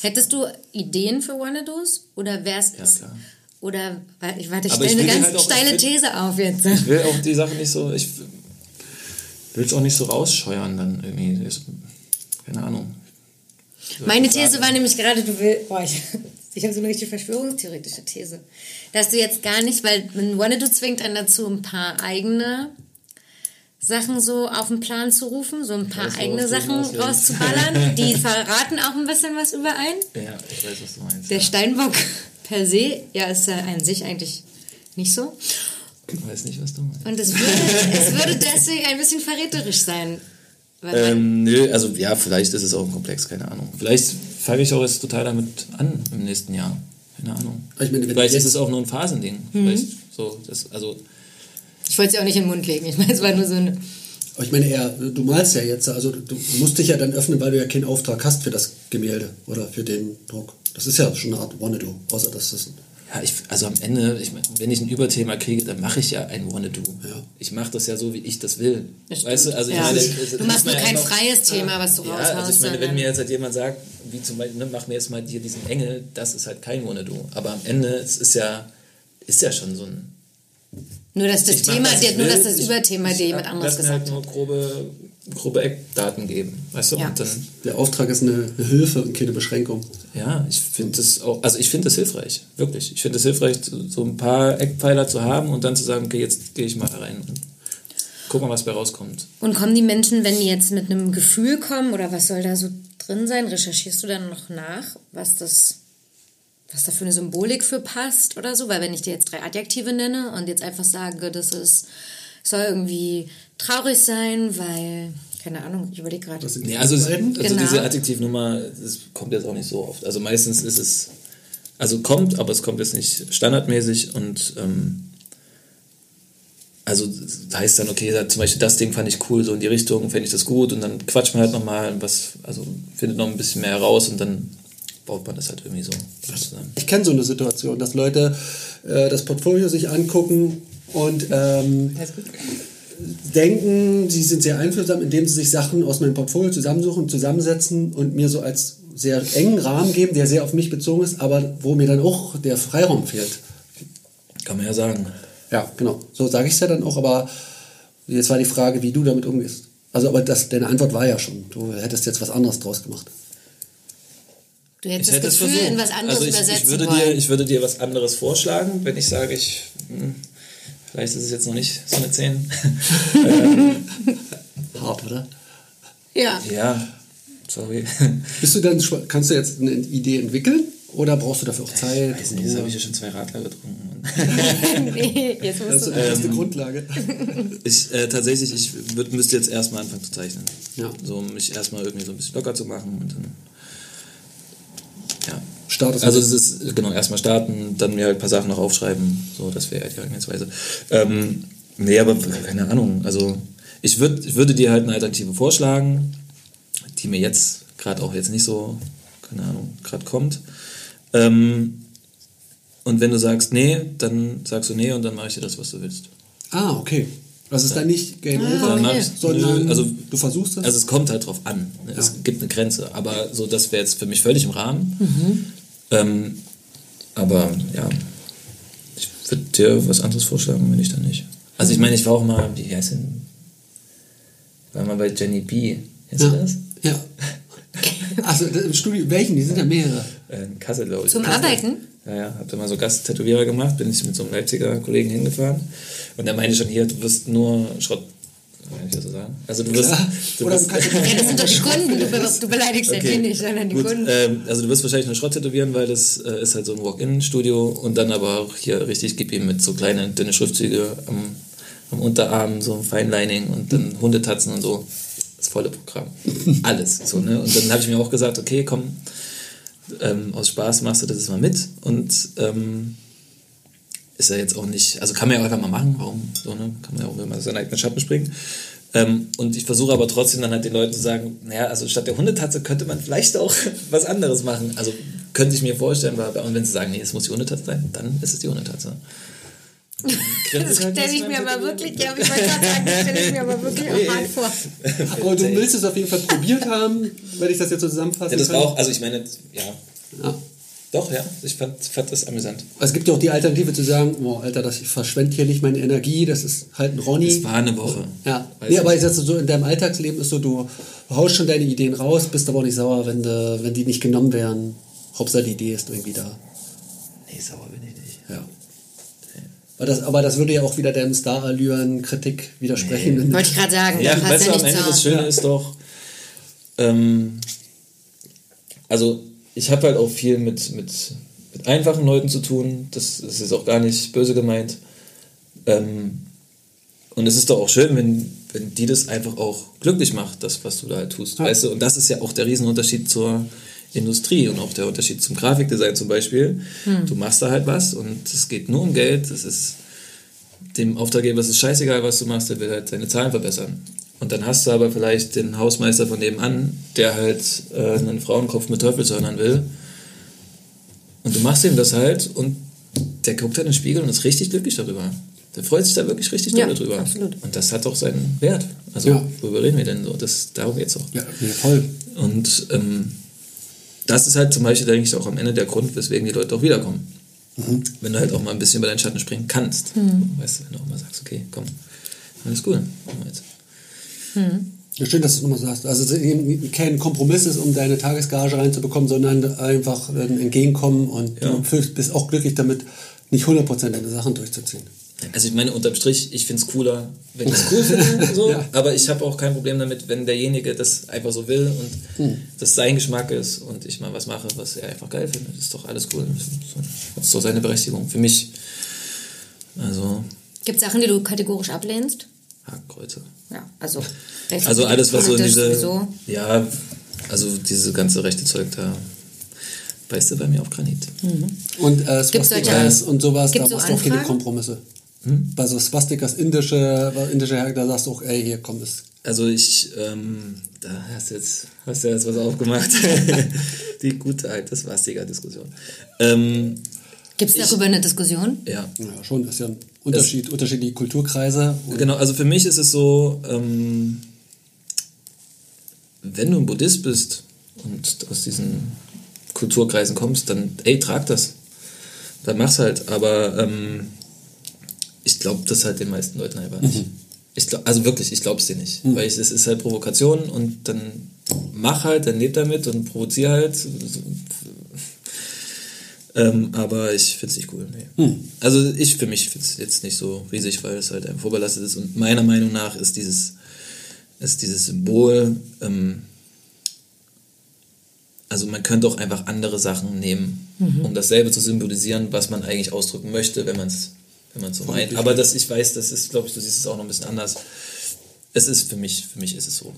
[SPEAKER 1] Hättest du Ideen für Wannados? Oder wärst ja, klar. Oder, ich warte, ich stelle eine ganz halt auch, steile will, These auf jetzt.
[SPEAKER 3] Ich will auch die Sache nicht so, ich will es auch nicht so rausscheuern dann irgendwie. Keine Ahnung.
[SPEAKER 1] Meine These war nämlich gerade, du willst, boah, ich, habe so eine richtig verschwörungstheoretische These. Dass du jetzt gar nicht, weil ein Wannabe zwingt einen dazu, ein paar eigene Sachen so auf den Plan zu rufen, so ein paar
[SPEAKER 3] weiß,
[SPEAKER 1] eigene Sachen rauszuballern. [laughs] Die verraten auch ein bisschen was über einen.
[SPEAKER 3] Ja, ich weiß, was du meinst.
[SPEAKER 1] Der
[SPEAKER 3] ja.
[SPEAKER 1] Steinbock per se, ja, ist ja an sich eigentlich nicht so.
[SPEAKER 3] Ich weiß nicht, was du meinst.
[SPEAKER 1] Und es würde, es würde deswegen ein bisschen verräterisch sein.
[SPEAKER 3] Ähm, nö, also ja, vielleicht ist es auch ein Komplex, keine Ahnung. Vielleicht fange ich auch jetzt total damit an im nächsten Jahr. Keine Ahnung.
[SPEAKER 2] Ich meine,
[SPEAKER 3] vielleicht ist es auch nur ein Phasending.
[SPEAKER 1] Mhm.
[SPEAKER 3] Vielleicht so, das, also
[SPEAKER 1] ich wollte es ja auch nicht in den Mund legen. Ich meine, es war nur so eine.
[SPEAKER 2] Aber ich meine, eher, du malst ja jetzt, also du musst dich ja dann öffnen, weil du ja keinen Auftrag hast für das Gemälde oder für den Druck. Das ist ja schon eine Art Wannabe, außer dass das
[SPEAKER 3] Ja, ich, also am Ende, ich wenn ich ein Überthema kriege, dann mache ich ja ein Wanna-Do.
[SPEAKER 2] Ja.
[SPEAKER 3] Ich mache das ja so, wie ich das will.
[SPEAKER 1] Das
[SPEAKER 3] weißt du, also
[SPEAKER 1] Ja.
[SPEAKER 3] meine,
[SPEAKER 1] Du
[SPEAKER 3] das- das
[SPEAKER 1] machst nur kein
[SPEAKER 3] einfach-
[SPEAKER 1] freies Thema, was du
[SPEAKER 3] Ja,
[SPEAKER 1] raushaust.
[SPEAKER 3] also ich meine, wenn mir jetzt halt jemand sagt, wie zum Beispiel, ne, mach mir jetzt mal hier diesen Engel, das ist halt kein Wanna-Do. Aber am Ende, es ist ja, ist ja schon so ein...
[SPEAKER 1] nur, dass das
[SPEAKER 3] mach,
[SPEAKER 1] Thema, dir,
[SPEAKER 3] ich
[SPEAKER 1] nur dass das
[SPEAKER 3] Ich-
[SPEAKER 1] Überthema
[SPEAKER 3] ich
[SPEAKER 1] dir jemand anderes
[SPEAKER 3] mir
[SPEAKER 1] gesagt
[SPEAKER 3] halt
[SPEAKER 1] hat.
[SPEAKER 3] nur grobe, grobe Eckdaten geben, weißt du?
[SPEAKER 1] Ja.
[SPEAKER 3] Und dann,
[SPEAKER 2] der Auftrag ist eine, Hilfe und keine Beschränkung.
[SPEAKER 3] ja, ich finde das auch, also ich finde das hilfreich, wirklich. Ich finde es hilfreich, so ein paar Eckpfeiler zu haben und dann zu sagen, okay, jetzt gehe ich mal da rein und guck mal, was bei rauskommt.
[SPEAKER 1] Und kommen die Menschen, wenn die jetzt mit einem Gefühl kommen oder was soll da so drin sein, recherchierst du dann noch nach, was das, was da für eine Symbolik für passt oder so? Weil wenn ich dir jetzt drei Adjektive nenne und jetzt einfach sage, das ist, soll irgendwie traurig sein, weil, keine Ahnung, ich überlege gerade.
[SPEAKER 3] Nee, also, also
[SPEAKER 1] Genau.
[SPEAKER 3] diese Adjektivnummer, das kommt jetzt auch nicht so oft. Also meistens ist es, also kommt, aber es kommt jetzt nicht standardmäßig und ähm, also das heißt dann, okay, zum Beispiel das Ding fand ich cool, so in die Richtung, fände ich das gut und dann quatscht man halt nochmal was, also findet noch ein bisschen mehr heraus und dann baut man das halt irgendwie so zusammen.
[SPEAKER 2] Ich kenne so eine Situation, dass Leute äh, das Portfolio sich angucken und ähm, denken, sie sind sehr einfühlsam, indem sie sich Sachen aus meinem Portfolio zusammensuchen, zusammensetzen und mir so als sehr engen Rahmen geben, der sehr auf mich bezogen ist, aber wo mir dann auch der Freiraum fehlt.
[SPEAKER 3] Kann man ja sagen.
[SPEAKER 2] Ja, genau. So sage ich es ja dann auch, aber jetzt war die Frage, wie du damit umgehst. Also, aber das, deine Antwort war ja schon. Du hättest jetzt was anderes draus gemacht.
[SPEAKER 1] Du hättest
[SPEAKER 3] Ich hätte
[SPEAKER 1] das Gefühl
[SPEAKER 3] versucht.
[SPEAKER 1] in was anderes
[SPEAKER 3] also ich,
[SPEAKER 1] übersetzen
[SPEAKER 3] ich würde
[SPEAKER 1] wollen.
[SPEAKER 3] dir, Ich würde dir was anderes vorschlagen, wenn ich sage, ich, hm, vielleicht ist es jetzt noch nicht so eine 10. [laughs]
[SPEAKER 2] Hart, oder?
[SPEAKER 1] ja.
[SPEAKER 3] ja, sorry.
[SPEAKER 2] Bist du dann, kannst du jetzt eine Idee entwickeln oder brauchst du dafür auch Zeit?
[SPEAKER 3] Weiß nicht, jetzt habe ich ja schon zwei Radler getrunken. [laughs]
[SPEAKER 1] nee, jetzt
[SPEAKER 2] Das
[SPEAKER 1] musst
[SPEAKER 2] ist
[SPEAKER 1] du.
[SPEAKER 2] eine erste Grundlage. [laughs]
[SPEAKER 3] Ich, äh, tatsächlich, ich würd, müsste jetzt erstmal anfangen zu zeichnen.
[SPEAKER 2] Ja.
[SPEAKER 3] So, um mich erstmal irgendwie so ein bisschen locker zu machen und dann. Ja.
[SPEAKER 2] Status.
[SPEAKER 3] Also, es ist, genau, erstmal starten, dann mir halt ein paar Sachen noch aufschreiben. So, das wäre die Herangehensweise. Ähm, nee, aber keine Ahnung. Also, ich, würd, ich würde dir halt eine Alternative vorschlagen, die mir jetzt gerade auch jetzt nicht so, keine Ahnung, gerade kommt. Ähm, und wenn du sagst, nee, dann sagst du nee und dann mache ich dir das, was du willst.
[SPEAKER 2] Ah, okay. Das ist dann nicht Game
[SPEAKER 1] Ah,
[SPEAKER 2] Over,
[SPEAKER 1] okay.
[SPEAKER 2] sondern
[SPEAKER 3] also,
[SPEAKER 2] du versuchst es.
[SPEAKER 3] also es kommt halt drauf an. Ne? Es gibt eine Grenze. Aber so, das wäre jetzt für mich völlig im Rahmen. Ähm, aber ja, ich würde dir was anderes vorschlagen, wenn ich dann nicht. Also ich meine, ich war auch mal, wie heißt denn? War mal bei Jenny B. Kennst
[SPEAKER 2] ja.
[SPEAKER 3] du das?
[SPEAKER 2] Ja. [laughs] Also im Studio, welchen? Die sind ja mehrere.
[SPEAKER 3] Äh, in Kassel, glaube ich.
[SPEAKER 1] Zum
[SPEAKER 3] Kassel.
[SPEAKER 1] Arbeiten?
[SPEAKER 3] Ja, ja, hab da mal so Gasttätowierer gemacht, bin ich mit so einem Leipziger Kollegen hingefahren. Und der meinte schon hier, du wirst nur Schrott. Kann ich das so sagen? Also du wirst.
[SPEAKER 2] Klar.
[SPEAKER 3] Du
[SPEAKER 2] Oder
[SPEAKER 3] wirst
[SPEAKER 2] du kannst
[SPEAKER 1] Ja, das sind doch Kunden. Du, du beleidigst ja
[SPEAKER 3] Okay.
[SPEAKER 1] die nicht, sondern die
[SPEAKER 3] Gut,
[SPEAKER 1] Kunden.
[SPEAKER 3] ähm, also du wirst wahrscheinlich nur Schrott tätowieren, weil das äh, ist halt so ein Walk-in-Studio und dann aber auch hier richtig gib ihm mit so kleinen, dünne Schriftzüge am, am Unterarm, so ein Feinlining und dann Hundetatzen und so. Das volle Programm. [laughs] Alles. So, ne? Und dann habe ich mir auch gesagt, okay, komm, ähm, aus Spaß machst du das jetzt mal mit und ähm, ist ja jetzt auch nicht, also kann man ja auch einfach mal machen, warum so, ne? Kann man ja auch immer seinen eigenen Schatten springen. Ähm, und ich versuche aber trotzdem dann halt den Leuten zu sagen, naja, also statt der Hundetatze könnte man vielleicht auch [laughs] was anderes machen. Also könnte ich mir vorstellen, weil, und wenn sie sagen, nee, es muss die Hundetatze sein, dann ist es die Hundetatze.
[SPEAKER 1] Das stelle ich mir aber wirklich, ja, ich wollte gerade sagen, das stelle ich mir aber wirklich auch hart vor.
[SPEAKER 2] Aber du willst es auf jeden Fall probiert haben, wenn ich das jetzt so zusammenfasse.
[SPEAKER 3] Ja, das war auch, also ich meine, ja,
[SPEAKER 2] Ja.
[SPEAKER 3] Doch, ja, ich fand, fand das amüsant.
[SPEAKER 2] Es gibt ja auch die Alternative zu sagen, oh, Alter, das, ich verschwende hier nicht meine Energie, das ist halt ein Ronny.
[SPEAKER 3] Es war eine Woche.
[SPEAKER 2] Ja,
[SPEAKER 3] Weiß
[SPEAKER 2] nee, aber ich sag so, in deinem Alltagsleben ist so, du haust schon deine Ideen raus, bist aber auch nicht sauer, wenn, de, wenn die nicht genommen werden. Hauptsache die Idee ist irgendwie da.
[SPEAKER 3] Nee, sauer bin ich nicht.
[SPEAKER 2] Ja. Aber das, aber das würde ja auch wieder deinem Star-Allüren-Kritik widersprechen.
[SPEAKER 1] Nee. Wollte ich gerade sagen.
[SPEAKER 3] Ja, weißt du, am Ende das Schöne ist doch, ähm, also ich habe halt auch viel mit, mit, mit einfachen Leuten zu tun. Das, das ist auch gar nicht böse gemeint. Ähm, und es ist doch auch schön, wenn, wenn die das einfach auch glücklich macht, das, was du da halt tust. Ja. Weißt du? Und das ist ja auch der Riesenunterschied zur Industrie und auch der Unterschied zum Grafikdesign zum Beispiel. Hm. Du machst da halt was und es geht nur um Geld. Es ist dem Auftraggeber ist es scheißegal, was du machst, der will halt seine Zahlen verbessern. Und dann hast du aber vielleicht den Hausmeister von nebenan, der halt äh, einen Frauenkopf mit Teufelshörnern will. Und du machst ihm das halt und der guckt halt in den Spiegel und ist richtig glücklich darüber. Der freut sich da wirklich richtig ja, drüber. Absolut. Und das hat doch seinen Wert. Also, ja. worüber reden wir denn so? Das, darum geht es auch.
[SPEAKER 2] Ja, voll.
[SPEAKER 3] Und ähm, das ist halt zum Beispiel, denke ich, auch am Ende der Grund, weswegen die Leute auch wiederkommen. Mhm. Wenn du halt auch mal ein bisschen über deinen Schatten springen kannst. Mhm. Weißt du, wenn du auch mal sagst, okay, komm, alles cool.
[SPEAKER 2] Mhm. Ja, schön, dass du es nochmal sagst. Also es eben kein Kompromiss ist, um deine Tagesgage reinzubekommen, sondern einfach ein Entgegenkommen und ja. du bist auch glücklich damit, nicht 100% deine Sachen durchzuziehen.
[SPEAKER 3] Also ich meine, unterm Strich, ich finde es cooler, wenn [laughs] ich es cool finde, so. ja. aber ich habe auch kein Problem damit, wenn derjenige das einfach so will und hm. das sein Geschmack ist und ich mal was mache, was er einfach geil findet. Das ist doch alles cool. Das ist doch seine Berechtigung. Für mich. Also.
[SPEAKER 1] Gibt es Sachen, die du kategorisch ablehnst?
[SPEAKER 3] Hakenkreuze.
[SPEAKER 1] Ja, also.
[SPEAKER 3] Also alles, was so in diese. Sowieso. Ja, also diese ganze rechte Zeug da beißt du bei mir auf Granit.
[SPEAKER 2] Mhm. Und äh, Swastikas und sowas, da machst so du auch keine Kompromisse. Hm? Bei so Swastikas indische, indische Herr, da sagst du auch, ey, hier kommt es.
[SPEAKER 3] Also ich, ähm, da hast du jetzt, hast du jetzt was aufgemacht. [laughs] Die gute alte Swastika-Diskussion. Ähm,
[SPEAKER 1] Gibt es darüber eine Diskussion?
[SPEAKER 3] Ja.
[SPEAKER 2] Ja, schon, das ist ja ein Unterschied, es, unterschiedliche Kulturkreise.
[SPEAKER 3] Genau, also für mich ist es so, ähm, wenn du ein Buddhist bist und aus diesen Kulturkreisen kommst, dann, ey, trag das. Dann mach's halt. Aber ähm, ich glaube das halt den meisten Leuten einfach nicht. Mhm. Ich glaub, also wirklich, ich glaube es dir nicht. Mhm. Weil es ist halt Provokation und dann mach halt, dann lebt damit und provoziere halt. Ähm, aber ich finde es nicht cool. Nee. Mhm. Also ich für mich finde es jetzt nicht so riesig, weil es halt einfach vorbelastet ist. Und meiner Meinung nach ist dieses, ist dieses Symbol, ähm, also man könnte auch einfach andere Sachen nehmen, mhm. um dasselbe zu symbolisieren, was man eigentlich ausdrücken möchte, wenn man es wenn so meint. Aber das, ich weiß, das ist, glaube ich, du siehst es auch noch ein bisschen anders. Es ist für mich, für mich ist es so.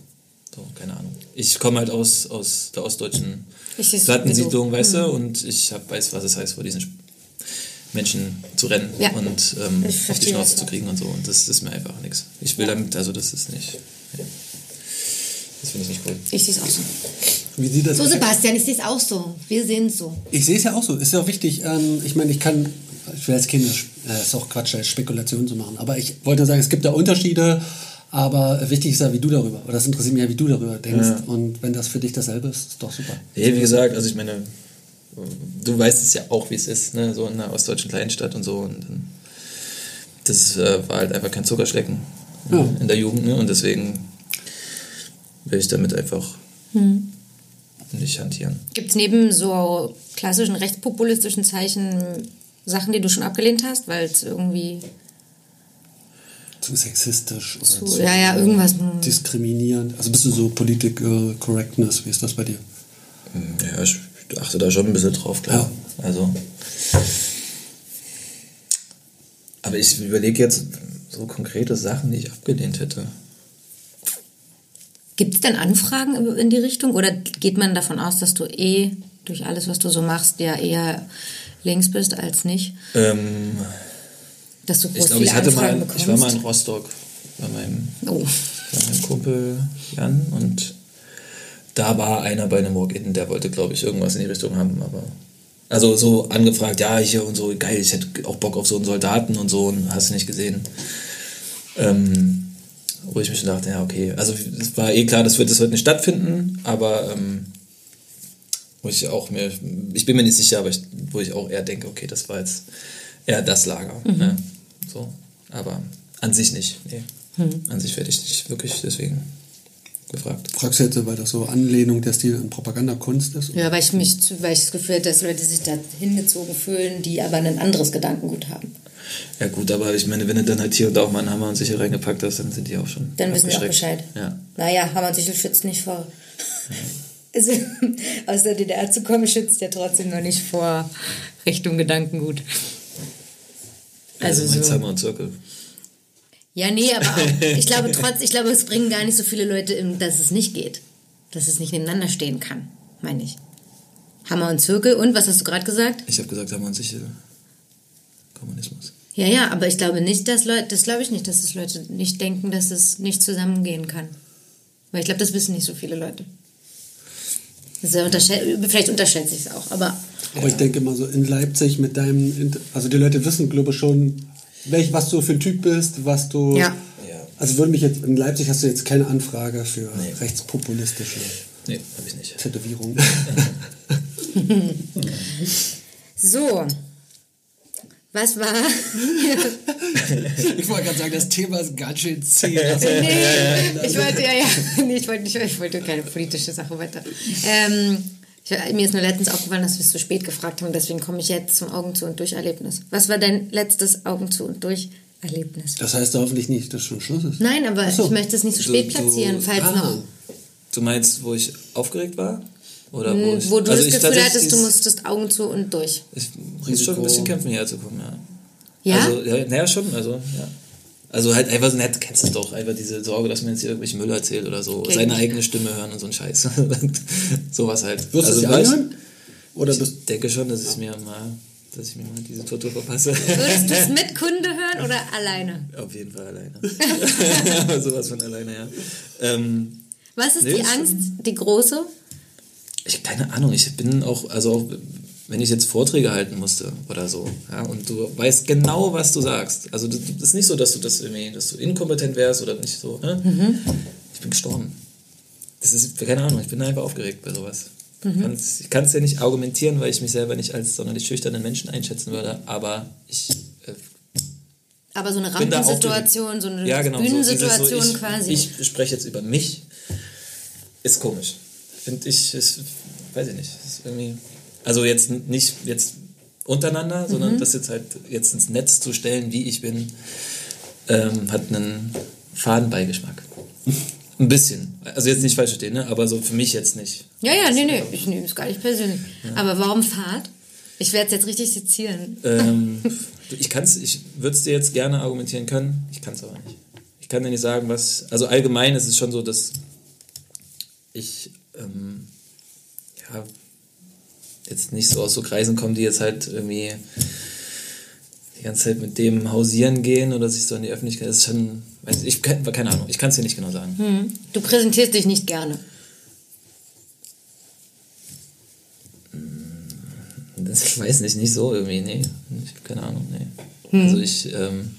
[SPEAKER 3] So, keine Ahnung. Ich komme halt aus, aus der ostdeutschen Plattensiedlung, weißt du, mhm. und ich hab, weiß, was es heißt, vor diesen Menschen zu rennen ja. und ähm, auf die Schnauze zu kriegen und so. Und das, das ist mir einfach nichts. Ich will damit, also das ist nicht. Ja. Das finde ich nicht cool.
[SPEAKER 1] Ich sehe es auch so.
[SPEAKER 2] Wie sieht das
[SPEAKER 1] so, Sebastian, ich sehe es auch so. Wir sehen es so.
[SPEAKER 2] Ich sehe es ja auch so. Ist ja auch wichtig. Ähm, ich meine, ich kann ich will jetzt keine, äh, ist auch Quatsch, Spekulationen zu machen, aber ich wollte sagen, es gibt da Unterschiede, aber wichtig ist ja, wie du darüber, oder das interessiert mich ja, wie du darüber denkst. Ja. Und wenn das für dich dasselbe ist, ist doch super.
[SPEAKER 3] Ja, wie gesagt, also ich meine, du weißt es ja auch, wie es ist, ne? so in einer ostdeutschen Kleinstadt und so. Und das äh, war halt einfach kein Zuckerschlecken ja. in der Jugend. Ne? Und deswegen will ich damit einfach hm. nicht hantieren.
[SPEAKER 1] Gibt es neben so klassischen rechtspopulistischen Zeichen Sachen, die du schon abgelehnt hast, weil es irgendwie
[SPEAKER 2] zu sexistisch oder
[SPEAKER 1] zu, zu ja, ja, irgendwas
[SPEAKER 2] diskriminierend. Also bist du so Political Correctness, wie ist das bei dir?
[SPEAKER 3] Ja, ich achte da schon ein bisschen drauf, klar. Ja. Also aber ich überlege jetzt so konkrete Sachen, die ich abgelehnt hätte.
[SPEAKER 1] Gibt es denn Anfragen in die Richtung oder geht man davon aus, dass du eh durch alles, was du so machst, ja eher links bist als nicht?
[SPEAKER 3] Ähm,
[SPEAKER 1] Dass du
[SPEAKER 3] ich glaube, ich hatte mal, bekommst. ich war mal in Rostock bei meinem, oh. bei meinem Kumpel Jan und da war einer bei einem Walk-In, der wollte, glaube ich, irgendwas in die Richtung haben, aber also so angefragt, ja, hier und so, geil, ich hätte auch Bock auf so einen Soldaten und so und hast du nicht gesehen. Ähm, wo ich mir schon dachte, ja, okay, also es war eh klar, das wird, das wird nicht stattfinden, aber ähm, wo ich auch mir, ich bin mir nicht sicher, aber ich, wo ich auch eher denke, okay, das war jetzt eher das Lager. Mhm. Ne? So, aber an sich nicht. Nee. Mhm. An sich werde ich nicht wirklich, deswegen gefragt.
[SPEAKER 2] Fragst du jetzt, weil das so Anlehnung der Stil an Propagandakunst ist?
[SPEAKER 1] Ja, weil ich mich, weil ich das Gefühl hatte, dass Leute sich da hingezogen fühlen, die aber ein anderes Gedankengut haben.
[SPEAKER 3] Ja gut, aber ich meine, wenn du dann halt hier und da auch mal einen Hammer und Sichel reingepackt hast, dann sind die auch schon
[SPEAKER 1] Dann wissen wir auch. Bescheid.
[SPEAKER 3] Ja.
[SPEAKER 1] Naja, Hammer und Sichel schützt nicht vor. Also, [laughs] aus der DDR zu kommen, schützt ja trotzdem noch nicht vor Richtung Gedankengut.
[SPEAKER 3] Also,
[SPEAKER 1] Also
[SPEAKER 3] mein
[SPEAKER 1] so.
[SPEAKER 3] Hammer und Zirkel.
[SPEAKER 1] Ja, nee, aber auch, [laughs] ich glaube trotz, ich glaube, es bringen gar nicht so viele Leute, in, dass es nicht geht. Dass es nicht nebeneinander stehen kann, meine ich. Hammer und Zirkel und, was hast du gerade gesagt?
[SPEAKER 3] Ich habe gesagt, Hammer und Sichel. Kommunismus.
[SPEAKER 1] Ja, ja, aber ich glaube nicht, dass Leute, das glaube ich nicht, dass es Leute nicht denken, dass es nicht zusammengehen kann. Weil ich glaube, das wissen nicht so viele Leute. Das ist ja unterschä- vielleicht unterschätze ich es auch, aber
[SPEAKER 2] Aber ich denke mal so in Leipzig mit deinem, also die Leute wissen, glaube ich, schon, welch, was du für ein Typ bist, was du.
[SPEAKER 1] Ja.
[SPEAKER 3] Ja.
[SPEAKER 2] Also würde mich jetzt, in Leipzig hast du jetzt keine Anfrage für
[SPEAKER 3] Nee.
[SPEAKER 2] rechtspopulistische
[SPEAKER 3] Nee, habe ich nicht.
[SPEAKER 2] Tätowierungen. [laughs]
[SPEAKER 1] so. Was war?
[SPEAKER 2] ich wollte gerade sagen, das Thema ist ganz schön zäh.
[SPEAKER 1] nee, ich wollte ja, ja, nee, ich wollte, nicht, ich wollte keine politische Sache weiter. Ähm, ich, mir ist nur letztens aufgefallen, dass wir es zu spät gefragt haben, deswegen komme ich jetzt zum Augen zu und durch Erlebnis. Was war dein letztes Augen zu und durch Erlebnis?
[SPEAKER 2] Das heißt hoffentlich nicht, dass schon Schluss ist.
[SPEAKER 1] Nein, aber
[SPEAKER 2] so.
[SPEAKER 1] ich möchte es nicht so
[SPEAKER 3] Du-
[SPEAKER 1] spät
[SPEAKER 3] du-
[SPEAKER 1] platzieren, falls
[SPEAKER 2] Ah.
[SPEAKER 1] noch.
[SPEAKER 3] Du meinst, wo ich aufgeregt war? Oder wo, ich,
[SPEAKER 1] Wo du
[SPEAKER 3] also
[SPEAKER 1] das
[SPEAKER 3] ich
[SPEAKER 1] Gefühl hattest, du musstest Augen zu und durch.
[SPEAKER 3] Ich muss schon ein bisschen kämpfen, hierher zu kommen, ja.
[SPEAKER 1] Ja?
[SPEAKER 3] Also, ja, naja, schon, also, ja. Also halt einfach so nett, du kennst es doch, einfach diese Sorge, dass man jetzt hier irgendwelchen Müll erzählt oder so,
[SPEAKER 1] Kenn
[SPEAKER 3] seine
[SPEAKER 1] ich.
[SPEAKER 3] eigene Stimme hören und so ein Scheiß. [laughs] Sowas halt.
[SPEAKER 2] Wirst
[SPEAKER 3] also,
[SPEAKER 2] du es anhören? Oder bist
[SPEAKER 3] Ich denke schon, dass ich mir mal, dass ich mir mal diese Tortur verpasse.
[SPEAKER 1] Würdest du es [laughs] mit Kunde hören oder alleine?
[SPEAKER 3] Auf jeden Fall alleine. [laughs] Sowas von alleine, ja. Ähm,
[SPEAKER 1] Was ist
[SPEAKER 3] Nee,
[SPEAKER 1] die Angst, die große?
[SPEAKER 3] ich keine Ahnung, ich bin auch, also auch, wenn ich jetzt Vorträge halten musste oder so, ja, und du weißt genau, was du sagst. Also das ist nicht so, dass du das irgendwie, dass du inkompetent wärst oder nicht so, ne? Ich bin gestorben. Das ist, keine Ahnung, ich bin einfach aufgeregt bei sowas. Kann's- Ich kann es ja nicht argumentieren, weil ich mich selber nicht als sonderlich schüchternen Menschen einschätzen würde, aber ich äh,
[SPEAKER 1] Aber so eine Rampensituation, so eine
[SPEAKER 3] ja, genau, so
[SPEAKER 1] Bühnensituation
[SPEAKER 3] so, ich,
[SPEAKER 1] quasi.
[SPEAKER 3] Ich spreche jetzt über mich. Ist komisch. Finde ich, ist, weiß ich nicht. Ist irgendwie, also jetzt nicht jetzt untereinander,
[SPEAKER 1] Mhm.
[SPEAKER 3] sondern das jetzt halt jetzt ins Netz zu stellen, wie ich bin, ähm, hat einen Fadenbeigeschmack. [laughs] Ein bisschen. Also jetzt nicht falsch verstehen, ne? aber so für mich jetzt nicht.
[SPEAKER 1] ja, ja, nee, nee, ich nehme es gar nicht persönlich. Aber warum Fahrt? Ich werde es jetzt richtig sezieren.
[SPEAKER 3] Ähm, [laughs] ich kann's, ich würde es dir jetzt gerne argumentieren können, ich kann es aber nicht. Ich kann dir nicht sagen, was. Also allgemein ist es schon so, dass ich ähm, ja, jetzt nicht so aus so Kreisen komme, die jetzt halt irgendwie die ganze Zeit mit dem hausieren gehen oder sich so in die Öffentlichkeit. Das ist schon. Weiß ich, keine, keine Ahnung, ich kann es dir nicht genau sagen.
[SPEAKER 1] Du präsentierst dich nicht gerne.
[SPEAKER 3] Das, [laughs] ich weiß nicht, nicht so irgendwie, nee. Ich hab keine Ahnung, nee. Also ich, ähm,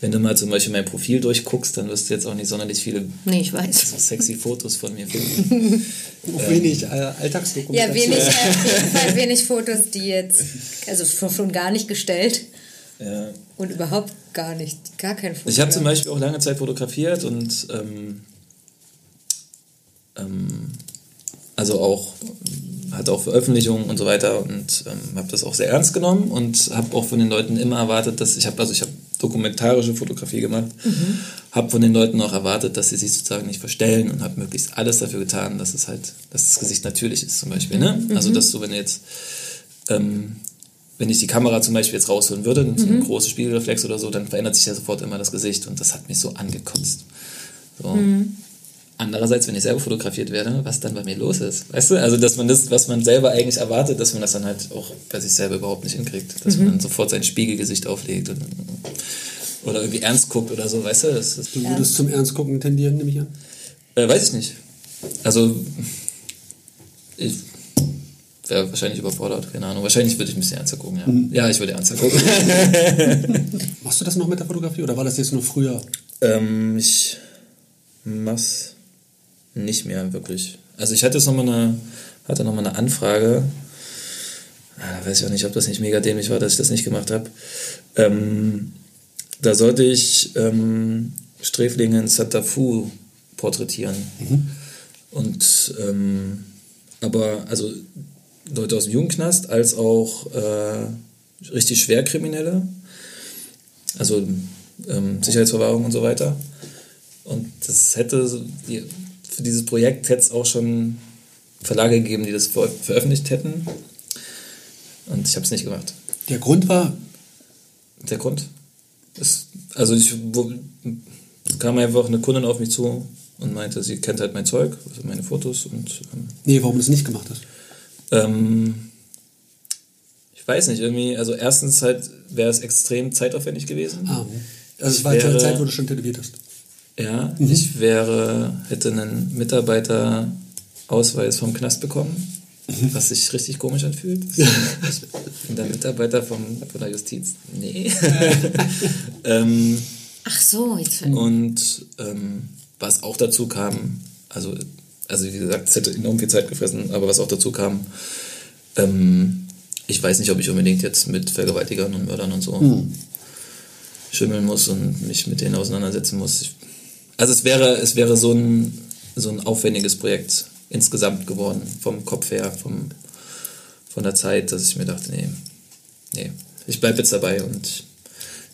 [SPEAKER 3] wenn du mal zum Beispiel mein Profil durchguckst, dann wirst du jetzt auch nicht sonderlich viele
[SPEAKER 1] Nee, ich weiß.
[SPEAKER 3] so sexy Fotos von mir finden. [laughs]
[SPEAKER 2] auch wenig äh,
[SPEAKER 1] Ja,
[SPEAKER 2] Alltagsdokumentation.
[SPEAKER 1] wenig, äh, wenig Fotos, die jetzt, also schon, schon gar nicht gestellt
[SPEAKER 3] ja.
[SPEAKER 1] und überhaupt gar nicht, gar kein Foto.
[SPEAKER 3] Ich habe zum Beispiel auch lange Zeit fotografiert und ähm, ähm, also auch hatte auch Veröffentlichungen und so weiter und ähm, habe das auch sehr ernst genommen und habe auch von den Leuten immer erwartet, dass ich habe also ich habe dokumentarische Fotografie gemacht, habe von den Leuten auch erwartet, dass sie sich sozusagen nicht verstellen und habe möglichst alles dafür getan, dass es halt, dass das Gesicht natürlich ist zum Beispiel, ne? Also dass du wenn jetzt ähm, wenn ich die Kamera zum Beispiel jetzt rausholen würde, so ein großes Spiegelreflex oder so, dann verändert sich ja sofort immer das Gesicht und das hat mich so angekotzt. So. Andererseits, wenn ich selber fotografiert werde, was dann bei mir los ist. Weißt du? Also, dass man das, was man selber eigentlich erwartet, dass man das dann halt auch bei sich selber überhaupt nicht hinkriegt. Dass man dann sofort sein Spiegelgesicht auflegt und, oder irgendwie ernst guckt oder so, weißt du? Das, das,
[SPEAKER 2] Du würdest zum Ernst gucken tendieren, nehme ich an.
[SPEAKER 3] äh, weiß ich nicht. Also, ich wäre wahrscheinlich überfordert, keine Ahnung. Wahrscheinlich würde ich ein bisschen ernster gucken, ja. Ja, ich würde ernster gucken. [laughs]
[SPEAKER 2] Machst du das noch mit der Fotografie oder war das jetzt nur früher?
[SPEAKER 3] Ähm, ich mach's nicht mehr wirklich. Also ich hatte jetzt noch mal eine, hatte noch mal eine Anfrage. Ah, Da weiß ich auch nicht, ob das nicht mega dämlich war, dass ich das nicht gemacht habe. Ähm, da sollte ich ähm, Sträflinge in Satafu porträtieren. Und ähm, aber also Leute aus dem Jugendknast als auch äh, richtig Schwerkriminelle, also ähm, Sicherheitsverwahrung und so weiter. Und das hätte für dieses Projekt hätte es auch schon Verlage gegeben, die das ver veröffentlicht hätten. Und ich habe es nicht gemacht.
[SPEAKER 2] Der Grund war?
[SPEAKER 3] Der Grund? Ist, also ich wo, kam einfach eine Kundin auf mich zu und meinte, sie kennt halt mein Zeug, also meine Fotos und. Ähm,
[SPEAKER 2] nee, warum du das nicht gemacht hast?
[SPEAKER 3] Ähm, ich weiß nicht, irgendwie, also erstens halt wäre es extrem zeitaufwendig gewesen.
[SPEAKER 2] Ah, also es war wäre, Zeit, wo du schon tätowiert hast.
[SPEAKER 3] Ja, mhm. ich wäre, hätte einen Mitarbeiterausweis vom Knast bekommen, mhm. was sich richtig komisch anfühlt. [laughs] ich bin der Mitarbeiter vom, von der Justiz. Nee. [laughs] ähm,
[SPEAKER 1] Ach so, jetzt
[SPEAKER 3] Und ähm, was auch dazu kam, also, also wie gesagt, es hätte enorm viel Zeit gefressen, aber was auch dazu kam, ähm, ich weiß nicht, ob ich unbedingt jetzt mit Vergewaltigern und Mördern und so mhm. schimmeln muss und mich mit denen auseinandersetzen muss. Ich also es wäre, es wäre so ein, so ein aufwendiges Projekt insgesamt geworden, vom Kopf her, vom, von der Zeit, dass ich mir dachte, nee, nee, ich bleibe jetzt dabei und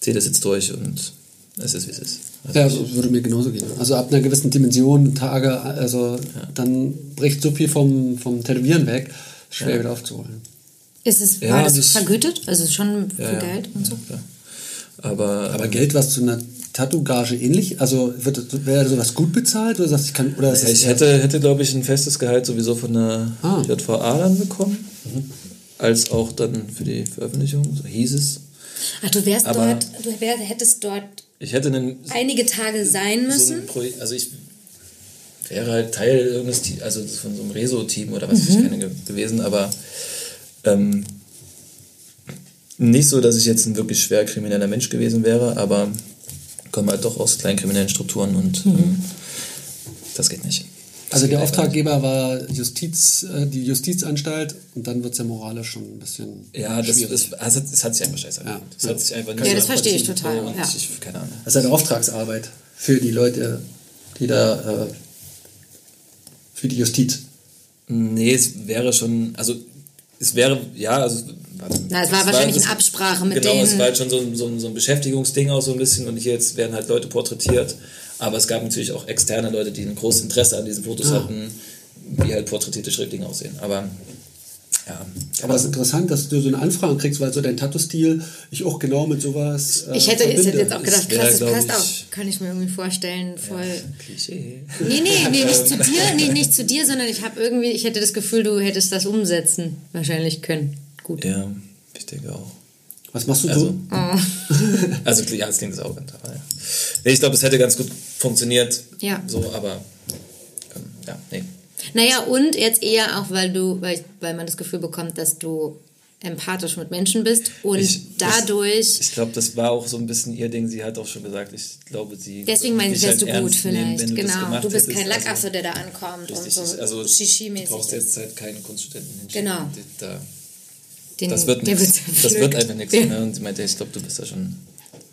[SPEAKER 3] ziehe das jetzt durch und es ist, wie es ist.
[SPEAKER 2] Also ja, so würde mir genauso gehen. Also ab einer gewissen Dimension, Tage, also ja. dann bricht so viel vom, vom Tätowieren weg, schwer ja. wieder aufzuholen.
[SPEAKER 1] Ist es, ja, war das, das vergütet? Also schon für Geld und so?
[SPEAKER 3] Aber,
[SPEAKER 2] aber Geld, was zu einer Tattoo-Gage ähnlich? Also wird, wäre sowas gut bezahlt oder sagst ich kann oder
[SPEAKER 3] ja, ich hätte, hätte glaube ich ein festes Gehalt sowieso von der ah. JVA dann bekommen, mhm. als auch dann für die Veröffentlichung, so hieß es.
[SPEAKER 1] Ach, du wärst Aber dort, du wär, hättest dort
[SPEAKER 3] ich hätte einen,
[SPEAKER 1] einige Tage sein müssen.
[SPEAKER 3] So also ich wäre halt Teil irgendeines, also von so einem Reso-Team oder was mhm. ich keine gewesen, aber ähm, nicht so, dass ich jetzt ein wirklich schwer krimineller Mensch gewesen wäre, aber komme halt doch aus kleinkriminellen Strukturen und mhm. ähm, das geht nicht.
[SPEAKER 2] Das also der Auftraggeber war Justiz, äh, die Justizanstalt und dann wird es ja moralisch schon ein bisschen
[SPEAKER 3] Ja, das, das, also das hat sich einfach scheiße ja.
[SPEAKER 1] Das hat sich einfach nicht ja, das verstehe ich total. Ja.
[SPEAKER 3] Ich, keine Ahnung.
[SPEAKER 2] Das ist eine Auftragsarbeit für die Leute, die da, äh, für die Justiz.
[SPEAKER 3] Nee, es wäre schon, also es wäre, ja, also
[SPEAKER 1] warte, Na, es war es wahrscheinlich war, in Absprache mit
[SPEAKER 3] genau,
[SPEAKER 1] denen.
[SPEAKER 3] Genau, es war halt schon so, so, so, ein Beschäftigungsding auch so ein bisschen und hier jetzt werden halt Leute porträtiert. Aber es gab natürlich auch externe Leute, die ein großes Interesse an diesen Fotos ah. hatten, wie halt porträtierte Schriftlinge aussehen. Aber ja.
[SPEAKER 2] Aber es ist interessant, dass du so eine Anfrage kriegst, weil so dein Tattoo-Stil ich auch genau mit sowas.
[SPEAKER 1] Äh, ich hätte, ich hätte jetzt auch gedacht, krass, das passt auch. Kann ich mir irgendwie vorstellen, voll. Ja, Klischee. Nee, nee, nee, nicht zu [laughs] dir, nee, nicht zu dir, sondern ich habe irgendwie, ich hätte das Gefühl, du hättest das umsetzen wahrscheinlich können. Gut.
[SPEAKER 3] Ja, ich denke auch.
[SPEAKER 2] Was machst du also, so? [laughs]
[SPEAKER 3] Oh. also ja, das klingt auch ganz ja. Ich glaube, es hätte ganz gut funktioniert.
[SPEAKER 1] Ja.
[SPEAKER 3] So, aber ähm, ja, nee.
[SPEAKER 1] Naja, und jetzt eher auch, weil du, weil, weil man das Gefühl bekommt, dass du empathisch mit Menschen bist und ich, dadurch.
[SPEAKER 3] Ich, ich glaube, das war auch so ein bisschen ihr Ding. Sie hat auch schon gesagt, ich glaube, sie.
[SPEAKER 1] Deswegen meine ich, wärst halt du gut vielleicht. Nehmen, genau. Du bist kein Lackaffe, der da ankommt richtig, und so.
[SPEAKER 3] Also, Shishi-mäßig. Du brauchst jetzt halt keinen Kunststudenten
[SPEAKER 1] hinschicken. Genau.
[SPEAKER 3] Da, den, das wird nichts. Das wird einfach nichts. Ne? Und sie meinte, ich glaube, du bist da schon.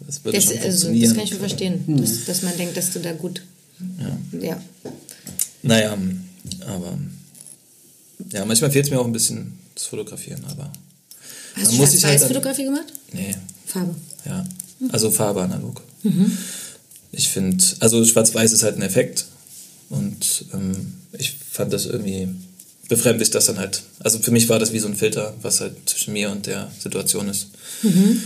[SPEAKER 3] Das wird
[SPEAKER 1] das,
[SPEAKER 3] schon
[SPEAKER 1] also, das kann ich schon verstehen, hm. dass, dass, man denkt, dass du da gut.
[SPEAKER 3] Ja.
[SPEAKER 1] ja.
[SPEAKER 3] Naja, aber. Ja, manchmal fehlt es mir auch ein bisschen das Fotografieren, aber.
[SPEAKER 1] Hast du Schwarz-Weiß-Fotografie halt gemacht?
[SPEAKER 3] Nee.
[SPEAKER 1] Farbe.
[SPEAKER 3] Ja, also Farbe analog. Mhm. Ich finde, also Schwarz-Weiß ist halt ein Effekt und ähm, ich fand das irgendwie befremdlich, das dann halt. Also für mich war das wie so ein Filter, was halt zwischen mir und der Situation ist. Mhm.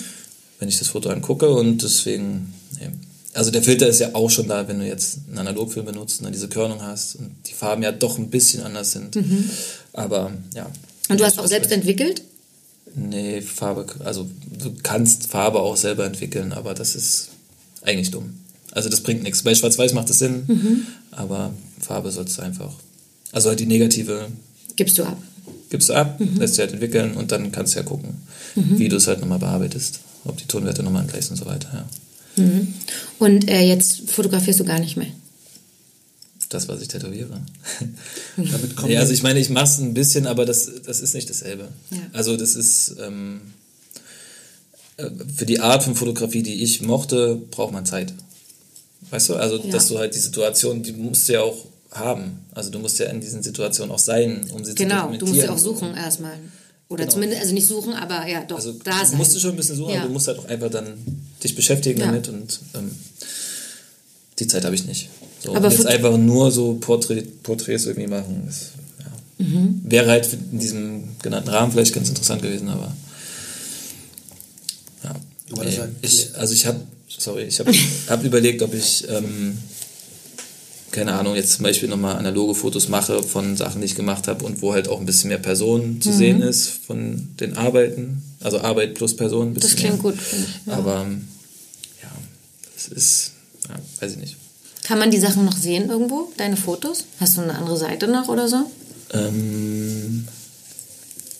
[SPEAKER 3] Wenn ich das Foto angucke und deswegen, nee. also der Filter ist ja auch schon da, wenn du jetzt einen Analogfilm benutzt und dann diese Körnung hast und die Farben ja doch ein bisschen anders sind. Mhm. Aber ja.
[SPEAKER 1] Und du hast auch selbst entwickelt?
[SPEAKER 3] Nee, Farbe, also du kannst Farbe auch selber entwickeln, aber das ist eigentlich dumm. Also das bringt nichts. Bei Schwarz-Weiß macht es Sinn, mhm. aber Farbe sollst du einfach. Also halt die negative
[SPEAKER 1] Gibst du ab.
[SPEAKER 3] Gibst du ab, mhm. lässt dich halt entwickeln und dann kannst du ja gucken, mhm. wie du es halt nochmal bearbeitest. Ob die Tonwerte nochmal angleichen und so weiter, ja.
[SPEAKER 1] Mhm. Und äh, jetzt fotografierst du gar nicht mehr?
[SPEAKER 3] Das, was ich tätowiere. [laughs] Damit kommt ja, also ich meine, ich mache es ein bisschen, aber das, das ist nicht dasselbe. Ja. Also das ist ähm, äh, für die Art von Fotografie, die ich mochte, braucht man Zeit. Weißt du? Also, ja. dass du halt die Situation, die musst du ja auch haben. Also du musst ja in diesen Situationen auch sein, um sie
[SPEAKER 1] genau,
[SPEAKER 3] zu dokumentieren.
[SPEAKER 1] Genau, du musst ja auch suchen erstmal. Oder genau. zumindest, also nicht suchen, aber ja, doch,
[SPEAKER 3] also,
[SPEAKER 1] da
[SPEAKER 3] sein. Du musst schon ein bisschen suchen, ja. aber du musst halt auch einfach dann dich beschäftigen ja. damit und ähm, die Zeit habe ich nicht. So, aber jetzt einfach nur so Porträt, Porträts irgendwie machen, ist, ja. mhm. wäre halt in diesem genannten Rahmen vielleicht ganz interessant gewesen, aber ja. Aber äh, ich, also ich habe, sorry, ich habe hab überlegt, ob ich ähm, keine Ahnung, jetzt zum Beispiel nochmal analoge Fotos mache von Sachen, die ich gemacht habe und wo halt auch ein bisschen mehr Person zu mhm. sehen ist von den Arbeiten. Also Arbeit plus Person.
[SPEAKER 1] Das klingt mehr. gut.
[SPEAKER 3] Ja. Aber ja, das ist, ja, weiß ich nicht.
[SPEAKER 1] Kann man die Sachen noch sehen irgendwo, deine Fotos? Hast du eine andere Seite noch oder so?
[SPEAKER 3] Ähm,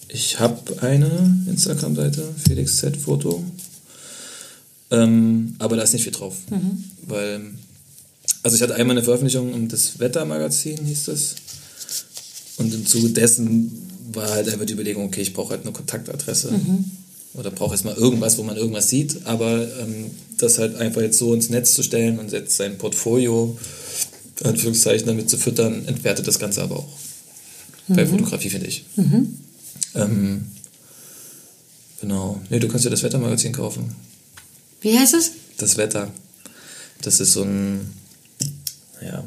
[SPEAKER 3] ich habe eine Instagram-Seite, Felix Z Foto. Ähm, aber da ist nicht viel drauf. Mhm. Weil also ich hatte einmal eine Veröffentlichung um das Wettermagazin, hieß das. Und im Zuge dessen war halt einfach die Überlegung, okay, ich brauche halt eine Kontaktadresse. Mhm. Oder brauche jetzt mal irgendwas, wo man irgendwas sieht. Aber ähm, das halt einfach jetzt so ins Netz zu stellen und jetzt sein Portfolio, Anführungszeichen, damit zu füttern, entwertet das Ganze aber auch. Mhm. Bei Fotografie, finde ich. Mhm. Ähm, genau. Nee, du kannst dir das Wettermagazin kaufen.
[SPEAKER 1] Wie heißt es?
[SPEAKER 3] Das Wetter. Das ist so ein ja,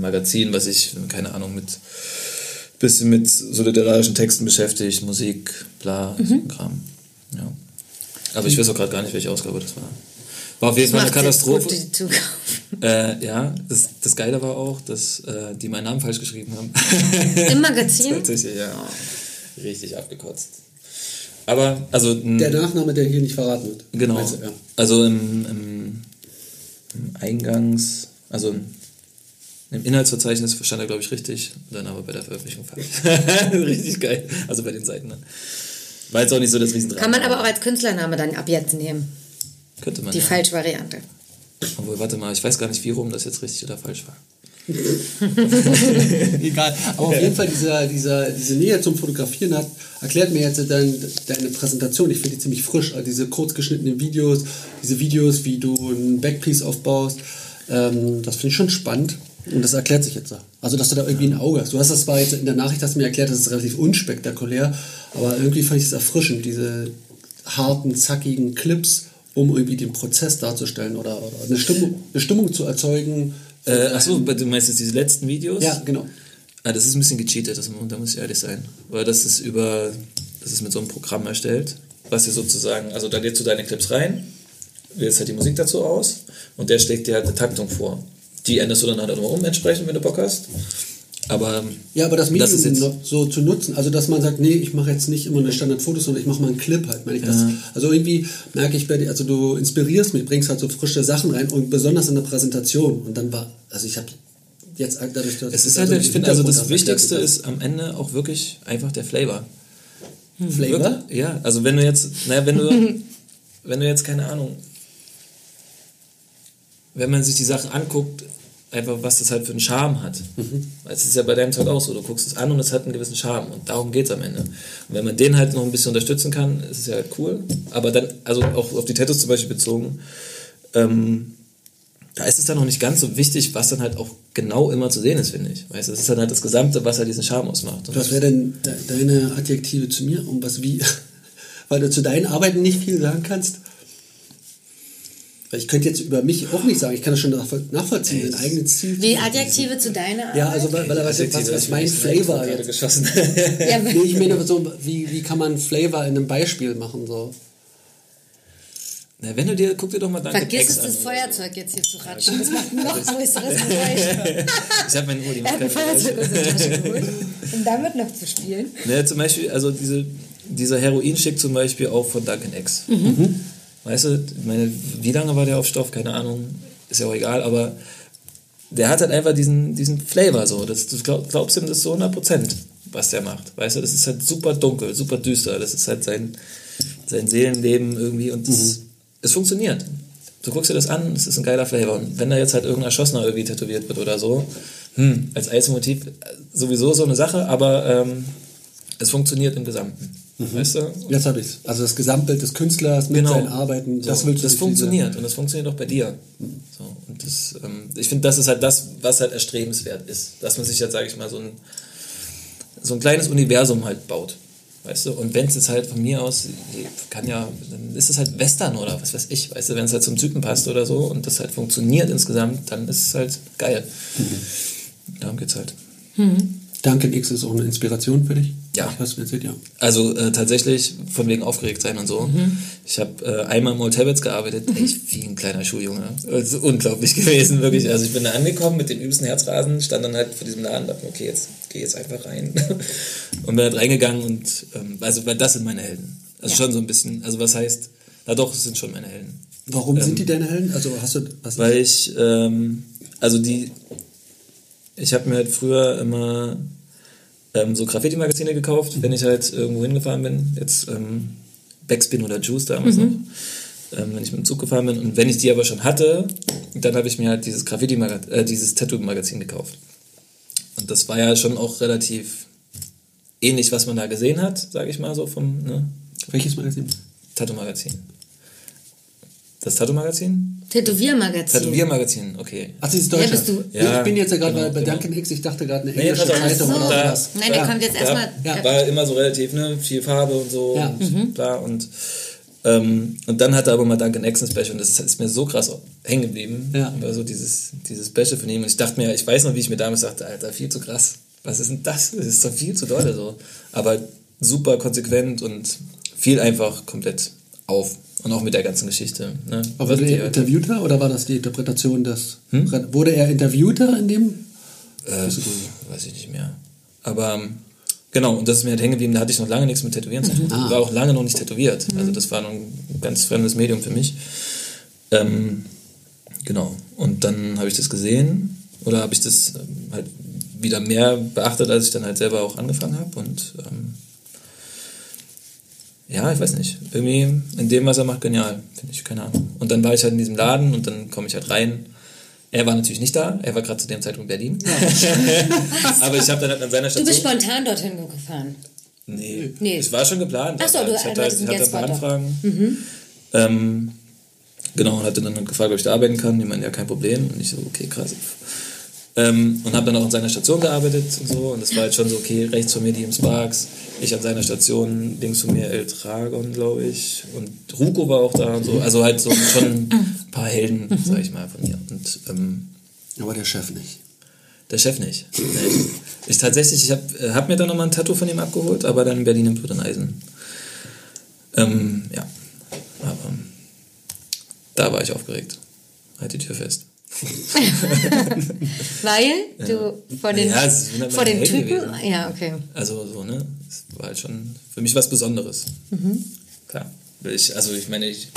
[SPEAKER 3] Magazin, was sich, keine Ahnung, mit bisschen mit solidarischen Texten beschäftigt, Musik, bla, mhm. so Kram. Ja. Aber ich weiß auch gerade gar nicht, welche Ausgabe das war. War auf jeden Fall eine Katastrophe. Gut, äh, ja, das, das Geile war auch, dass äh, die meinen Namen falsch geschrieben haben.
[SPEAKER 1] Im Magazin? [laughs]
[SPEAKER 3] Tatsächlich, ja. Richtig abgekotzt. Aber, also.
[SPEAKER 2] Der Nachname, der hier nicht verraten wird.
[SPEAKER 3] Genau. Du, ja. Also im, im, im Eingangs, also im Inhaltsverzeichnis stand er, glaube ich, richtig, dann aber bei der Veröffentlichung falsch. [laughs] [laughs] richtig geil. Also bei den Seiten. Ne? War jetzt auch nicht so das Riesendrama.
[SPEAKER 1] Kann man aber auch als Künstlername dann ab jetzt nehmen.
[SPEAKER 3] Könnte man.
[SPEAKER 1] Die ja. falsche Variante.
[SPEAKER 3] Obwohl, warte mal, ich weiß gar nicht, wie rum das jetzt richtig oder falsch war. [laughs]
[SPEAKER 2] Egal. Aber auf jeden Fall, dieser, dieser, diese Nähe zum Fotografieren hat, erklärt mir jetzt dein, deine Präsentation. Ich finde die ziemlich frisch. Also diese kurz geschnittenen Videos, diese Videos, wie du ein Backpiece aufbaust. Ähm, das finde ich schon spannend. Und das erklärt sich jetzt. Also, dass du da irgendwie ein Auge hast. Du hast das zwar jetzt in der Nachricht hast du mir erklärt, das ist relativ unspektakulär, aber irgendwie fand ich es erfrischend, diese harten, zackigen Clips, um irgendwie den Prozess darzustellen oder, oder eine, Stimmung, eine Stimmung zu erzeugen.
[SPEAKER 3] Äh, achso, du meinst jetzt diese letzten Videos?
[SPEAKER 2] Ja, genau.
[SPEAKER 3] Ah, das ist ein bisschen gecheatet, das, da muss ich ehrlich sein. Weil das ist über, das ist mit so einem Programm erstellt, was dir sozusagen, also da lädst du deine Clips rein, wählst halt die Musik dazu aus und der schlägt dir halt eine Taktung vor. Die änderst du dann halt auch nochmal um entsprechend, wenn du Bock hast. Aber
[SPEAKER 2] ja, aber das Medium das so zu nutzen, also dass man sagt, nee, ich mache jetzt nicht immer eine Standardfotos, sondern ich mache mal einen Clip halt, meine ich ja. das. Also irgendwie merke ich bei dir, also du inspirierst mich, bringst halt so frische Sachen rein und besonders in der Präsentation. Und dann war, also ich habe jetzt dadurch,
[SPEAKER 3] dass es ist halt, also ich finde, also das Wichtigste ist am Ende auch wirklich einfach der Flavor.
[SPEAKER 2] Flavor?
[SPEAKER 3] Wirklich? Ja, also wenn du jetzt, naja, wenn du, [laughs] wenn du jetzt keine Ahnung, wenn man sich die Sachen anguckt, einfach was das halt für einen Charme hat. Mhm. Es ist ja bei deinem Zeug auch so, du guckst es an und es hat einen gewissen Charme und darum geht es am Ende. Und wenn man den halt noch ein bisschen unterstützen kann, ist es ja cool. Aber dann, also auch auf die Tattoos zum Beispiel bezogen, ähm, da ist es dann noch nicht ganz so wichtig, was dann halt auch genau immer zu sehen ist, finde ich. Weißt, das ist dann halt das Gesamte, was halt diesen Charme ausmacht.
[SPEAKER 2] Und was wäre denn deine Adjektive zu mir, um was wie, [laughs] weil du zu deinen Arbeiten nicht viel sagen kannst? Weil ich könnte jetzt über mich auch nicht sagen, ich kann das schon nachvollziehen, ein eigenes Ziel.
[SPEAKER 1] Wie Adjektive zu deiner Arbeit?
[SPEAKER 2] Ja, also weil, weil er weiß, was, was mein Flavor jetzt. Geschossen. [laughs] ja, nee, ich meine so, wie, wie kann man Flavor in einem Beispiel machen so?
[SPEAKER 3] Na, wenn du dir, guck dir doch mal
[SPEAKER 1] Duncan Vergiss es, das Feuerzeug jetzt hier zu ratschen. Das macht noch [laughs] größeres Geräusch. [laughs]
[SPEAKER 3] ich habe meine Uhr, die
[SPEAKER 1] Er hat ein Feuerzeug aus der Tasche geholt, um damit noch zu spielen.
[SPEAKER 3] Ne, zum Beispiel, also diese, dieser Heroin-Schick zum Beispiel auch von Duncan X. Mhm. Weißt du, meine, wie lange war der auf Stoff? Keine Ahnung, ist ja auch egal, aber der hat halt einfach diesen, diesen Flavor so. Das, du glaub, glaubst ihm das so 100 Prozent, was der macht. Weißt du, das ist halt super dunkel, super düster. Das ist halt sein, sein Seelenleben irgendwie und das, mhm. es funktioniert. Du guckst dir das an, es ist ein geiler Flavor. Und wenn da jetzt halt irgendein Erschossener irgendwie tätowiert wird oder so, hm, als Eismotiv sowieso so eine Sache, aber ähm, es funktioniert im Gesamten. Mhm. Weißt du?
[SPEAKER 2] Jetzt habe ich es. Also das Gesamtbild des Künstlers mit genau. seinen Arbeiten,
[SPEAKER 3] das, so, das funktioniert und das funktioniert auch bei dir. Mhm. So. Und das, ähm, ich finde, das ist halt das, was halt erstrebenswert ist. Dass man sich halt, sage ich mal, so ein, so ein kleines Universum halt baut. Weißt du, und wenn es jetzt halt von mir aus, kann ja, dann ist es halt Western oder was weiß ich, weißt du, wenn es halt zum Typen passt oder so und das halt funktioniert insgesamt, dann ist es halt geil. Mhm. Darum geht's halt.
[SPEAKER 2] Mhm. Duncan X ist auch eine Inspiration für dich?
[SPEAKER 3] Ja.
[SPEAKER 2] Hast du erzählt, ja.
[SPEAKER 3] Also äh, tatsächlich von wegen aufgeregt sein und so. Mhm. Ich habe äh, einmal im Old Habits gearbeitet, echt wie ein kleiner Schuljunge. Das ist unglaublich [laughs] gewesen, wirklich. Also ich bin da angekommen mit den übelsten Herzrasen, stand dann halt vor diesem Laden und dachte, okay, jetzt geh jetzt einfach rein. [laughs] und bin halt reingegangen und ähm, also weil das sind meine Helden. Also ja. schon so ein bisschen, also was heißt, na doch, es sind schon meine Helden.
[SPEAKER 2] Warum ähm, sind die deine Helden? Also hast du
[SPEAKER 3] was? Weil ich, ähm, also die, ich habe mir halt früher immer ähm, so Graffiti-Magazine gekauft, wenn ich halt irgendwo hingefahren bin. Jetzt ähm, Backspin oder Juice damals mhm. noch. Ähm, wenn ich mit dem Zug gefahren bin. Und wenn ich die aber schon hatte, dann habe ich mir halt dieses Graffiti-Magazin, äh, dieses Tattoo-Magazin gekauft. Und das war ja schon auch relativ ähnlich, was man da gesehen hat, sage ich mal so vom. Ne?
[SPEAKER 2] Welches Magazin?
[SPEAKER 3] Tattoo-Magazin. Das Tattoo-Magazin?
[SPEAKER 1] Tätowiermagazin.
[SPEAKER 3] Tätowiermagazin, okay.
[SPEAKER 2] Ach, das ist Deutsch.
[SPEAKER 1] Ja, bist du.
[SPEAKER 2] Ja, ich bin jetzt ja gerade genau, bei, bei Duncan Hicks, ich dachte gerade eine englische
[SPEAKER 3] nee,
[SPEAKER 2] Zeitung
[SPEAKER 1] so.
[SPEAKER 2] oder
[SPEAKER 1] da, was. Nein, der kommt jetzt erstmal.
[SPEAKER 3] Ja. War immer so relativ, ne? Viel Farbe und so. Ja. Und, mhm. klar, und, ähm, und dann hat er aber mal Duncan X ein Special und das ist mir so krass hängen geblieben. Ja. War so dieses, dieses Special von ihm. Und ich dachte mir, ich weiß noch, wie ich mir damals dachte, Alter, viel zu krass. Was ist denn das? Das ist doch viel zu doll so. Aber super konsequent und viel einfach komplett auf. Und auch mit der ganzen Geschichte. Ne?
[SPEAKER 2] Aber wurde er interviewter oder war das die Interpretation des. Hm? Wurde er interviewter in dem?
[SPEAKER 3] Äh, weiß ich nicht mehr. Aber ähm, genau, und das ist mir halt hängen geblieben, da hatte ich noch lange nichts mit Tätowieren zu tun. Mhm. Ah. War auch lange noch nicht tätowiert. Mhm. Also das war noch ein ganz fremdes Medium für mich. Ähm, genau. Und dann habe ich das gesehen oder habe ich das ähm, halt wieder mehr beachtet, als ich dann halt selber auch angefangen habe. Und ähm, ja, ich weiß nicht, irgendwie in dem, was er macht, genial, finde ich, keine Ahnung. Und dann war ich halt in diesem Laden und dann komme ich halt rein. Er war natürlich nicht da, er war gerade zu dem Zeitpunkt in Berlin. [laughs] Aber ich habe dann halt an seiner Station...
[SPEAKER 1] Du bist spontan dorthin gefahren?
[SPEAKER 3] Nee, nee. es war schon geplant.
[SPEAKER 1] Achso, du
[SPEAKER 3] ich hatte, halt, ich hatte ein paar Anfragen. Mhm. Ähm, genau, und hatte dann gefragt, ob ich da arbeiten kann. Die meinen, ja, kein Problem. Und ich so, okay, krass. Ähm, und habe dann auch an seiner Station gearbeitet und so. Und das war halt schon so, okay, rechts von mir die im Sparks, ich an seiner Station, links von mir El Dragon, glaube ich. Und Ruko war auch da und so. Also halt so schon ein paar Helden, sag ich mal, von mir. Und, ähm,
[SPEAKER 2] Aber der Chef nicht.
[SPEAKER 3] Der Chef nicht. ich tatsächlich, ich habe äh, hab mir dann nochmal ein Tattoo von ihm abgeholt, aber dann in Berlin im Blut und Eisen. Ähm, ja. Aber da war ich aufgeregt. Halt die Tür fest. [laughs]
[SPEAKER 1] Weil du vor den, ja, vor den Typen.
[SPEAKER 3] Gewesen.
[SPEAKER 1] Ja, okay.
[SPEAKER 3] Also so, ne? Es war halt schon für mich was Besonderes. Mhm. Klar. Ich, also ich meine, ich,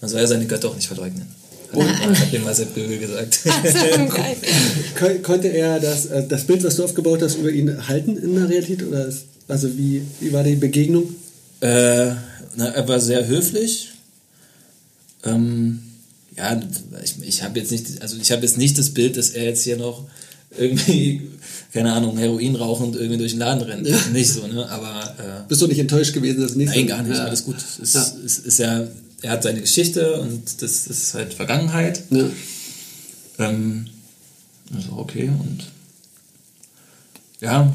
[SPEAKER 3] man soll ja seine Götter auch nicht verleugnen. Oh, hat dem mal Sepp Göbel gesagt. [laughs]
[SPEAKER 2] Kon konnte er das, äh, das Bild, was du aufgebaut hast, über ihn halten in der Realität? Oder ist, also wie, wie war die Begegnung?
[SPEAKER 3] Äh, na, er war sehr höflich. Ähm, ja, ich, ich habe jetzt nicht, also ich habe jetzt nicht das Bild, dass er jetzt hier noch irgendwie, keine Ahnung, Heroin rauchend irgendwie durch den Laden rennt. Ja. Nicht so, ne? Aber. Äh,
[SPEAKER 2] Bist du nicht enttäuscht gewesen, dass
[SPEAKER 3] nicht Nein, gar nicht, ja. alles gut. Es ja. Ist, ist, ja, er hat seine Geschichte und das, das ist halt Vergangenheit. Ja. Ähm, also okay und ja,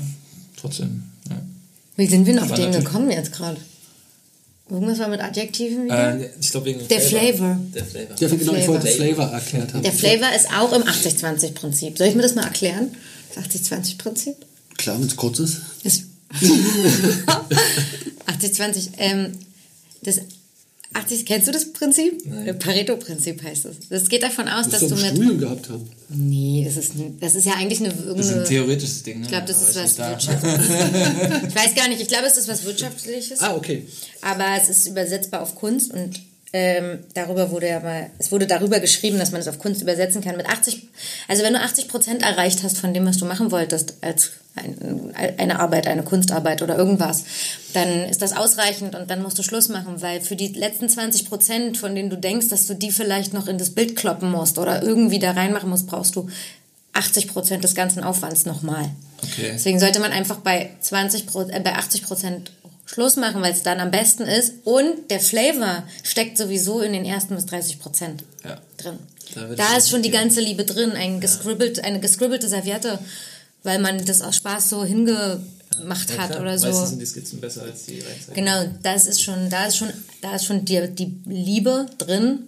[SPEAKER 3] trotzdem. Ja.
[SPEAKER 1] Wie sind wir denn auf den gekommen jetzt gerade? Irgendwas war mit Adjektiven wieder?
[SPEAKER 3] Äh, ich glaube wegen
[SPEAKER 1] der Flavor.
[SPEAKER 3] Der Flavor.
[SPEAKER 2] Ja, genau, Flavor. ich wollte Flavor erklärt haben.
[SPEAKER 1] Der Flavor ist auch im 80-20-Prinzip. Soll ich mir das mal erklären? Das 80-20-Prinzip?
[SPEAKER 2] Klar, wenn es kurz ist.
[SPEAKER 1] 80-20. [laughs] Ähm, das 80, kennst du das Prinzip? Pareto-Prinzip heißt es. Das. das geht davon aus, dass du mit.
[SPEAKER 2] Studium gehabt haben.
[SPEAKER 1] Nee, das ist, das ist ja eigentlich eine.
[SPEAKER 3] Das ist ein theoretisches Ding, ne?
[SPEAKER 1] Ich glaube, das ist was Wirtschaftliches. [laughs] ich weiß gar nicht, ich glaube, es ist was Wirtschaftliches.
[SPEAKER 2] Ah, okay.
[SPEAKER 1] Aber es ist übersetzbar auf Kunst und ähm, darüber wurde ja mal, es wurde darüber geschrieben, dass man es auf Kunst übersetzen kann mit 80, also wenn du 80 Prozent erreicht hast von dem, was du machen wolltest als ein, eine Arbeit, eine Kunstarbeit oder irgendwas, dann ist das ausreichend und dann musst du Schluss machen, weil für die letzten 20 Prozent, von denen du denkst, dass du die vielleicht noch in das Bild kloppen musst oder irgendwie da reinmachen musst, brauchst du 80 Prozent des ganzen Aufwands nochmal.
[SPEAKER 3] Okay.
[SPEAKER 1] Deswegen sollte man einfach bei 20 äh, bei 80 Prozent Schluss machen, weil es dann am besten ist. Und der Flavor steckt sowieso in den ersten bis 30 Prozent
[SPEAKER 3] ja.
[SPEAKER 1] drin. Da, da ist schon die ganze Liebe drin, ein gescribbelt, eine gescribbelte Serviette, weil man das aus Spaß so hingemacht ja, hat oder so.
[SPEAKER 3] Meistens sind die Skizzen besser als die Reinzeichen.
[SPEAKER 1] Genau, das ist schon, da ist schon, da ist schon die, die Liebe drin.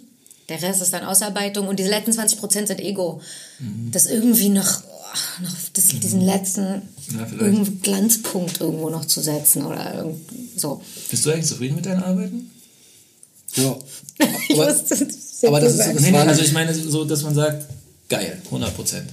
[SPEAKER 1] Der Rest ist dann Ausarbeitung und diese letzten 20 Prozent sind Ego. Mhm. Das irgendwie noch, oh, noch das, mhm. diesen letzten ja, Glanzpunkt irgendwo noch zu setzen oder so.
[SPEAKER 3] Bist du eigentlich zufrieden mit deinen Arbeiten?
[SPEAKER 2] Ja. [laughs]
[SPEAKER 1] Aber,
[SPEAKER 2] aber das ist, das
[SPEAKER 3] nee, nee, also ich meine so, dass man sagt, geil, 100 Prozent.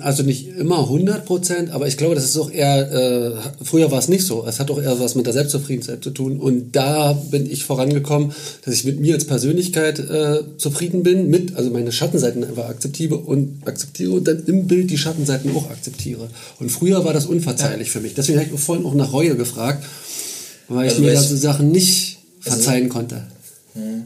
[SPEAKER 2] Also nicht immer 100 Prozent, aber ich glaube, das ist auch eher, äh, früher war es nicht so. Es hat auch eher was mit der Selbstzufriedenheit zu tun. Und da bin ich vorangekommen, dass ich mit mir als Persönlichkeit äh, zufrieden bin, mit, also meine Schattenseiten einfach akzeptiere und akzeptiere und dann im Bild die Schattenseiten auch akzeptiere. Und früher war das unverzeihlich ja. für mich. Deswegen habe ich vorhin auch nach Reue gefragt, weil also ich mir ganze Sachen nicht also verzeihen also, konnte. Hm.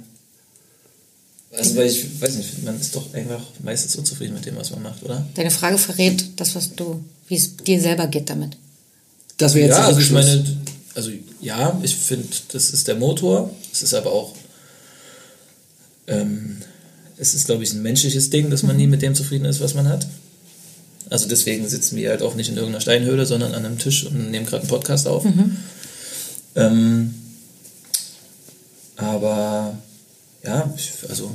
[SPEAKER 3] Also, weil ich weiß nicht, man ist doch einfach meistens unzufrieden mit dem, was man macht, oder?
[SPEAKER 1] Deine Frage verrät das, was du, wie es dir selber geht damit.
[SPEAKER 2] Das wäre jetzt
[SPEAKER 3] ja, also ich meine, also ja, ich finde, das ist der Motor. Es ist aber auch, ähm, es ist, glaube ich, ein menschliches Ding, dass man nie mit dem zufrieden ist, was man hat. Also deswegen sitzen wir halt auch nicht in irgendeiner Steinhöhle, sondern an einem Tisch und nehmen gerade einen Podcast auf. Mhm. Ähm, aber ja, ich, also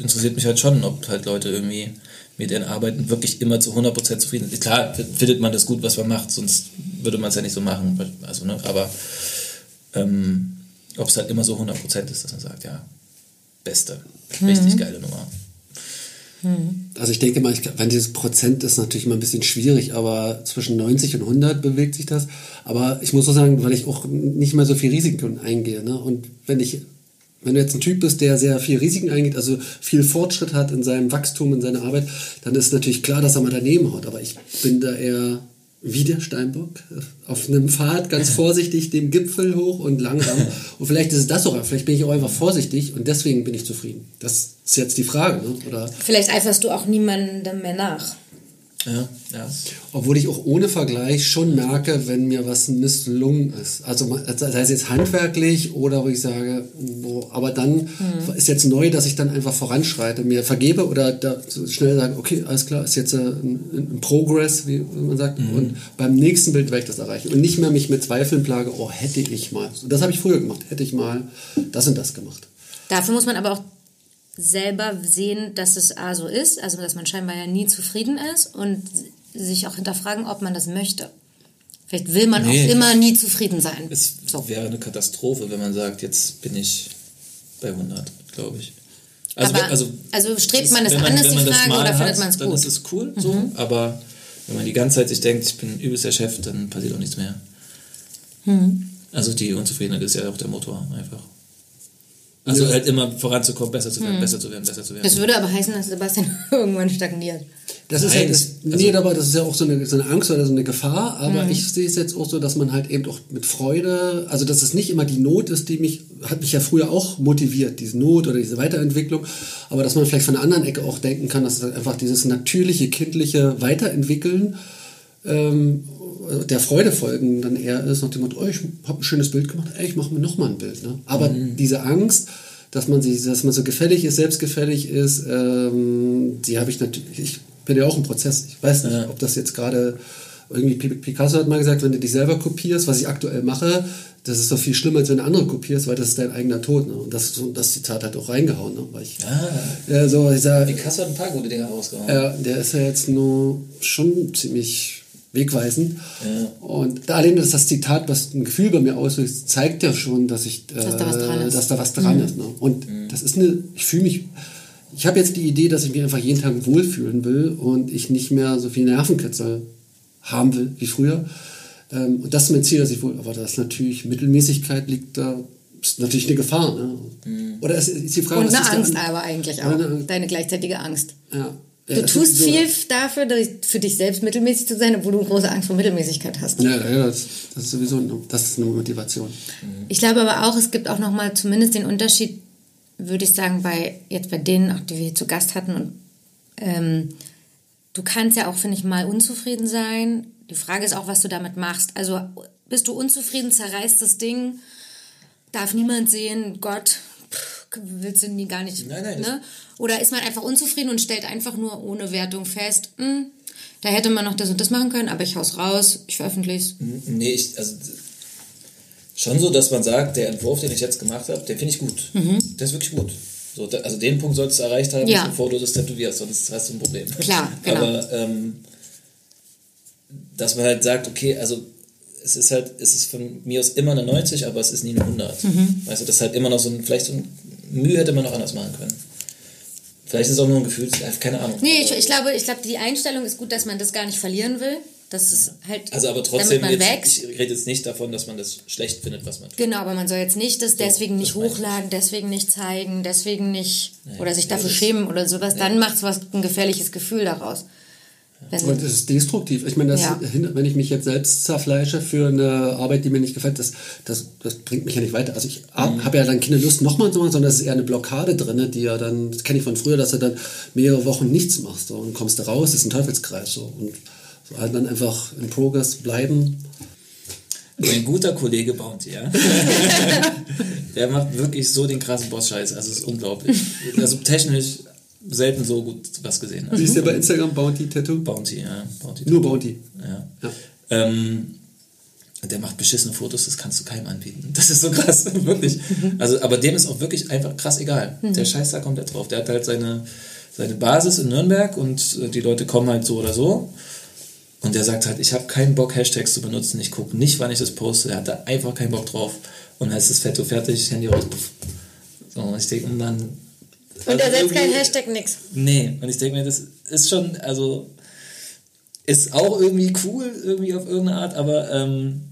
[SPEAKER 3] interessiert mich halt schon, ob halt Leute irgendwie mit ihren Arbeiten wirklich immer zu 100% zufrieden sind. Klar findet man das gut, was man macht, sonst würde man es ja nicht so machen. Also, ne, aber ähm, ob es halt immer so 100% ist, dass man sagt, ja, beste, richtig mhm. geile Nummer.
[SPEAKER 2] Mhm. Also ich denke mal, ich, wenn dieses Prozent ist natürlich immer ein bisschen schwierig, aber zwischen 90 und 100 bewegt sich das. Aber ich muss auch sagen, weil ich auch nicht mehr so viel Risiken eingehe. Ne? Und wenn ich wenn du jetzt ein Typ bist, der sehr viel Risiken eingeht, also viel Fortschritt hat in seinem Wachstum, in seiner Arbeit, dann ist natürlich klar, dass er mal daneben haut. Aber ich bin da eher wie der Steinbock auf einem Pfad ganz [laughs] vorsichtig dem Gipfel hoch und langsam. [laughs] Und vielleicht ist es das auch, vielleicht bin ich auch einfach vorsichtig und deswegen bin ich zufrieden. Das ist jetzt die Frage, ne? Oder?
[SPEAKER 1] Vielleicht eiferst du auch niemandem mehr nach.
[SPEAKER 3] Ja, ja.
[SPEAKER 2] Obwohl ich auch ohne Vergleich schon merke, wenn mir was misslungen ist. Also sei es jetzt handwerklich oder wo ich sage, wo, aber dann mhm. ist jetzt neu, dass ich dann einfach voranschreite, mir vergebe oder da so schnell sage, okay, alles klar, ist jetzt ein, ein Progress, wie man sagt, mhm. und beim nächsten Bild werde ich das erreichen. Und nicht mehr mich mit Zweifeln plage, oh, hätte ich mal. Das habe ich früher gemacht, hätte ich mal das und das gemacht.
[SPEAKER 1] Dafür muss man aber auch selber sehen, dass es A so ist, also dass man scheinbar ja nie zufrieden ist und sich auch hinterfragen, ob man das möchte. Vielleicht will man nee, auch immer nie zufrieden sein.
[SPEAKER 3] Es so. wäre eine Katastrophe, wenn man sagt, jetzt bin ich bei 100, glaube ich.
[SPEAKER 1] Also, aber, also, also strebt man es an, ist die Frage, oder findet man es gut?
[SPEAKER 3] Dann ist es cool, so, mhm. aber wenn man die ganze Zeit sich denkt, ich bin übelst der Chef, dann passiert auch nichts mehr. Mhm. Also die Unzufriedenheit ist ja auch der Motor einfach. Also ja. halt immer voranzukommen, besser zu werden, hm. besser zu werden, besser zu werden.
[SPEAKER 1] Das würde aber heißen, dass Sebastian [laughs] irgendwann stagniert.
[SPEAKER 2] Das ist Nein, halt, das, also nee, aber das ist ja auch so eine, so eine Angst oder so eine Gefahr. Aber mhm. ich sehe es jetzt auch so, dass man halt eben auch mit Freude, also dass es nicht immer die Not ist, die mich, hat mich ja früher auch motiviert, diese Not oder diese Weiterentwicklung. Aber dass man vielleicht von einer anderen Ecke auch denken kann, dass es halt einfach dieses natürliche, kindliche Weiterentwickeln ähm, der Freude folgen dann eher ist nach dem Motto, oh, ich habe ein schönes Bild gemacht, ey, ich mache mir nochmal ein Bild. Ne? Aber mhm. diese Angst, dass man, sich, dass man so gefällig ist, selbstgefällig ist, ähm, die habe ich natürlich, ich bin ja auch im Prozess. Ich weiß nicht, ja. ob das jetzt gerade irgendwie Picasso hat mal gesagt, wenn du dich selber kopierst, was ich aktuell mache, das ist doch viel schlimmer, als wenn du andere kopierst, weil das ist dein eigener Tod. Ne? Und das, das Zitat hat auch reingehauen. Ne? Weil ich,
[SPEAKER 3] ah,
[SPEAKER 2] ja, so, ich sag,
[SPEAKER 3] Picasso hat ein paar gute Dinge rausgehauen.
[SPEAKER 2] Ja, der ist ja jetzt nur schon ziemlich wegweisend. Ja. Und allein dass das Zitat, was ein Gefühl bei mir auslöst, zeigt ja schon, dass ich,
[SPEAKER 1] dass, da, was dran
[SPEAKER 2] ist. dass da was dran mhm. ist. Ne? Und mhm. das ist eine, ich fühle mich, ich habe jetzt die Idee, dass ich mich einfach jeden Tag wohlfühlen will und ich nicht mehr so viel Nervenkitzel haben will wie früher. Ähm, und das ist mein Ziel, dass ich wohl, aber das ist natürlich, Mittelmäßigkeit liegt da, ist natürlich eine Gefahr. Ne? Mhm. Oder ist, ist die Frage,
[SPEAKER 1] und eine Angst aber eigentlich auch, deine gleichzeitige Angst.
[SPEAKER 2] Ja,
[SPEAKER 1] Du tust so viel dafür, für dich selbst mittelmäßig zu sein, obwohl du große Angst vor Mittelmäßigkeit hast.
[SPEAKER 2] Ja, ja das, das ist sowieso eine, das ist eine Motivation.
[SPEAKER 1] Ich glaube aber auch, es gibt auch nochmal zumindest den Unterschied, würde ich sagen, bei jetzt bei denen, auch die wir hier zu Gast hatten. Und ähm, du kannst ja auch, finde ich, mal unzufrieden sein. Die Frage ist auch, was du damit machst. Also bist du unzufrieden, zerreißt das Ding, darf niemand sehen, Gott, willst du nie gar nicht.
[SPEAKER 3] Nein, nein,
[SPEAKER 1] Ne? Oder ist man einfach unzufrieden und stellt einfach nur ohne Wertung fest, hm, da hätte man noch das und das machen können, aber ich hau's raus, ich veröffentliche
[SPEAKER 3] Nee, ich, also schon so, dass man sagt, der Entwurf, den ich jetzt gemacht habe, den finde ich gut. Der ist wirklich gut. So, da, also den Punkt solltest du erreicht haben,
[SPEAKER 1] Ja.
[SPEAKER 3] bevor du das tätowierst, sonst hast du ein Problem.
[SPEAKER 1] Klar, [laughs] genau.
[SPEAKER 3] Aber ähm, dass man halt sagt, okay, also es ist halt, es ist von mir aus immer eine 90, aber es ist nie eine 100.
[SPEAKER 1] Mhm.
[SPEAKER 3] Weißt du, das ist halt immer noch so ein, vielleicht so ein Mühe hätte man noch anders machen können. Vielleicht ist es auch nur ein Gefühl, keine Ahnung.
[SPEAKER 1] Nee, ich, ich glaube, ich glaube, die Einstellung ist gut, dass man das gar nicht verlieren will. Das ist halt,
[SPEAKER 3] also aber trotzdem,
[SPEAKER 1] damit man
[SPEAKER 3] jetzt,
[SPEAKER 1] wächst.
[SPEAKER 3] ich rede jetzt nicht davon, dass man das schlecht findet, was man tut.
[SPEAKER 1] Genau, aber man soll jetzt nicht das deswegen nicht
[SPEAKER 3] das
[SPEAKER 1] hochladen, deswegen nicht zeigen, deswegen nicht oder sich
[SPEAKER 3] nee,
[SPEAKER 1] dafür schämen oder sowas. Dann macht es was ein gefährliches Gefühl daraus. Wenn,
[SPEAKER 2] Und das ist destruktiv. Ich meine, das,
[SPEAKER 1] Ja.
[SPEAKER 2] wenn ich mich jetzt selbst zerfleische für eine Arbeit, die mir nicht gefällt, das, das, das bringt mich ja nicht weiter. Also ich
[SPEAKER 3] Mhm.
[SPEAKER 2] habe ja dann keine Lust, nochmal zu machen, sondern es ist eher eine Blockade drin, die ja dann, das kenne ich von früher, dass du dann mehrere Wochen nichts machst so, und kommst da raus, das ist ein Teufelskreis. So, und so halt dann einfach in Progress bleiben.
[SPEAKER 3] Mein guter Kollege Bounty, ja. [laughs] der macht wirklich so den krassen Boss-Scheiß. Also es ist unglaublich. Also technisch selten so gut was gesehen.
[SPEAKER 2] Wie
[SPEAKER 3] Also
[SPEAKER 2] ist der bei Instagram Bounty Tattoo?
[SPEAKER 3] Bounty, ja. Bounty.
[SPEAKER 2] Nur Bounty.
[SPEAKER 3] Ja.
[SPEAKER 2] Ja.
[SPEAKER 3] Ähm, der macht beschissene Fotos, das kannst du keinem anbieten. [laughs] Das ist so krass, [laughs] wirklich. Also, aber dem ist auch wirklich einfach krass egal. Der scheißt da komplett drauf. Der hat halt seine, seine Basis in Nürnberg und die Leute kommen halt so oder so. Und der sagt halt, ich habe keinen Bock, Hashtags zu benutzen. Ich gucke nicht, wann ich das poste. Er hat da einfach keinen Bock drauf. Und dann ist das Fetto fertig, Handy raus. So, und ich denke, und dann.
[SPEAKER 1] Und er setzt kein
[SPEAKER 3] irgendwie-
[SPEAKER 1] Hashtag nix.
[SPEAKER 3] Nee, und ich denke mir, das ist schon, also ist auch irgendwie cool, irgendwie auf irgendeine Art, aber ähm,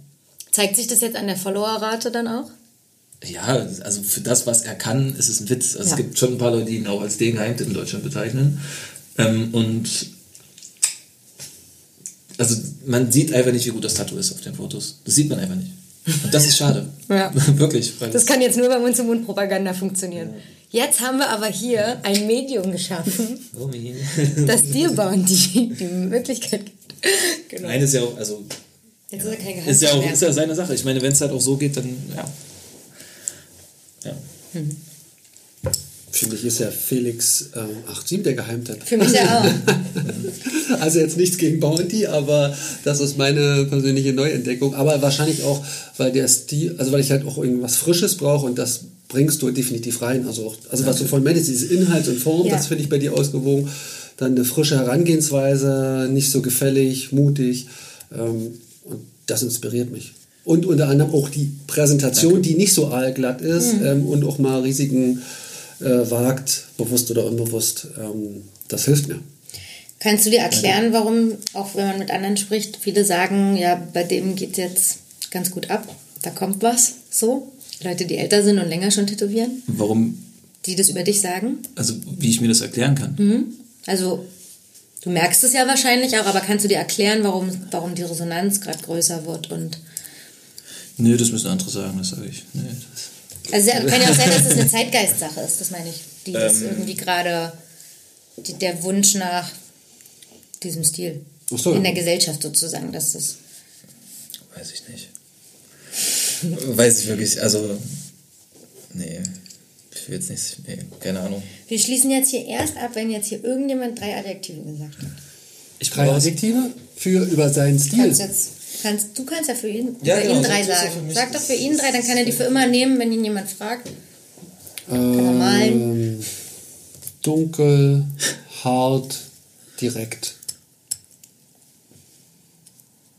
[SPEAKER 1] Zeigt sich das jetzt an der Followerrate dann auch?
[SPEAKER 3] ja, also für das, was er kann, ist es ein Witz. Also
[SPEAKER 1] Ja.
[SPEAKER 3] es gibt schon ein paar Leute, die ihn auch als den Geheimtipp in Deutschland bezeichnen. Ähm, und also man sieht einfach nicht, wie gut das Tattoo ist auf den Fotos. Das sieht man einfach nicht. Und das ist schade. [laughs]
[SPEAKER 1] Ja. [laughs]
[SPEAKER 3] Wirklich.
[SPEAKER 1] Das kann jetzt nur bei Mund-zu-Mund-Propaganda funktionieren. Jetzt haben wir aber hier ein Medium geschaffen, das dir Bounty die Möglichkeit gibt. Genau.
[SPEAKER 3] Nein, ist ja auch, also
[SPEAKER 1] Jetzt ist er kein
[SPEAKER 3] ist ja, auch,
[SPEAKER 1] mehr.
[SPEAKER 3] ist ja seine Sache. Ich meine, wenn es halt auch so geht, dann ja. Ja.
[SPEAKER 2] Für mich ist ja Felix ähm, 87 der Geheimtipp.
[SPEAKER 1] Für mich ja auch. [laughs]
[SPEAKER 2] Also jetzt nichts gegen Bounty, aber das ist meine persönliche Neuentdeckung. Aber wahrscheinlich auch, weil der Stil, also weil ich halt auch irgendwas Frisches brauche und das bringst du definitiv rein. Also, auch, also was du vorhin meintest, dieses Inhalt und Form, das finde ich bei dir ausgewogen. Dann eine frische Herangehensweise, nicht so gefällig, mutig. Ähm, und das inspiriert mich. Und unter anderem auch die Präsentation, die nicht so aalglatt ist ähm, und auch mal Risiken äh, wagt, bewusst oder unbewusst. Ähm, das hilft mir.
[SPEAKER 1] Kannst du dir erklären, warum, auch wenn man mit anderen spricht, viele sagen, ja, bei dem geht jetzt ganz gut ab, da kommt was, so? Leute, die älter sind und länger schon tätowieren,
[SPEAKER 3] Warum,
[SPEAKER 1] die das über dich sagen.
[SPEAKER 3] also wie ich mir das erklären kann.
[SPEAKER 1] Also, du merkst es ja wahrscheinlich auch, aber kannst du dir erklären, warum, warum die Resonanz gerade größer wird und.
[SPEAKER 3] Nö, das müssen andere sagen, das sage ich. Nee, das,
[SPEAKER 1] Also, kann ja auch sein, dass es eine [laughs] Zeitgeistsache ist, das meine ich. Die das
[SPEAKER 3] Ähm.
[SPEAKER 1] irgendwie gerade, der Wunsch nach diesem Stil.
[SPEAKER 2] Ach so.
[SPEAKER 1] In der Gesellschaft sozusagen, dass das.
[SPEAKER 3] weiß ich nicht. Weiß ich wirklich, also. Nee. Ich will jetzt nicht. Nee, keine Ahnung.
[SPEAKER 1] Wir schließen jetzt hier erst ab, wenn jetzt hier irgendjemand drei Adjektive gesagt hat.
[SPEAKER 3] Ich
[SPEAKER 2] Drei Adjektive für über seinen Stil.
[SPEAKER 1] Kannst jetzt, kannst, du kannst ja für ihn,
[SPEAKER 3] Ja,
[SPEAKER 1] für
[SPEAKER 3] genau,
[SPEAKER 1] ihn drei sagen. Sag doch für ihn drei, dann kann er die für immer nehmen, wenn ihn jemand fragt. Kann malen.
[SPEAKER 2] Ähm, dunkel, hart, direkt.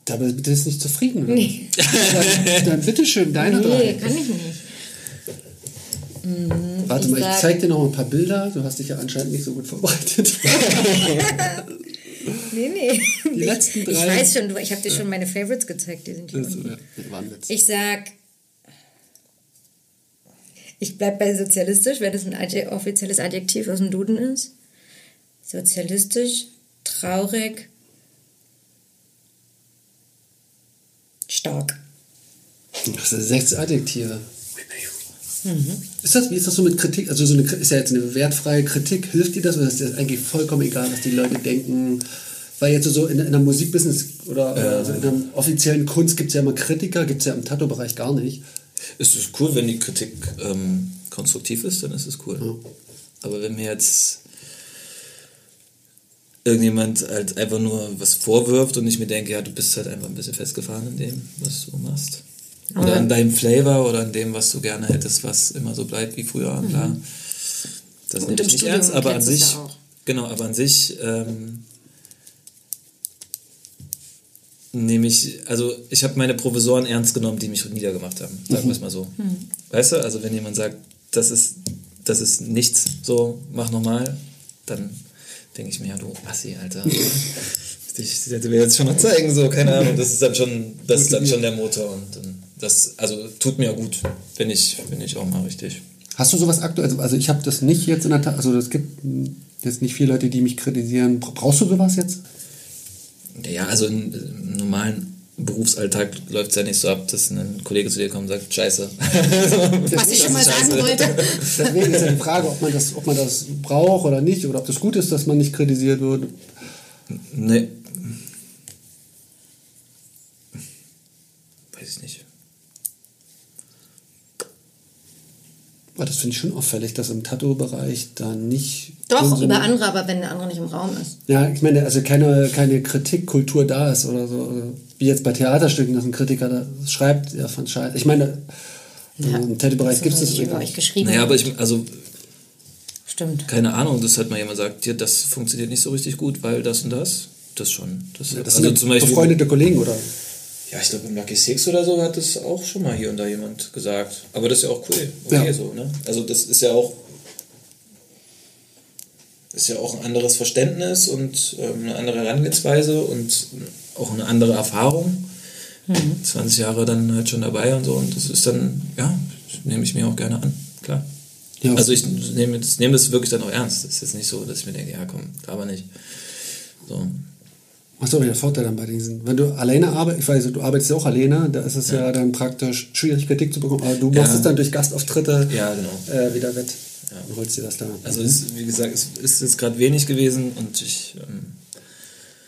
[SPEAKER 2] Da bist du nicht zufrieden.
[SPEAKER 1] Nee. [laughs]
[SPEAKER 2] Dann, dann bitteschön, deine
[SPEAKER 1] Nee,
[SPEAKER 2] drei.
[SPEAKER 1] kann ich nicht.
[SPEAKER 2] Warte
[SPEAKER 1] ich
[SPEAKER 2] mal, ich zeig dir noch ein paar Bilder. Du hast dich ja anscheinend nicht so gut vorbereitet. [laughs]
[SPEAKER 1] Nee, nee.
[SPEAKER 2] Die letzten drei.
[SPEAKER 1] Ich weiß schon, ich habe dir schon meine Favorites gezeigt, die sind hier.
[SPEAKER 2] Das,
[SPEAKER 1] unten.
[SPEAKER 2] ja.
[SPEAKER 1] Ich sag, ich bleib bei sozialistisch, wenn das ein offizielles Adjektiv aus dem Duden ist. Sozialistisch, traurig, stark.
[SPEAKER 2] Das sind sechs Adjektive. Ist das, wie ist das so mit Kritik? Also so eine, ist ja jetzt eine wertfreie Kritik. Hilft dir das oder ist das eigentlich vollkommen egal, was die Leute denken? Weil jetzt so in, in der Musikbusiness oder also in der offiziellen Kunst gibt es ja immer Kritiker, gibt es ja im Tattoo-Bereich gar nicht.
[SPEAKER 3] Es ist cool, wenn die Kritik ähm, konstruktiv ist, dann ist es cool. Ja. Aber wenn mir jetzt irgendjemand halt einfach nur was vorwirft und ich mir denke, ja, du bist halt einfach ein bisschen festgefahren in dem, was du machst. Oder an deinem Flavor oder an dem, was du gerne hättest, was immer so bleibt wie früher, mhm. klar. Das nehme ich nicht Studium ernst, aber an sich, ja genau, aber an sich ähm, nehme ich, also ich habe meine Professoren ernst genommen, die mich niedergemacht haben, sagen wir es mal so. Mhm. Weißt du, also wenn jemand sagt, das ist, das ist nichts, so, mach nochmal, dann denke ich mir, ja, du Assi, Alter. [laughs] ich hätte mir jetzt schon mal zeigen, so, keine Ahnung, das ist dann schon, das ist dann schon der Motor und das, also tut mir gut, bin ich, bin ich auch mal richtig.
[SPEAKER 2] Hast du sowas aktuell, also, also ich habe das nicht jetzt in der Tat, also es gibt jetzt nicht viele Leute, die mich kritisieren. Brauchst du sowas jetzt?
[SPEAKER 3] Ja, also im, im normalen Berufsalltag läuft es ja nicht so ab, dass ein Kollege zu dir kommt und sagt, scheiße. [laughs] Was ich schon mal sagen
[SPEAKER 2] wollte. Deswegen ist ja die Frage, ob man, das, ob man das braucht oder nicht, oder ob das gut ist, dass man nicht kritisiert wird.
[SPEAKER 3] Nee. Weiß ich nicht.
[SPEAKER 2] Aber das finde ich schon auffällig, dass im Tattoo-Bereich da nicht.
[SPEAKER 1] Doch, über andere, aber wenn der andere nicht im Raum ist.
[SPEAKER 2] Ja, ich meine, also keine, keine Kritikkultur da ist oder so. Wie jetzt bei Theaterstücken, dass ein Kritiker da schreibt, ja, von Scheiße. Ich meine, ja, im Tattoo-Bereich gibt es das
[SPEAKER 1] über euch geschrieben.
[SPEAKER 3] Naja, aber ich, also.
[SPEAKER 1] Stimmt.
[SPEAKER 3] Keine Ahnung, dass halt mal jemand sagt, ja, das funktioniert nicht so richtig gut, weil das und das. Das schon. Das,
[SPEAKER 2] ja, das also sind zum Beispiel, befreundete Kollegen, oder?
[SPEAKER 3] Ja, ich glaube, im Lucky Six oder so hat das auch schon mal hier und da jemand gesagt. Aber das ist ja auch cool. Okay, ja. so, ne? Also, das ist ja auch. Ist ja auch ein anderes Verständnis und ähm, eine andere Herangehensweise und auch eine andere Erfahrung. Mhm. 20 Jahre dann halt schon dabei und so. Und das ist dann, ja, nehme ich mir auch gerne an, klar. Ja. Also ich nehme das, nehme das wirklich dann auch ernst. Es ist jetzt nicht so, dass ich mir denke, ja komm, aber nicht. So.
[SPEAKER 2] Was ist aber der Vorteil dann bei diesen? Wenn du alleine arbeitest, ich weiß, du arbeitest ja auch alleine, da ist es ja, ja dann praktisch schwierig, Kritik zu bekommen, aber du machst ja. es dann durch Gastauftritte
[SPEAKER 3] ja, genau.
[SPEAKER 2] äh, wieder wett ja. und holst dir das da.
[SPEAKER 3] Also ist, wie gesagt, es ist jetzt gerade wenig gewesen und ich... Ähm,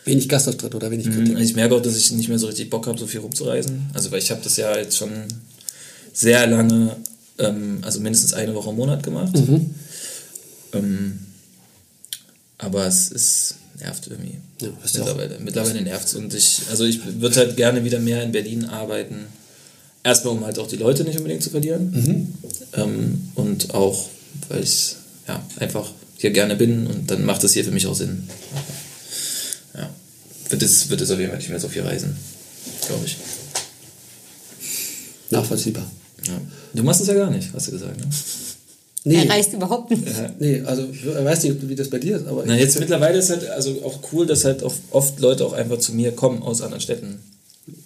[SPEAKER 2] wenig Gastauftritte oder wenig
[SPEAKER 3] Kritik? Ich merke auch, dass ich nicht mehr so richtig Bock habe, so viel rumzureisen. Also weil ich habe das ja jetzt schon sehr lange, ähm, also mindestens eine Woche im Monat gemacht. Mhm. Ähm, aber es ist nervt irgendwie. Ja, mittlerweile mittlerweile nervt es. Und ich, also ich würde halt gerne wieder mehr in Berlin arbeiten. Erstmal, um halt auch die Leute nicht unbedingt zu verlieren. Mhm. Ähm, und auch, weil ich ja, einfach hier gerne bin und dann macht es hier für mich auch Sinn. Wird es, wird es auf jeden Fall nicht mehr so viel reisen, glaube ich.
[SPEAKER 2] Nachvollziehbar.
[SPEAKER 3] Ja. Du machst es ja gar nicht, hast du gesagt, ne?
[SPEAKER 1] Nee. Er reist überhaupt nicht.
[SPEAKER 2] Ja. Nee, also ich weiß nicht, wie das bei dir ist. Aber
[SPEAKER 3] Na, jetzt mittlerweile ist halt also auch cool, dass halt auch oft Leute auch einfach zu mir kommen aus anderen Städten.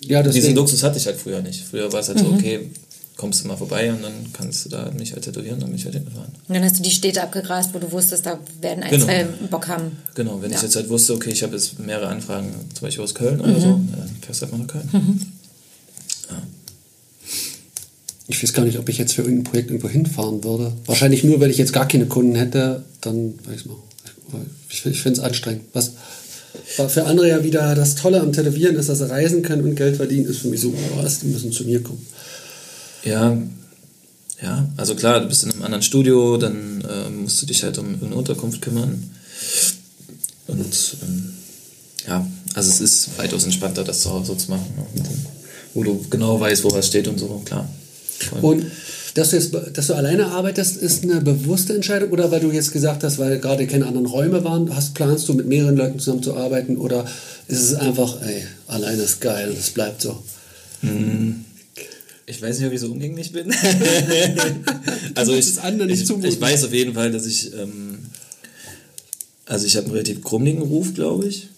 [SPEAKER 3] Ja. Diesen Luxus hatte ich halt früher nicht. Früher war es halt mhm. so, okay, kommst du mal vorbei und dann kannst du da mich halt tätowieren und mich halt hinfahren.
[SPEAKER 1] Und dann hast du die Städte abgegrast, wo du wusstest, da werden ein, genau. zwei Bock haben.
[SPEAKER 3] Genau, wenn ja. ich jetzt halt wusste, okay, ich habe jetzt mehrere Anfragen, zum Beispiel aus Köln mhm. oder so, dann fährst du halt mal nach Köln. Mhm.
[SPEAKER 2] Ja. Ich weiß gar nicht, ob ich jetzt für irgendein Projekt irgendwo hinfahren würde. Wahrscheinlich nur, weil ich jetzt gar keine Kunden hätte, dann weiß ich mal. Ich, ich finde es anstrengend. Was für andere ja wieder das Tolle am Tätowieren ist, dass sie reisen können und Geld verdienen, ist für mich so, oh, was, die müssen zu mir kommen.
[SPEAKER 3] Ja, ja, also klar, du bist in einem anderen Studio, dann äh, musst du dich halt um eine Unterkunft kümmern. Und ähm, ja, also es ist weitaus entspannter, das zu Hause so zu machen, ne? wo du genau weißt, wo was steht und so, klar.
[SPEAKER 2] Und dass du, jetzt, dass du alleine arbeitest, ist eine bewusste Entscheidung oder weil du jetzt gesagt hast, weil gerade keine anderen Räume waren, hast, planst du mit mehreren Leuten zusammenzuarbeiten oder ist es einfach, ey, alleine ist geil, das bleibt so?
[SPEAKER 3] Hm. Ich weiß nicht, ob ich so umgänglich bin. [laughs] also ich, ich, ich, weiß auf jeden Fall, dass ich, ähm, also ich habe einen relativ krummeligen Ruf, glaube ich.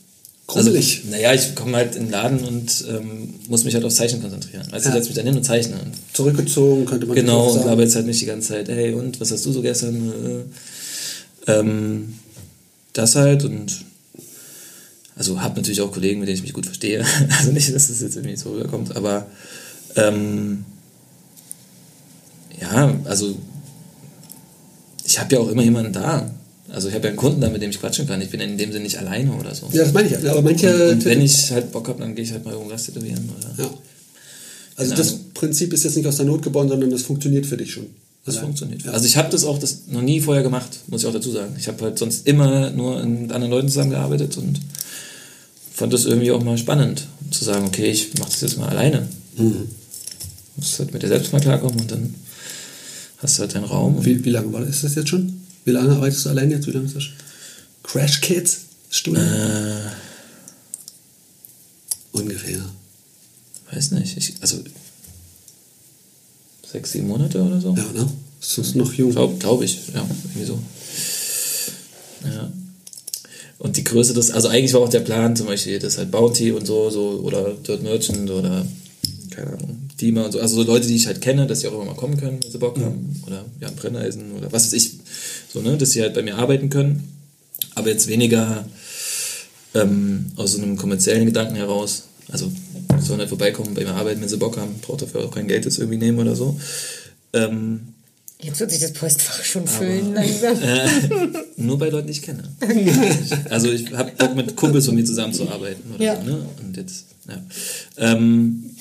[SPEAKER 3] Gruselig. Also, naja, ich komme halt in den Laden und ähm, muss mich halt aufs Zeichnen konzentrieren. Also ja. ich setze mich dann hin und zeichne.
[SPEAKER 2] Zurückgezogen, könnte man
[SPEAKER 3] Genau, und arbeite jetzt halt nicht die ganze Zeit, hey, und was hast du so gestern? Äh, ähm, das halt und also habe natürlich auch Kollegen, mit denen ich mich gut verstehe. [laughs] Also nicht, dass das jetzt irgendwie so rüberkommt, aber ähm, ja, also ich habe ja auch immer jemanden da. Also ich habe ja einen Kunden da, mit dem ich quatschen kann. Ich bin in dem Sinne nicht alleine oder so.
[SPEAKER 2] Ja, das meine ich ja. Aber manche
[SPEAKER 3] und, und wenn ich halt Bock habe, dann gehe ich halt mal irgendwas tätowieren. Oder
[SPEAKER 2] ja. Also das Prinzip ist jetzt nicht aus der Not geboren, sondern das funktioniert für dich schon.
[SPEAKER 3] Das funktioniert. Also ich habe das auch das noch nie vorher gemacht, muss ich auch dazu sagen. Ich habe halt sonst immer nur mit anderen Leuten zusammengearbeitet und fand das irgendwie auch mal spannend, zu sagen, okay, ich mache das jetzt mal alleine. Mhm. Musst halt mit dir selbst mal klarkommen und dann hast du halt deinen Raum.
[SPEAKER 2] Wie, wie lange war das, ist das jetzt schon? Wie lange arbeitest du alleine jetzt? Wie lange ist das schon? Crash Kids Studio? Äh, Ungefähr.
[SPEAKER 3] Weiß nicht. Ich, also sechs, sieben Monate oder so.
[SPEAKER 2] Ja, ne? Ist das noch jung?
[SPEAKER 3] Glaube glaub ich, ja, irgendwie so. Ja. Und die Größe des, also eigentlich war auch der Plan, zum Beispiel, das halt Bounty und so, so oder Dirt Merchant oder keine Ahnung, Dima und so, also so Leute, die ich halt kenne, dass sie auch immer mal kommen können, wenn sie Bock mhm. haben. Oder Jan Brenneisen oder was weiß ich, so, ne, dass sie halt bei mir arbeiten können. Aber jetzt weniger ähm, aus so einem kommerziellen Gedanken heraus. Also sollen halt vorbeikommen, bei mir arbeiten, wenn sie Bock haben, braucht dafür auch kein Geld jetzt irgendwie nehmen oder so. Ähm,
[SPEAKER 1] Jetzt wird sich das Postfach schon füllen [laughs] langsam.
[SPEAKER 3] Äh, nur bei Leuten, die ich kenne. [laughs] also ich habe Bock mit Kumpels von mir zusammenzuarbeiten oder ja. so. Ne? Und jetzt, ja. Ähm,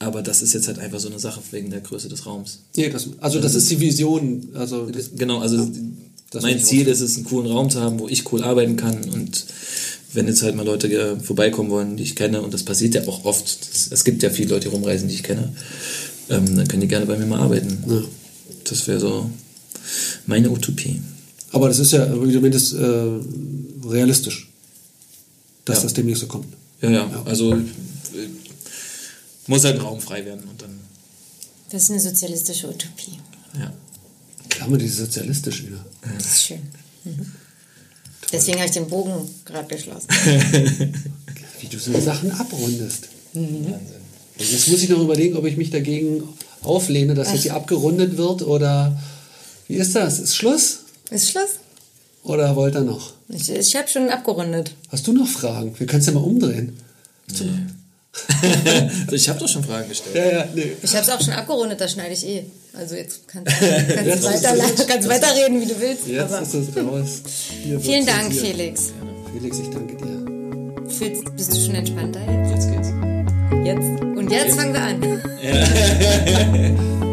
[SPEAKER 3] aber das ist jetzt halt einfach so eine Sache wegen der Größe des Raums.
[SPEAKER 2] Nee, das, also das ist die Vision. Also
[SPEAKER 3] genau, also ja, mein Ziel ist es, einen coolen Raum zu haben, wo ich cool arbeiten kann und wenn jetzt halt mal Leute vorbeikommen wollen, die ich kenne, und das passiert ja auch oft, das, es gibt ja viele Leute, die rumreisen, die ich kenne, ähm, dann können die gerne bei mir mal arbeiten. Ja. Das wäre so meine Utopie.
[SPEAKER 2] Aber das ist ja zumindest äh, realistisch, dass ja. das demnächst so kommt.
[SPEAKER 3] Ja, ja, ja. also muss halt ein Raum frei werden und dann.
[SPEAKER 1] Das ist eine sozialistische Utopie.
[SPEAKER 3] Ja.
[SPEAKER 2] Klammer die sozialistisch wieder.
[SPEAKER 1] Das ist schön. Mhm. Deswegen habe ich den Bogen gerade geschlossen.
[SPEAKER 2] Wie du so Sachen abrundest. Mhm. Jetzt muss ich noch überlegen, ob ich mich dagegen auflehne, dass Ach. jetzt hier abgerundet wird oder wie ist das? Ist Schluss?
[SPEAKER 1] Ist Schluss?
[SPEAKER 2] Oder wollt ihr noch?
[SPEAKER 1] Ich, ich habe schon abgerundet.
[SPEAKER 2] Hast du noch Fragen? Wir können es ja mal umdrehen.
[SPEAKER 3] Nee. Ich habe doch schon Fragen gestellt.
[SPEAKER 2] Ja, ja, nee.
[SPEAKER 1] Ich habe es auch schon abgerundet, das schneide ich eh. Also jetzt kannst [laughs] du kannst weiter, kannst weiterreden, wie du willst.
[SPEAKER 2] Jetzt aber. ist es raus.
[SPEAKER 1] Vielen Dank, Felix.
[SPEAKER 2] Felix, ich danke dir.
[SPEAKER 1] Fühlst, bist du schon entspannter
[SPEAKER 3] jetzt? Jetzt geht's.
[SPEAKER 1] Jetzt. Und jetzt, jetzt. fangen wir an. Ja. [laughs] [laughs]